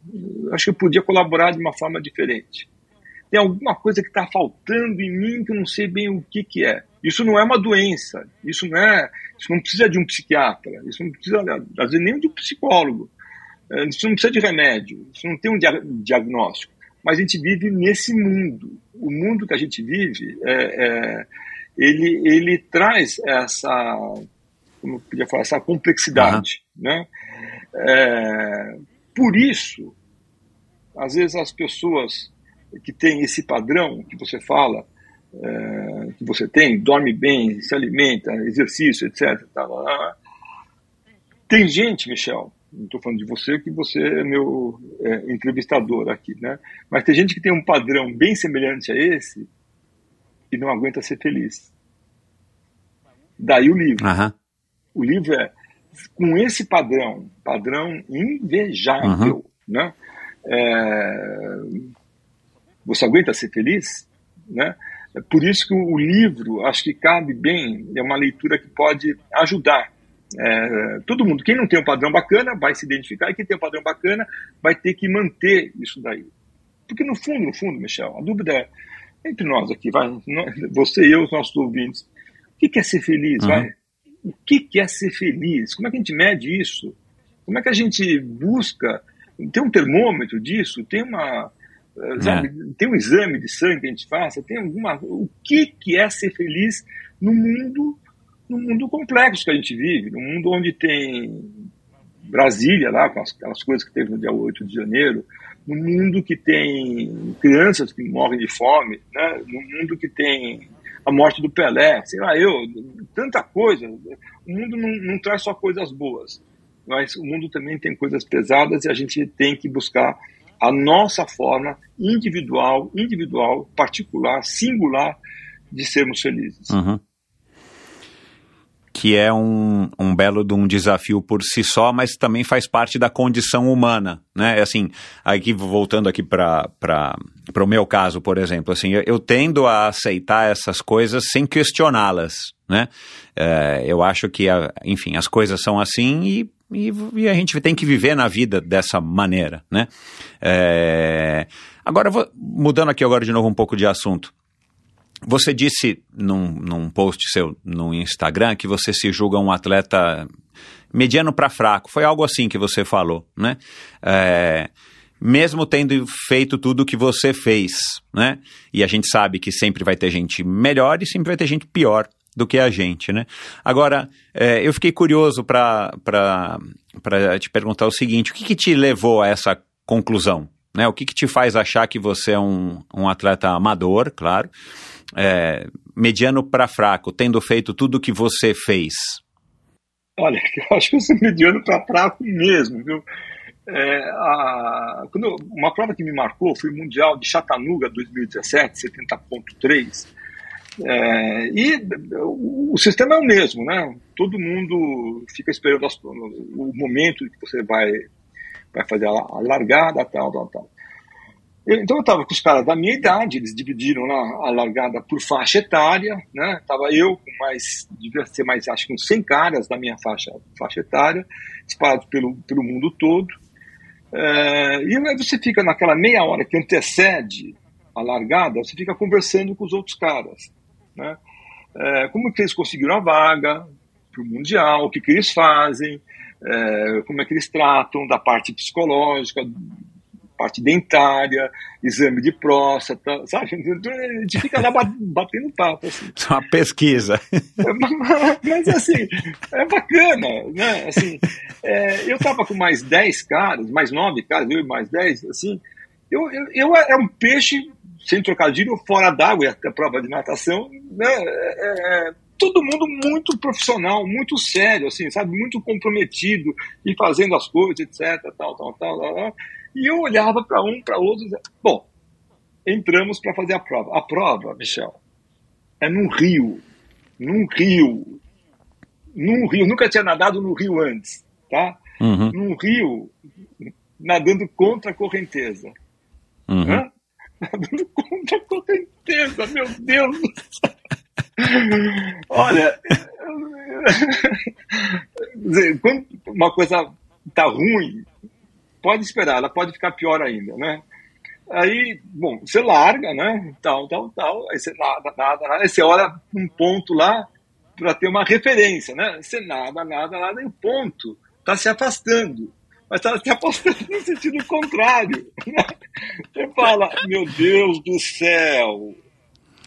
acho que eu podia colaborar de uma forma diferente. Tem alguma coisa que está faltando em mim que eu não sei bem o que, que é. Isso não é uma doença, isso não é, isso não precisa de um psiquiatra, isso não precisa, às vezes, nem de um psicólogo, é, isso não precisa de remédio, isso não tem um diagnóstico. Mas a gente vive nesse mundo. O mundo que a gente vive, é, é, ele, ele traz essa, como eu podia falar, essa complexidade, uhum. né? É, por isso, às vezes as pessoas que têm esse padrão que você fala, é, que você tem, dorme bem, se alimenta, exercício, etc. Tá, tem gente, Michel, não estou falando de você, que você é meu é, entrevistador aqui, né? Mas tem gente que tem um padrão bem semelhante a esse e não aguenta ser feliz. Daí o livro. Uhum. O livro é com esse padrão, padrão invejável, uhum. né? É, você aguenta ser feliz, né? É por isso que o livro, acho que cabe bem, é uma leitura que pode ajudar é, todo mundo. Quem não tem um padrão bacana vai se identificar, e quem tem um padrão bacana vai ter que manter isso daí. Porque no fundo, no fundo, Michel, a dúvida é, entre nós aqui, vai, você e eu, os nossos ouvintes, o que é ser feliz, uhum. vai? O que é ser feliz? Como é que a gente mede isso? Como é que a gente busca? Tem um termômetro disso? Tem uma. É. tem um exame de sangue que a gente faça? Tem alguma, o que que é ser feliz no mundo no mundo complexo que a gente vive, no mundo onde tem Brasília lá, com aquelas coisas que teve no dia 8 de janeiro, no mundo que tem crianças que morrem de fome, né? no mundo que tem a morte do Pelé, sei lá, eu, tanta coisa. O mundo não, não traz só coisas boas, mas o mundo também tem coisas pesadas e a gente tem que buscar a nossa forma individual, individual, particular, singular de sermos felizes. Uhum que é um, um belo de um desafio por si só, mas também faz parte da condição humana, né? Assim, aqui voltando aqui para o meu caso, por exemplo, assim, eu, eu, tendo a aceitar essas coisas sem questioná-las, né? É, eu acho que, a, enfim, as coisas são assim e, e, e, a gente tem que viver na vida dessa maneira, né? É, agora, vou, mudando aqui agora de novo um pouco de assunto, você disse num, num post seu no Instagram que você se julga um atleta mediano para fraco. Foi algo assim que você falou, né? É, mesmo tendo feito tudo o que você fez, né? E a gente sabe que sempre vai ter gente melhor e sempre vai ter gente pior do que a gente, né? Agora, é, eu fiquei curioso para te perguntar o seguinte: o que, que te levou a essa conclusão? Né? O que, que te faz achar que você é um, um atleta amador, claro? é, mediano para fraco, tendo feito tudo o que você fez? Olha, [LAUGHS] eu acho que eu sou mediano para fraco mesmo, viu? É, a, quando, uma prova que me marcou foi o Mundial de Chattanooga 2017, 70.3. É, e o, sistema é o mesmo, né? Todo mundo fica esperando as, o momento que você vai, vai fazer a, largada, tal, tal, tal. Então eu estava com os caras da minha idade, eles dividiram lá a largada por faixa etária, né? Tava eu com mais, devia ser mais, acho que uns 100 caras da minha faixa, faixa etária, espalhados pelo, pelo mundo todo. É, e aí você fica naquela meia hora que antecede a largada, você fica conversando com os outros caras, né? É, como que eles conseguiram a vaga para o Mundial, o que, que eles fazem, é, como é que eles tratam da parte psicológica, parte dentária, exame de próstata, sabe? A gente fica lá batendo papo. Assim. [LAUGHS] É uma pesquisa. Mas, assim, é bacana, né? Assim, é, eu tava com mais 10 caras, mais 9 caras, eu e mais 10, assim, eu, eu, eu era um peixe, sem trocadilho, fora d'água, a prova de natação, né? É, é, todo mundo muito profissional, muito sério, assim, sabe? Muito comprometido e fazendo as coisas, etc, tal, tal, tal, tal, tal. E eu olhava para um, para outro, e dizia, bom, entramos para fazer a prova. A prova, Michel, é num rio, num rio, num rio, nunca tinha nadado no rio antes, tá? Uhum. Num rio, nadando contra a correnteza. Uhum. Nadando contra a correnteza, meu Deus do céu. Olha, [LAUGHS] quando, uma coisa tá ruim, pode esperar, ela pode ficar pior ainda, né? Aí, bom, você larga, né? Tal, tal, tal. Aí você nada, nada, nada. Aí você olha um ponto lá para ter uma referência, né? Você nada, nada, nada, e o ponto está se afastando. Mas está se afastando no sentido contrário. Né? Você fala, meu Deus do céu,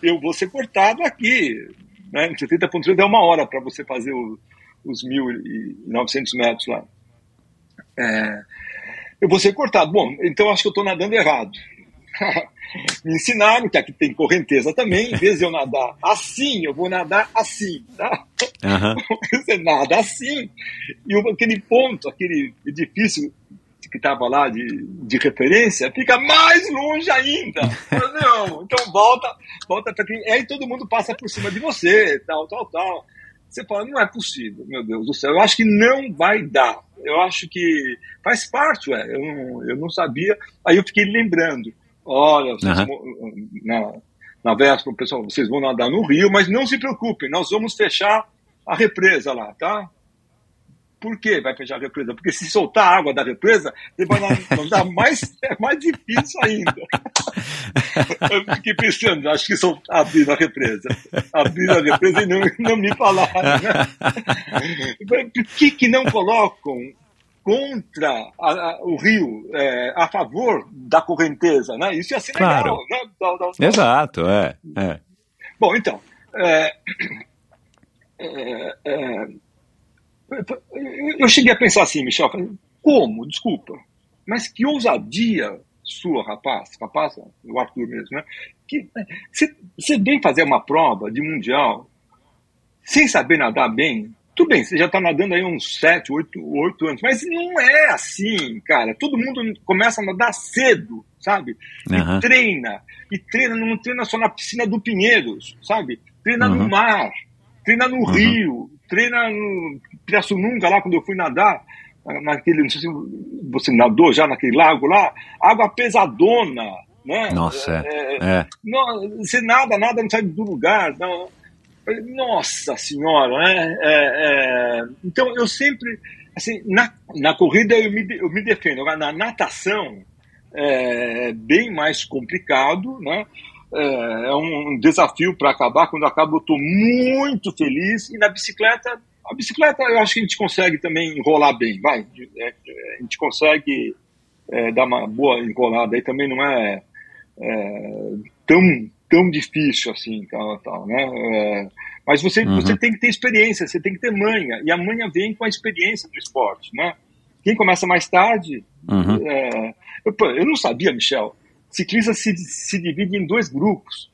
eu vou ser cortado aqui. Né? 70.3 é uma hora para você fazer o, os 1.900 metros lá. É, eu vou ser cortado. Bom, então acho que eu estou nadando errado. [LAUGHS] Me ensinaram que aqui tem correnteza também. Em vez de eu nadar assim, eu vou nadar assim. Tá? Uhum. [LAUGHS] Você nada assim. E aquele ponto, aquele edifício que estava lá de, de referência, fica mais longe ainda. Não, então volta, volta para quem. Aí todo mundo passa por cima de você, tal, tal, tal. Você fala, não é possível, meu Deus do céu. Eu acho que não vai dar. Eu acho que faz parte, ué. Eu não, eu não sabia. Aí eu fiquei lembrando. Olha, uhum. na, na véspera, pessoal, vocês vão nadar no rio, mas não se preocupem, nós vamos fechar a represa lá, tá? Por que vai fechar a represa? Porque se soltar a água da represa, ele vai nadar mais, [LAUGHS] é mais difícil ainda. [LAUGHS] Eu fiquei pensando, acho que só abrindo a represa. Abrindo a represa e não, não me falaram. Né? [LAUGHS] Por que, que não colocam contra a, a, o rio, é, a favor da correnteza, né? Isso ia ser claro. legal, né? Da, da, da... Exato, é, é. Bom, então, é, é, é eu cheguei a pensar assim, Michel, como? Desculpa, mas que ousadia sua, rapaz, rapaz, o Arthur mesmo, né? Que você vem fazer uma prova de mundial sem saber nadar bem. Tudo bem, você já está nadando aí uns 7, 8, 8 anos, mas não é assim, cara. Todo mundo começa a nadar cedo, sabe? E uhum. treina. E treina, não treina só na piscina do Pinheiros, sabe? Treina uhum. no mar, treina no uhum. rio, treina no Pirassununga, lá quando eu fui nadar, naquele, não sei se você nadou já naquele lago lá, água pesadona, né? Nossa, é. é, é. Não, você nada, nada não sai do lugar. Não. Nossa senhora, né? É, é, então eu sempre, assim, na, na corrida eu me, eu me defendo, agora na natação é bem mais complicado, né? É, é um desafio para acabar. Quando eu acabo, eu estou muito feliz. E na bicicleta, a bicicleta eu acho que a gente consegue também enrolar bem, vai. É, a gente consegue é, dar uma boa enrolada aí também não é, é tão, tão difícil assim, tal, tal né? É, mas você, uhum. você tem que ter experiência, você tem que ter manha, e a manha vem com a experiência do esporte, né? Quem começa mais tarde, uhum. É, eu, eu não sabia, Michel, ciclistas se, se dividem em dois grupos,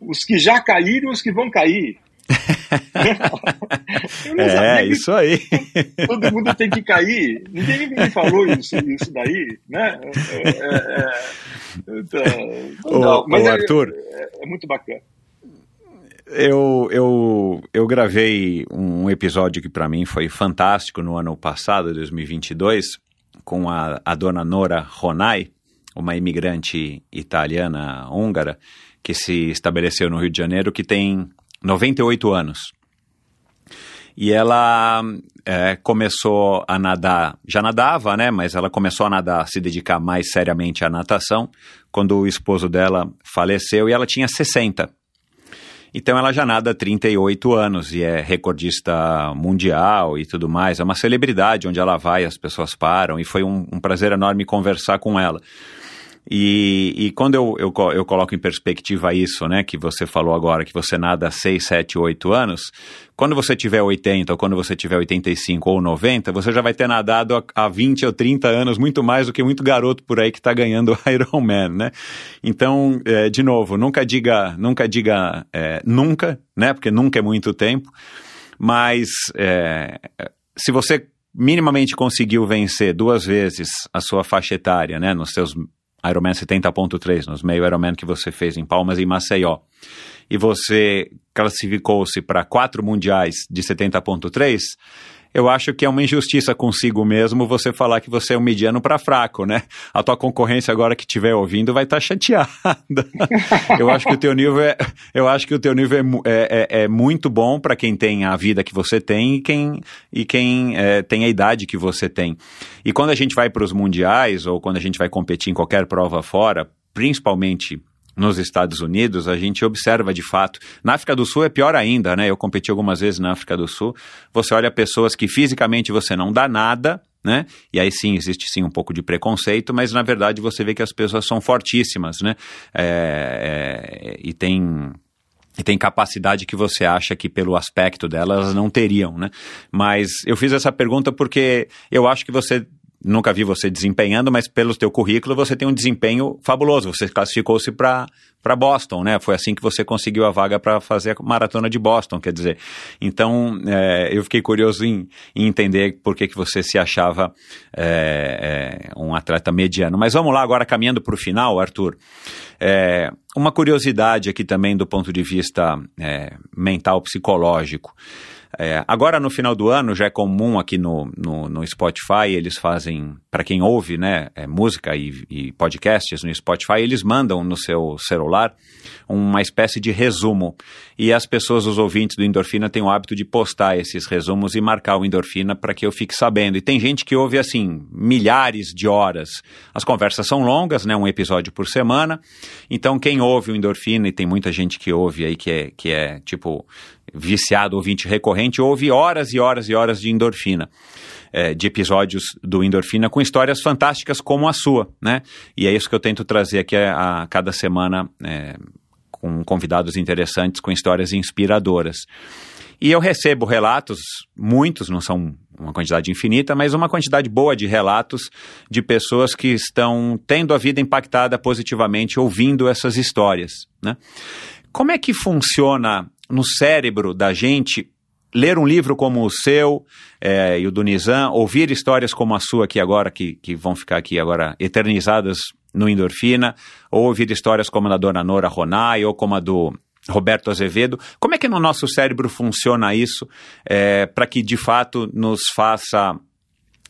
os que já caíram e os que vão cair. [LAUGHS] é, isso aí. Todo mundo tem que cair. Ninguém me falou isso, isso daí, né? É, é, é, então, não, mas é, Arthur, é, é, muito bacana. Eu, eu, eu gravei um episódio que para mim foi fantástico no ano passado, 2022, com a, a dona Nora Ronai, uma imigrante italiana húngara que se estabeleceu no Rio de Janeiro, que tem 98 anos. E ela é, começou a nadar, já nadava, né? Mas ela começou a nadar, se dedicar mais seriamente à natação, quando o esposo dela faleceu e ela tinha 60. Então ela já nada há 38 anos e é recordista mundial e tudo mais. É uma celebridade, onde ela vai, as pessoas param, e foi um, um prazer enorme conversar com ela. E, e quando eu, eu, eu, coloco em perspectiva isso, né, que você falou agora, que você nada há 6, 7, 8 anos, quando você tiver 80 ou quando você tiver 85 ou 90, você já vai ter nadado há 20 ou 30 anos, muito mais do que muito garoto por aí que está ganhando [LAUGHS] Ironman, né? Então, é, de novo, nunca diga, nunca diga é, nunca, né, porque nunca é muito tempo, mas é, se você minimamente conseguiu vencer duas vezes a sua faixa etária, né, nos seus Ironman 70.3, nos meio Ironman que você fez em Palmas e Maceió. e você classificou-se para quatro mundiais de 70.3, eu acho que é uma injustiça consigo mesmo você falar que você é um mediano para fraco, né? A tua concorrência agora que estiver ouvindo vai estar tá chateada. [LAUGHS] eu acho que o teu nível é, eu acho que o teu nível é, é, é, é muito bom para quem tem a vida que você tem e quem, e quem é, tem a idade que você tem. E quando a gente vai para os mundiais ou quando a gente vai competir em qualquer prova fora, principalmente nos Estados Unidos, a gente observa de fato. Na África do Sul é pior ainda, né? Eu competi algumas vezes na África do Sul. Você olha pessoas que fisicamente você não dá nada, né? E aí sim, existe sim um pouco de preconceito, mas na verdade você vê que as pessoas são fortíssimas, né? É, é, e tem e tem capacidade que você acha que pelo aspecto delas não teriam, né? Mas eu fiz essa pergunta porque eu acho que você nunca vi você desempenhando, mas pelo teu currículo você tem um desempenho fabuloso. Você classificou-se para Boston, né? Foi assim que você conseguiu a vaga para fazer a maratona de Boston, quer dizer. Então, é, eu fiquei curioso em, em, entender por que, que você se achava é, é, um atleta mediano. Mas vamos lá, agora caminhando para o final, Arthur. É, uma curiosidade aqui também do ponto de vista é, mental, psicológico. É, agora, no final do ano, já é comum aqui no, no, no Spotify, eles fazem, para quem ouve né, é, música e, e, podcasts no Spotify, eles mandam no seu celular uma espécie de resumo. E as pessoas, os ouvintes do Endorfina, têm o hábito de postar esses resumos e marcar o Endorfina para que eu fique sabendo. E tem gente que ouve, assim, milhares de horas. As conversas são longas, né, um episódio por semana. Então, quem ouve o Endorfina, e tem muita gente que ouve aí que é, que é tipo viciado, ouvinte recorrente, ouve horas e horas e horas de endorfina. É, de episódios do Endorfina com histórias fantásticas como a sua, né? E é isso que eu tento trazer aqui a, a cada semana é, com convidados interessantes, com histórias inspiradoras. E eu recebo relatos, muitos, não são uma quantidade infinita, mas uma quantidade boa de relatos de pessoas que estão tendo a vida impactada positivamente ouvindo essas histórias. Né? Como é que funciona no cérebro da gente ler um livro como o seu é, e o do Nizam, ouvir histórias como a sua aqui agora, que, que vão ficar aqui agora eternizadas no Endorfina, ou ouvir histórias como a da dona Nora Ronai, ou como a do Roberto Azevedo. Como é que no nosso cérebro funciona isso é, para que de fato nos faça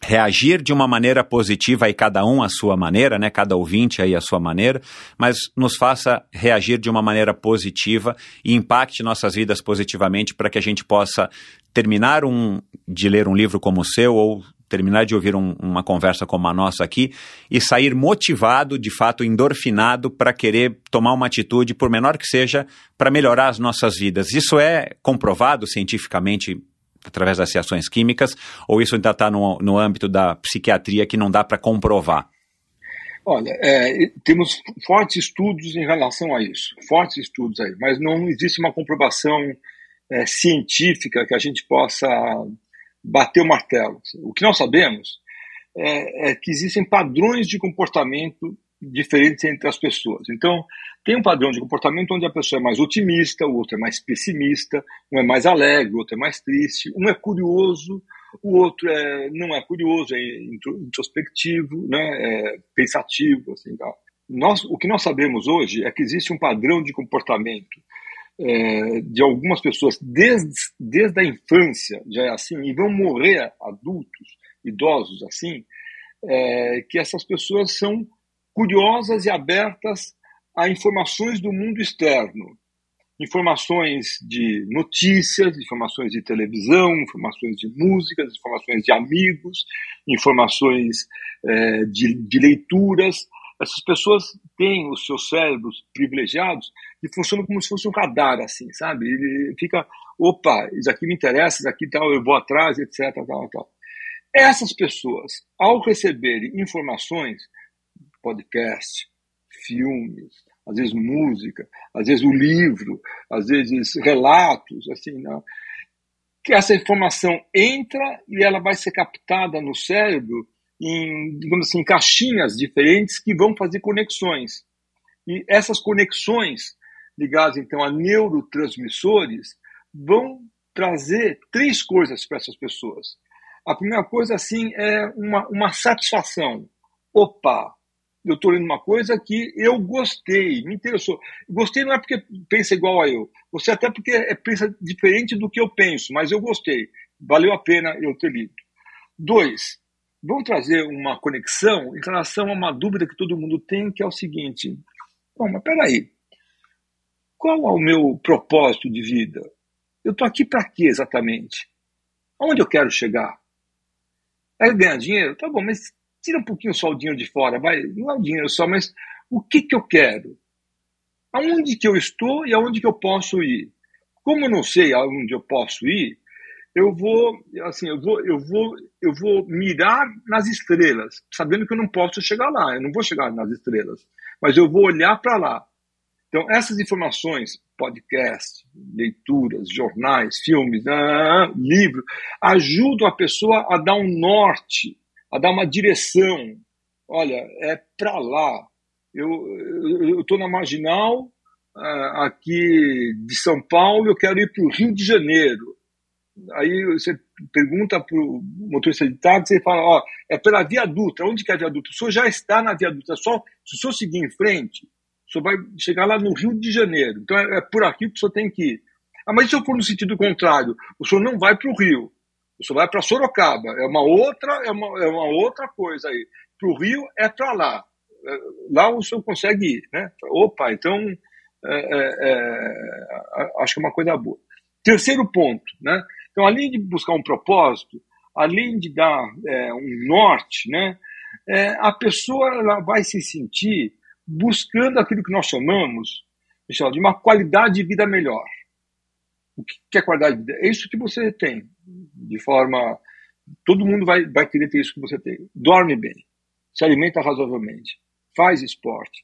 reagir de uma maneira positiva e cada um a sua maneira, né? Cada ouvinte aí a sua maneira, mas nos faça reagir de uma maneira positiva e impacte nossas vidas positivamente para que a gente possa terminar um de ler um livro como o seu ou terminar de ouvir um, uma conversa como a nossa aqui e sair motivado, de fato endorfinado para querer tomar uma atitude, por menor que seja, para melhorar as nossas vidas. Isso é comprovado cientificamente através das reações químicas, ou isso ainda está no, no âmbito da psiquiatria que não dá para comprovar? Olha, é, temos fortes estudos em relação a isso, fortes estudos aí, mas não existe uma comprovação é, científica que a gente possa bater o martelo. O que nós sabemos é, é que existem padrões de comportamento diferentes entre as pessoas. Então, tem um padrão de comportamento onde a pessoa é mais otimista, o outro é mais pessimista, um é mais alegre, o outro é mais triste, um é curioso, o outro é, não é curioso, é introspectivo, né, é pensativo, assim. Nós, o que nós sabemos hoje é que existe um padrão de comportamento é, de algumas pessoas desde, desde a infância já é assim e vão morrer adultos, idosos assim, é, que essas pessoas são curiosas e abertas a informações do mundo externo, informações de notícias, informações de televisão, informações de músicas, informações de amigos, informações é, de, de leituras. Essas pessoas têm os seus cérebros privilegiados e funcionam como se fosse um radar, assim, sabe? Ele fica, opa, isso aqui me interessa, isso aqui tal, eu vou atrás, etc, tal, tal. Essas pessoas, ao receberem informações, podcast, filmes, às vezes música, às vezes o livro, às vezes relatos, assim, não. Né? que essa informação entra e ela vai ser captada no cérebro em, digamos assim, caixinhas diferentes que vão fazer conexões. E essas conexões ligadas então a neurotransmissores vão trazer três coisas para essas pessoas. A primeira coisa assim é uma, uma satisfação. Opa, eu estou lendo uma coisa que eu gostei, me interessou. Gostei não é porque pensa igual a eu, você até porque é, pensa diferente do que eu penso, mas eu gostei. Valeu a pena eu ter lido. Dois, vamos trazer uma conexão em relação a uma dúvida que todo mundo tem, que é o seguinte: bom, mas peraí, qual é o meu propósito de vida? Eu estou aqui para quê exatamente? Aonde eu quero chegar? É ganhar dinheiro? Tá bom, mas tira um pouquinho só o dinheiro de fora, vai, não é o dinheiro só, mas o que, que eu quero? Aonde que eu estou e aonde que eu posso ir? Como eu não sei aonde eu posso ir, eu vou, assim, eu vou, eu vou, eu vou mirar nas estrelas, sabendo que eu não posso chegar lá, eu não vou chegar nas estrelas, mas eu vou olhar para lá. Então, essas informações, podcast, leituras, jornais, filmes, ah, livro, ajudam a pessoa a dar um norte a dar uma direção. Olha, é para lá. Eu estou na marginal uh, aqui de São Paulo, eu quero ir para o Rio de Janeiro. Aí você pergunta para o motorista de táxi e fala: Ó, é pela viaduta. Onde que é a viaduta? O senhor já está na viaduta. É só, se o senhor seguir em frente, o senhor vai chegar lá no Rio de Janeiro. Então é, é por aqui que o senhor tem que ir. Ah, mas se eu for no sentido contrário, o senhor não vai para o Rio. Você vai para Sorocaba, é uma outra, é uma, é uma outra coisa aí. Para o Rio é para lá. É, lá o senhor consegue ir, né? Opa, então é, é, é, acho que é uma coisa boa. Terceiro ponto, né? Então, além de buscar um propósito, além de dar é, um norte, né? A pessoa ela vai se sentir buscando aquilo que nós chamamos, Michel, de uma qualidade de vida melhor. O que é qualidade de vida? É isso que você tem, de forma. Todo mundo vai, vai querer ter isso que você tem. Dorme bem, se alimenta razoavelmente, faz esporte,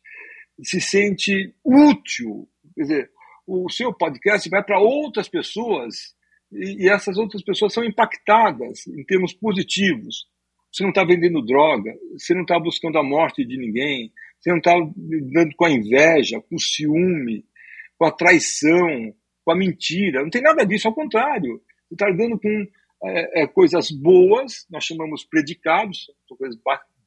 se sente útil. Quer dizer, o seu podcast vai para outras pessoas e, essas outras pessoas são impactadas em termos positivos. Você não está vendendo droga, você não está buscando a morte de ninguém, você não está lidando com a inveja, com o ciúme, com a traição, com a mentira. Não tem nada disso, ao contrário. Está lidando com é, é, coisas boas, nós chamamos predicados, são coisas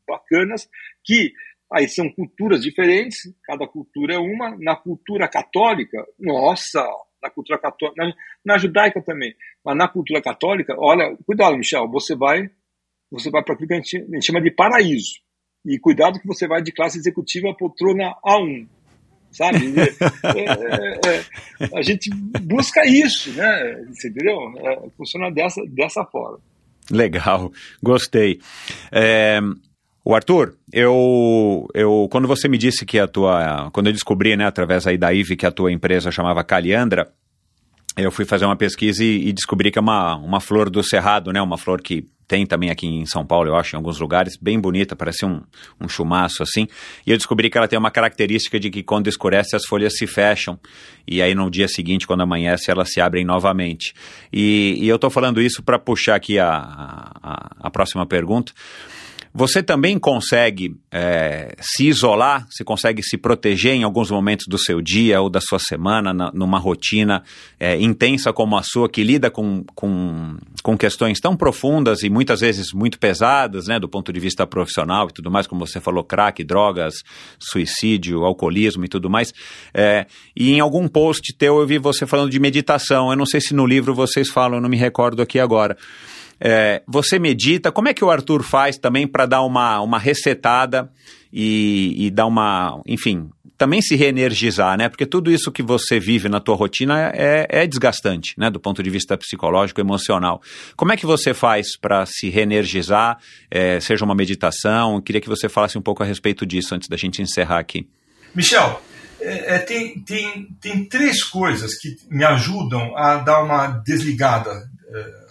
bacanas, que aí são culturas diferentes, cada cultura é uma. Na cultura católica, nossa, na cultura católica, na, na judaica também, mas na cultura católica, olha, cuidado, Michel, você vai, você vai para aquilo que a gente, a gente chama de paraíso. E cuidado que você vai de classe executiva à poltrona A1 sabe? [LAUGHS] É, é, é, a gente busca isso, né? Você entendeu? É, funciona dessa, dessa forma. Legal, gostei. É, o Arthur, eu, eu, quando você me disse que a tua, quando eu descobri, né, através aí da IVE que a tua empresa chamava Caliandra, eu fui fazer uma pesquisa e, e, descobri que é uma, uma flor do cerrado, né? Uma flor que tem também aqui em São Paulo, eu acho, em alguns lugares, bem bonita, parece um, um chumaço assim. E eu descobri que ela tem uma característica de que quando escurece as folhas se fecham. E aí no dia seguinte, quando amanhece, elas se abrem novamente. E, e eu estou falando isso para puxar aqui a, a, a próxima pergunta. Você também consegue é, se isolar, você consegue se proteger em alguns momentos do seu dia ou da sua semana, na, numa rotina é, intensa como a sua, que lida com, com, com questões tão profundas e muitas vezes muito pesadas, né, do ponto de vista profissional e tudo mais, como você falou, crack, drogas, suicídio, alcoolismo e tudo mais. É, e em algum post teu eu vi você falando de meditação. Eu não sei se no livro vocês falam, eu não me recordo aqui agora. É, você medita, como é que o Arthur faz também para dar uma, uma resetada e, e dar uma, enfim, também se reenergizar, né? Porque tudo isso que você vive na tua rotina é, é desgastante, né? Do ponto de vista psicológico, emocional. Como é que você faz para se reenergizar, é, seja uma meditação? Eu queria que você falasse um pouco a respeito disso antes da gente encerrar aqui. Michel, é, é tem, tem, tem três coisas que me ajudam a dar uma desligada é,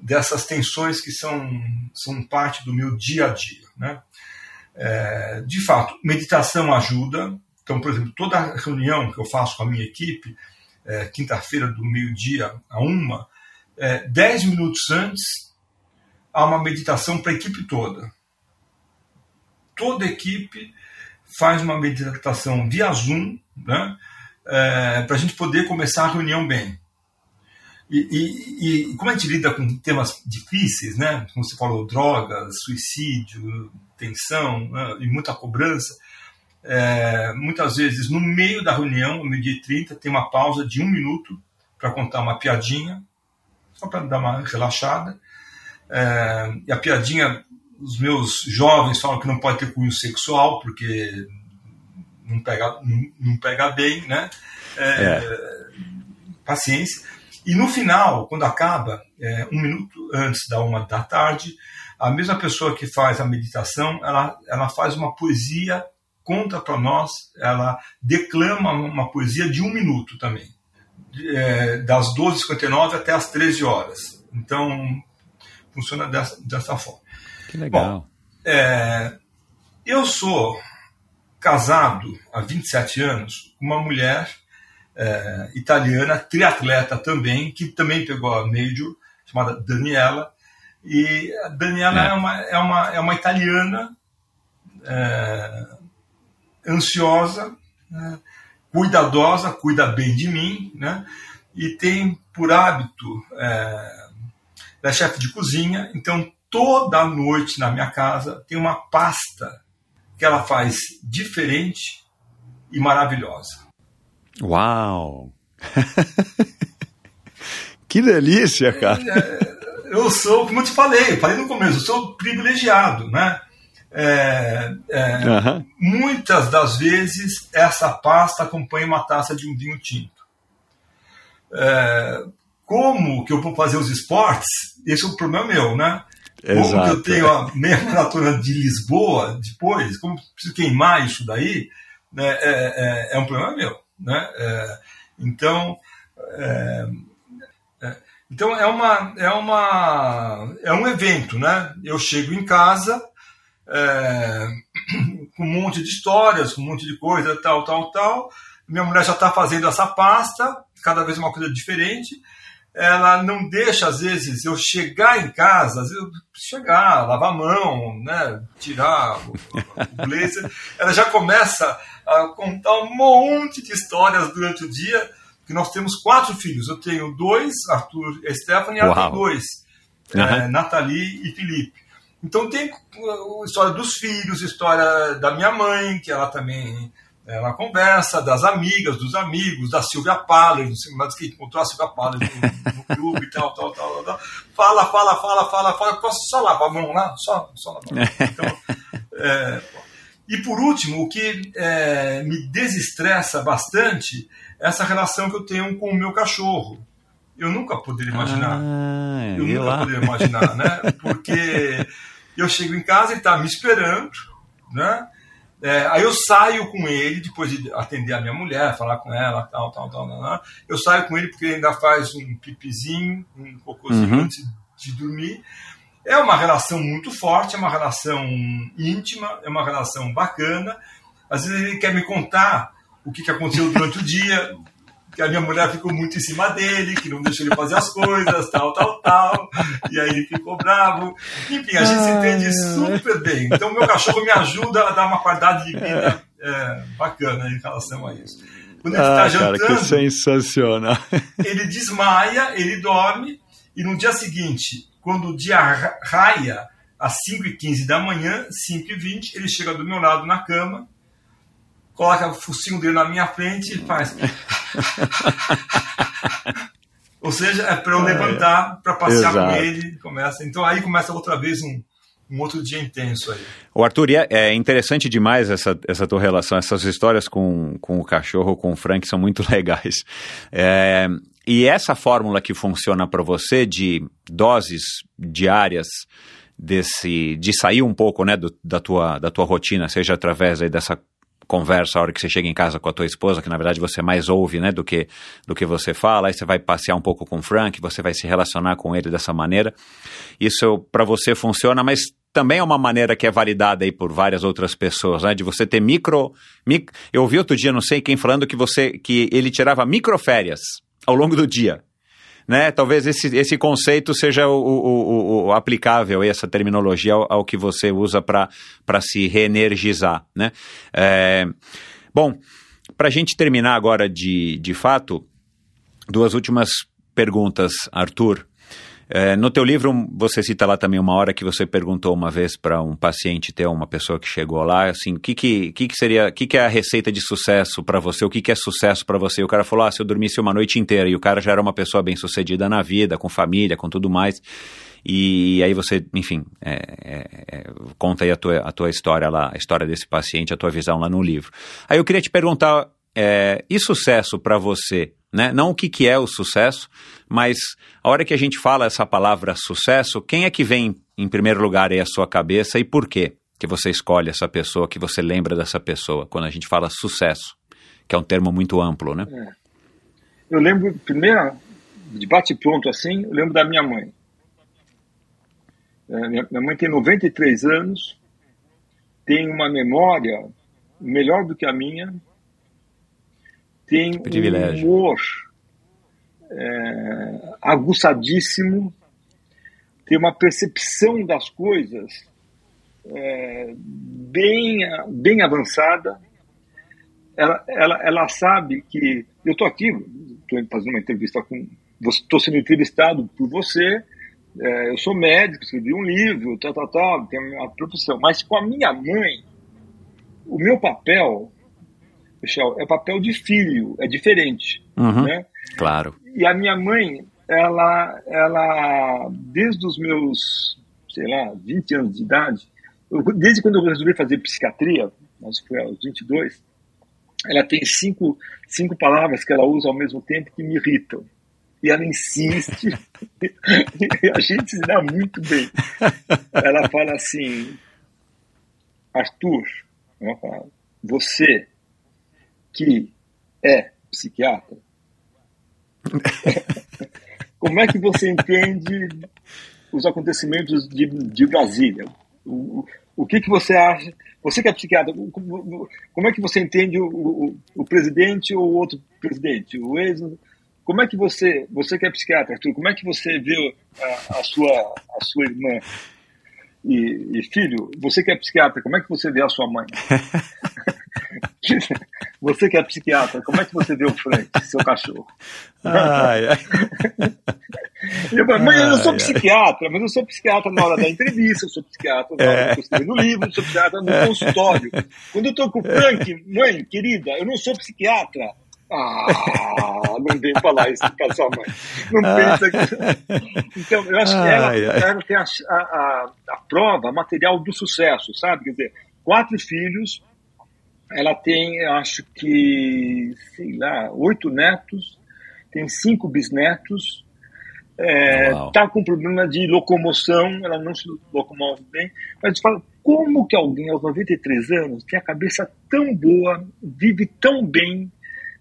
dessas tensões que são, são parte do meu dia a dia. Né? É, de fato, meditação ajuda. Então, por exemplo, toda reunião que eu faço com a minha equipe, é, quinta-feira do meio-dia a uma, é, dez minutos antes, há uma meditação para a equipe toda. Toda equipe faz uma meditação via Zoom, né, é, para a gente poder começar a reunião bem. E, e, e, como a gente lida com temas difíceis, né? Como você falou, drogas, suicídio, tensão né? e muita cobrança, é, muitas vezes no meio da reunião, no meio-dia e 30, tem uma pausa de um minuto para contar uma piadinha, só para dar uma relaxada. É, e a piadinha, os meus jovens falam que não pode ter cunho sexual, porque não pega, não, não pega bem, né? É, é. Paciência. E no final, quando acaba, é, um minuto antes da uma da tarde, a mesma pessoa que faz a meditação, ela, ela faz uma poesia, conta para nós, ela declama uma poesia de um minuto também, é, das 12h59 até as 13 horas. Então, funciona dessa, dessa forma. Que legal. Bom, é, eu sou casado há 27 anos com uma mulher é, italiana, triatleta também, que também pegou a Major, chamada Daniela. E a Daniela é, é uma, é, uma, é uma italiana é, ansiosa, né, cuidadosa, cuida bem de mim, né, e tem por hábito, é, é chefe de cozinha, então toda noite na minha casa tem uma pasta que ela faz diferente e maravilhosa. Uau! [LAUGHS] que delícia, cara! É, eu sou, como eu te falei, falei no começo, eu sou privilegiado, né? É, é, uhum. Muitas das vezes essa pasta acompanha uma taça de um vinho tinto. É, como que eu vou fazer os esportes? Esse é o problema meu, né? Exato. Como que eu tenho a meia maratona de Lisboa depois, como preciso queimar isso daí, né, é, é, é um problema meu. Né? É, então, é, é, então é, uma, é, uma, é um evento. Né? Eu chego em casa é, [CLEARS THROAT] com um monte de histórias, com um monte de coisa, tal, tal, tal. Minha mulher já está fazendo essa pasta, cada vez uma coisa diferente ela não deixa, às vezes, eu chegar em casa, às vezes eu chegar, lavar a mão, né, tirar o, o blazer, ela já começa a contar um monte de histórias durante o dia, que nós temos quatro filhos. Eu tenho dois, Arthur e Stephanie, e ela tem dois, uhum. é, Nathalie e Felipe. Então tem a história dos filhos, história da minha mãe, que ela também ela conversa das amigas, dos amigos, da Silvia Pallen, mas que encontrou a Silvia Pallen no, no clube e tal, tal, tal, tal, Fala, fala, fala, fala, fala. Posso só lavar a mão lá? Só, só lavar a mão. [LAUGHS] Então, é, e por último, o que é, me desestressa bastante é essa relação que eu tenho com o meu cachorro. Eu nunca poderia imaginar. Ah, eu nunca lá. poderia imaginar, né? [LAUGHS] Porque eu chego em casa e está me esperando, né? É, aí eu saio com ele, depois de atender a minha mulher, falar com ela, tal, tal, tal, tal, tal. Eu saio com ele porque ele ainda faz um pipizinho, um cocôzinho uhum. antes de dormir. É uma relação muito forte, é uma relação íntima, é uma relação bacana. Às vezes ele quer me contar o que, que aconteceu durante o dia, que a minha mulher ficou muito em cima dele, que não deixou ele fazer as coisas, tal, tal, tal. E aí ele ficou bravo. Enfim, a gente se entende super bem. Então, meu cachorro me ajuda a dar uma qualidade de vida é, bacana em relação a isso. Quando ele está ah, jantando. Cara, que sensacional. Ele desmaia, ele dorme, e no dia seguinte, quando o dia raia, às 5h15 da manhã, 5h20, ele chega do meu lado na cama coloca o focinho dele na minha frente e faz. [LAUGHS] Ou seja, é para eu é. levantar, para passear Exato. com ele. Começa. Então aí começa outra vez um, um outro dia intenso aí. O Arthur, é, é interessante demais essa, essa tua relação, essas histórias com, com o cachorro, com o Frank, são muito [LAUGHS] legais. É, e essa fórmula que funciona para você de doses diárias desse de sair um pouco né, do, da, tua, da tua rotina, seja através aí dessa conversa a hora que você chega em casa com a tua esposa, que na verdade você mais ouve, né, do que, do que você fala, aí você vai passear um pouco com o Frank, você vai se relacionar com ele dessa maneira. Isso para você funciona, mas também é uma maneira que é validada aí por várias outras pessoas, né, de você ter micro, mic, eu ouvi outro dia, não sei quem falando que você que ele tirava microférias ao longo do dia né? Talvez esse, esse conceito seja o, o, o, aplicável, essa terminologia ao, ao que você usa para se reenergizar, né? É, bom, para a gente terminar agora de, de fato, duas últimas perguntas, Arthur. É, no teu livro, você cita lá também uma hora que você perguntou uma vez para um paciente ter uma pessoa que chegou lá, assim, o que, que, que, que seria, o que, que é a receita de sucesso para você, o que, que é sucesso para você? E o cara falou, ah, se eu dormisse uma noite inteira, e o cara já era uma pessoa bem sucedida na vida, com família, com tudo mais, e aí você, enfim, é, é, é, conta aí a tua, a tua história lá, a história desse paciente, a tua visão lá no livro. Aí eu queria te perguntar, é, e sucesso para você? Né? Não o que, que é o sucesso, mas a hora que a gente fala essa palavra sucesso, quem é que vem em primeiro lugar aí a sua cabeça e por quê que você escolhe essa pessoa, que você lembra dessa pessoa, quando a gente fala sucesso, que é um termo muito amplo, né? É. Eu lembro, primeiro, de bate-pronto assim, eu lembro da minha mãe. É, minha, minha mãe tem 93 anos, tem uma memória melhor do que a minha, tem Privilégio. um humor é, aguçadíssimo, tem uma percepção das coisas é, bem, bem avançada. Ela, ela, ela sabe que eu estou aqui, estou fazendo uma entrevista com. Estou sendo entrevistado por você, é, eu sou médico, escrevi um livro, tal, tal, tal, tenho a profissão. Mas com a minha mãe, o meu papel Michel, é papel de filho, é diferente. Uhum, né? Claro. E a minha mãe, ela, ela, desde os meus, sei lá, 20 anos de idade, eu, desde quando eu resolvi fazer psiquiatria, acho que foi aos 22, ela tem cinco, cinco palavras que ela usa ao mesmo tempo que me irritam. E ela insiste, e [LAUGHS] a gente se dá muito bem. Ela fala assim, Arthur, fala, você que é psiquiatra, [LAUGHS] como é que você entende os acontecimentos de, de Brasília? O, o, que, que você acha? Você que é psiquiatra, como, como é que você entende o, o, o presidente ou outro presidente? O ex, como é que você, você que é psiquiatra, Arthur, como é que você vê a, a sua, a sua irmã? E, e, filho, você que é psiquiatra, como é que você vê a sua mãe? [LAUGHS] [LAUGHS] Você que é psiquiatra, como é que você vê o Frank, seu cachorro? Ai, ai. [LAUGHS] Eu, mãe, eu não sou psiquiatra, mas eu sou psiquiatra na hora da entrevista, eu sou psiquiatra na hora é. que eu no livro, eu sou psiquiatra no consultório. Quando eu estou com o Frank, mãe, querida, eu não sou psiquiatra. Ah, não vem falar isso para sua mãe. Não pensa que. Então, eu acho que ela, ela tem a, a, a prova material do sucesso, sabe? Quer dizer, quatro filhos, ela tem, acho que, sei lá, oito netos, tem cinco bisnetos, está é, com problema de locomoção, ela não se locomove bem, mas fala, como que alguém aos 93 anos tem a cabeça tão boa, vive tão bem,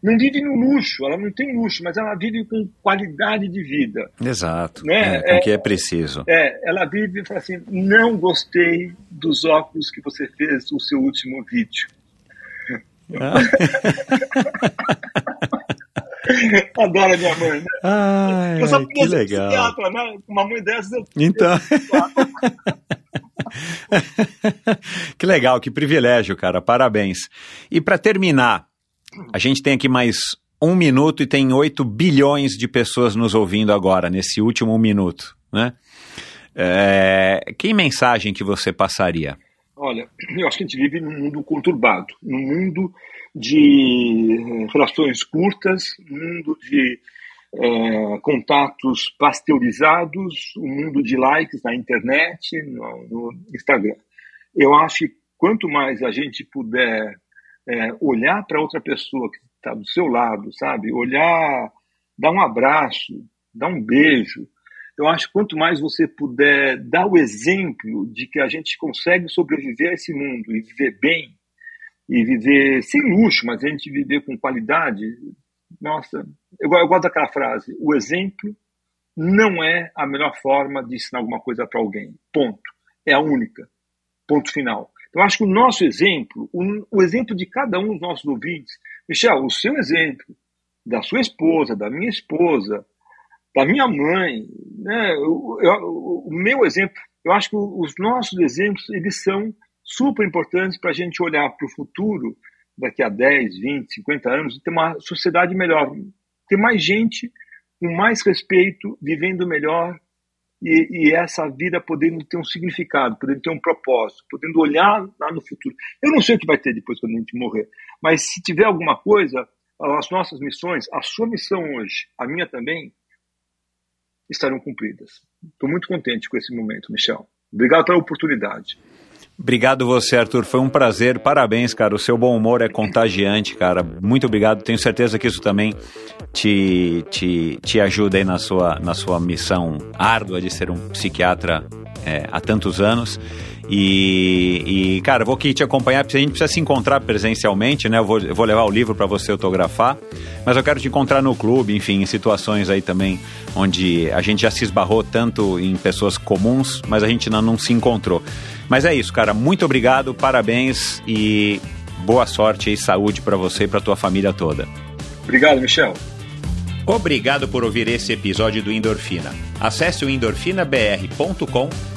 não vive no luxo, ela não tem luxo, mas ela vive com qualidade de vida. Exato, né? é, com o que é preciso. É, ela vive e fala assim, não gostei dos óculos que você fez no seu último vídeo. Ah. [LAUGHS] Adoro a minha mãe, né? Ai, eu só que legal. Psiquiatra, né? Uma mãe dessas eu. Então. [LAUGHS] que legal, que privilégio, cara. Parabéns. E para terminar, a gente tem aqui mais um minuto e tem 8 bilhões de pessoas nos ouvindo agora, nesse último minuto, né? É, que mensagem que você passaria? Olha, [CLEARS THROAT] eu acho que a gente vive num mundo conturbado, num mundo de relações curtas, num mundo de é, contatos pasteurizados, um mundo de likes na internet, no, no Instagram. Eu acho que quanto mais a gente puder é, olhar para outra pessoa que está do seu lado, sabe? Olhar, dar um abraço, dar um beijo, eu acho que quanto mais você puder dar o exemplo de que a gente consegue sobreviver a esse mundo e viver bem, e viver sem luxo, mas a gente viver com qualidade, nossa, eu, eu gosto daquela frase: o exemplo não é a melhor forma de ensinar alguma coisa para alguém. Ponto. É a única. Ponto final. Então, acho que o nosso exemplo, o, o exemplo de cada um dos nossos ouvintes, Michel, o seu exemplo, da sua esposa, da minha esposa, da minha mãe, né? Eu, eu, o meu exemplo, eu acho que os nossos exemplos eles são super importantes para a gente olhar para o futuro daqui a 10, 20, 50 anos e ter uma sociedade melhor, ter mais gente com mais respeito, vivendo melhor e, e, essa vida podendo ter um significado, podendo ter um propósito, podendo olhar lá no futuro. Eu não sei o que vai ter depois quando a gente morrer, mas se tiver alguma coisa, as nossas missões, a sua missão hoje, a minha também, estarão cumpridas. Estou muito contente com esse momento, Michel. Obrigado pela oportunidade. Obrigado você, Arthur. Foi um prazer. Parabéns, cara. O seu bom humor é contagiante, cara. Muito obrigado. Tenho certeza que isso também te, te, te ajuda aí na sua, na sua missão árdua de ser um psiquiatra é, há tantos anos. E, e, cara, vou aqui te acompanhar, a gente precisa se encontrar presencialmente, né? Eu vou, eu vou levar o livro para você autografar, mas eu quero te encontrar no clube, enfim, em situações aí também onde a gente já se esbarrou tanto em pessoas comuns, mas a gente não, não se encontrou. Mas é isso, cara. Muito obrigado, parabéns e boa sorte e saúde para você e para tua família toda. Obrigado, Michel. Obrigado por ouvir esse episódio do Endorfina. Acesse o endorfinabr.com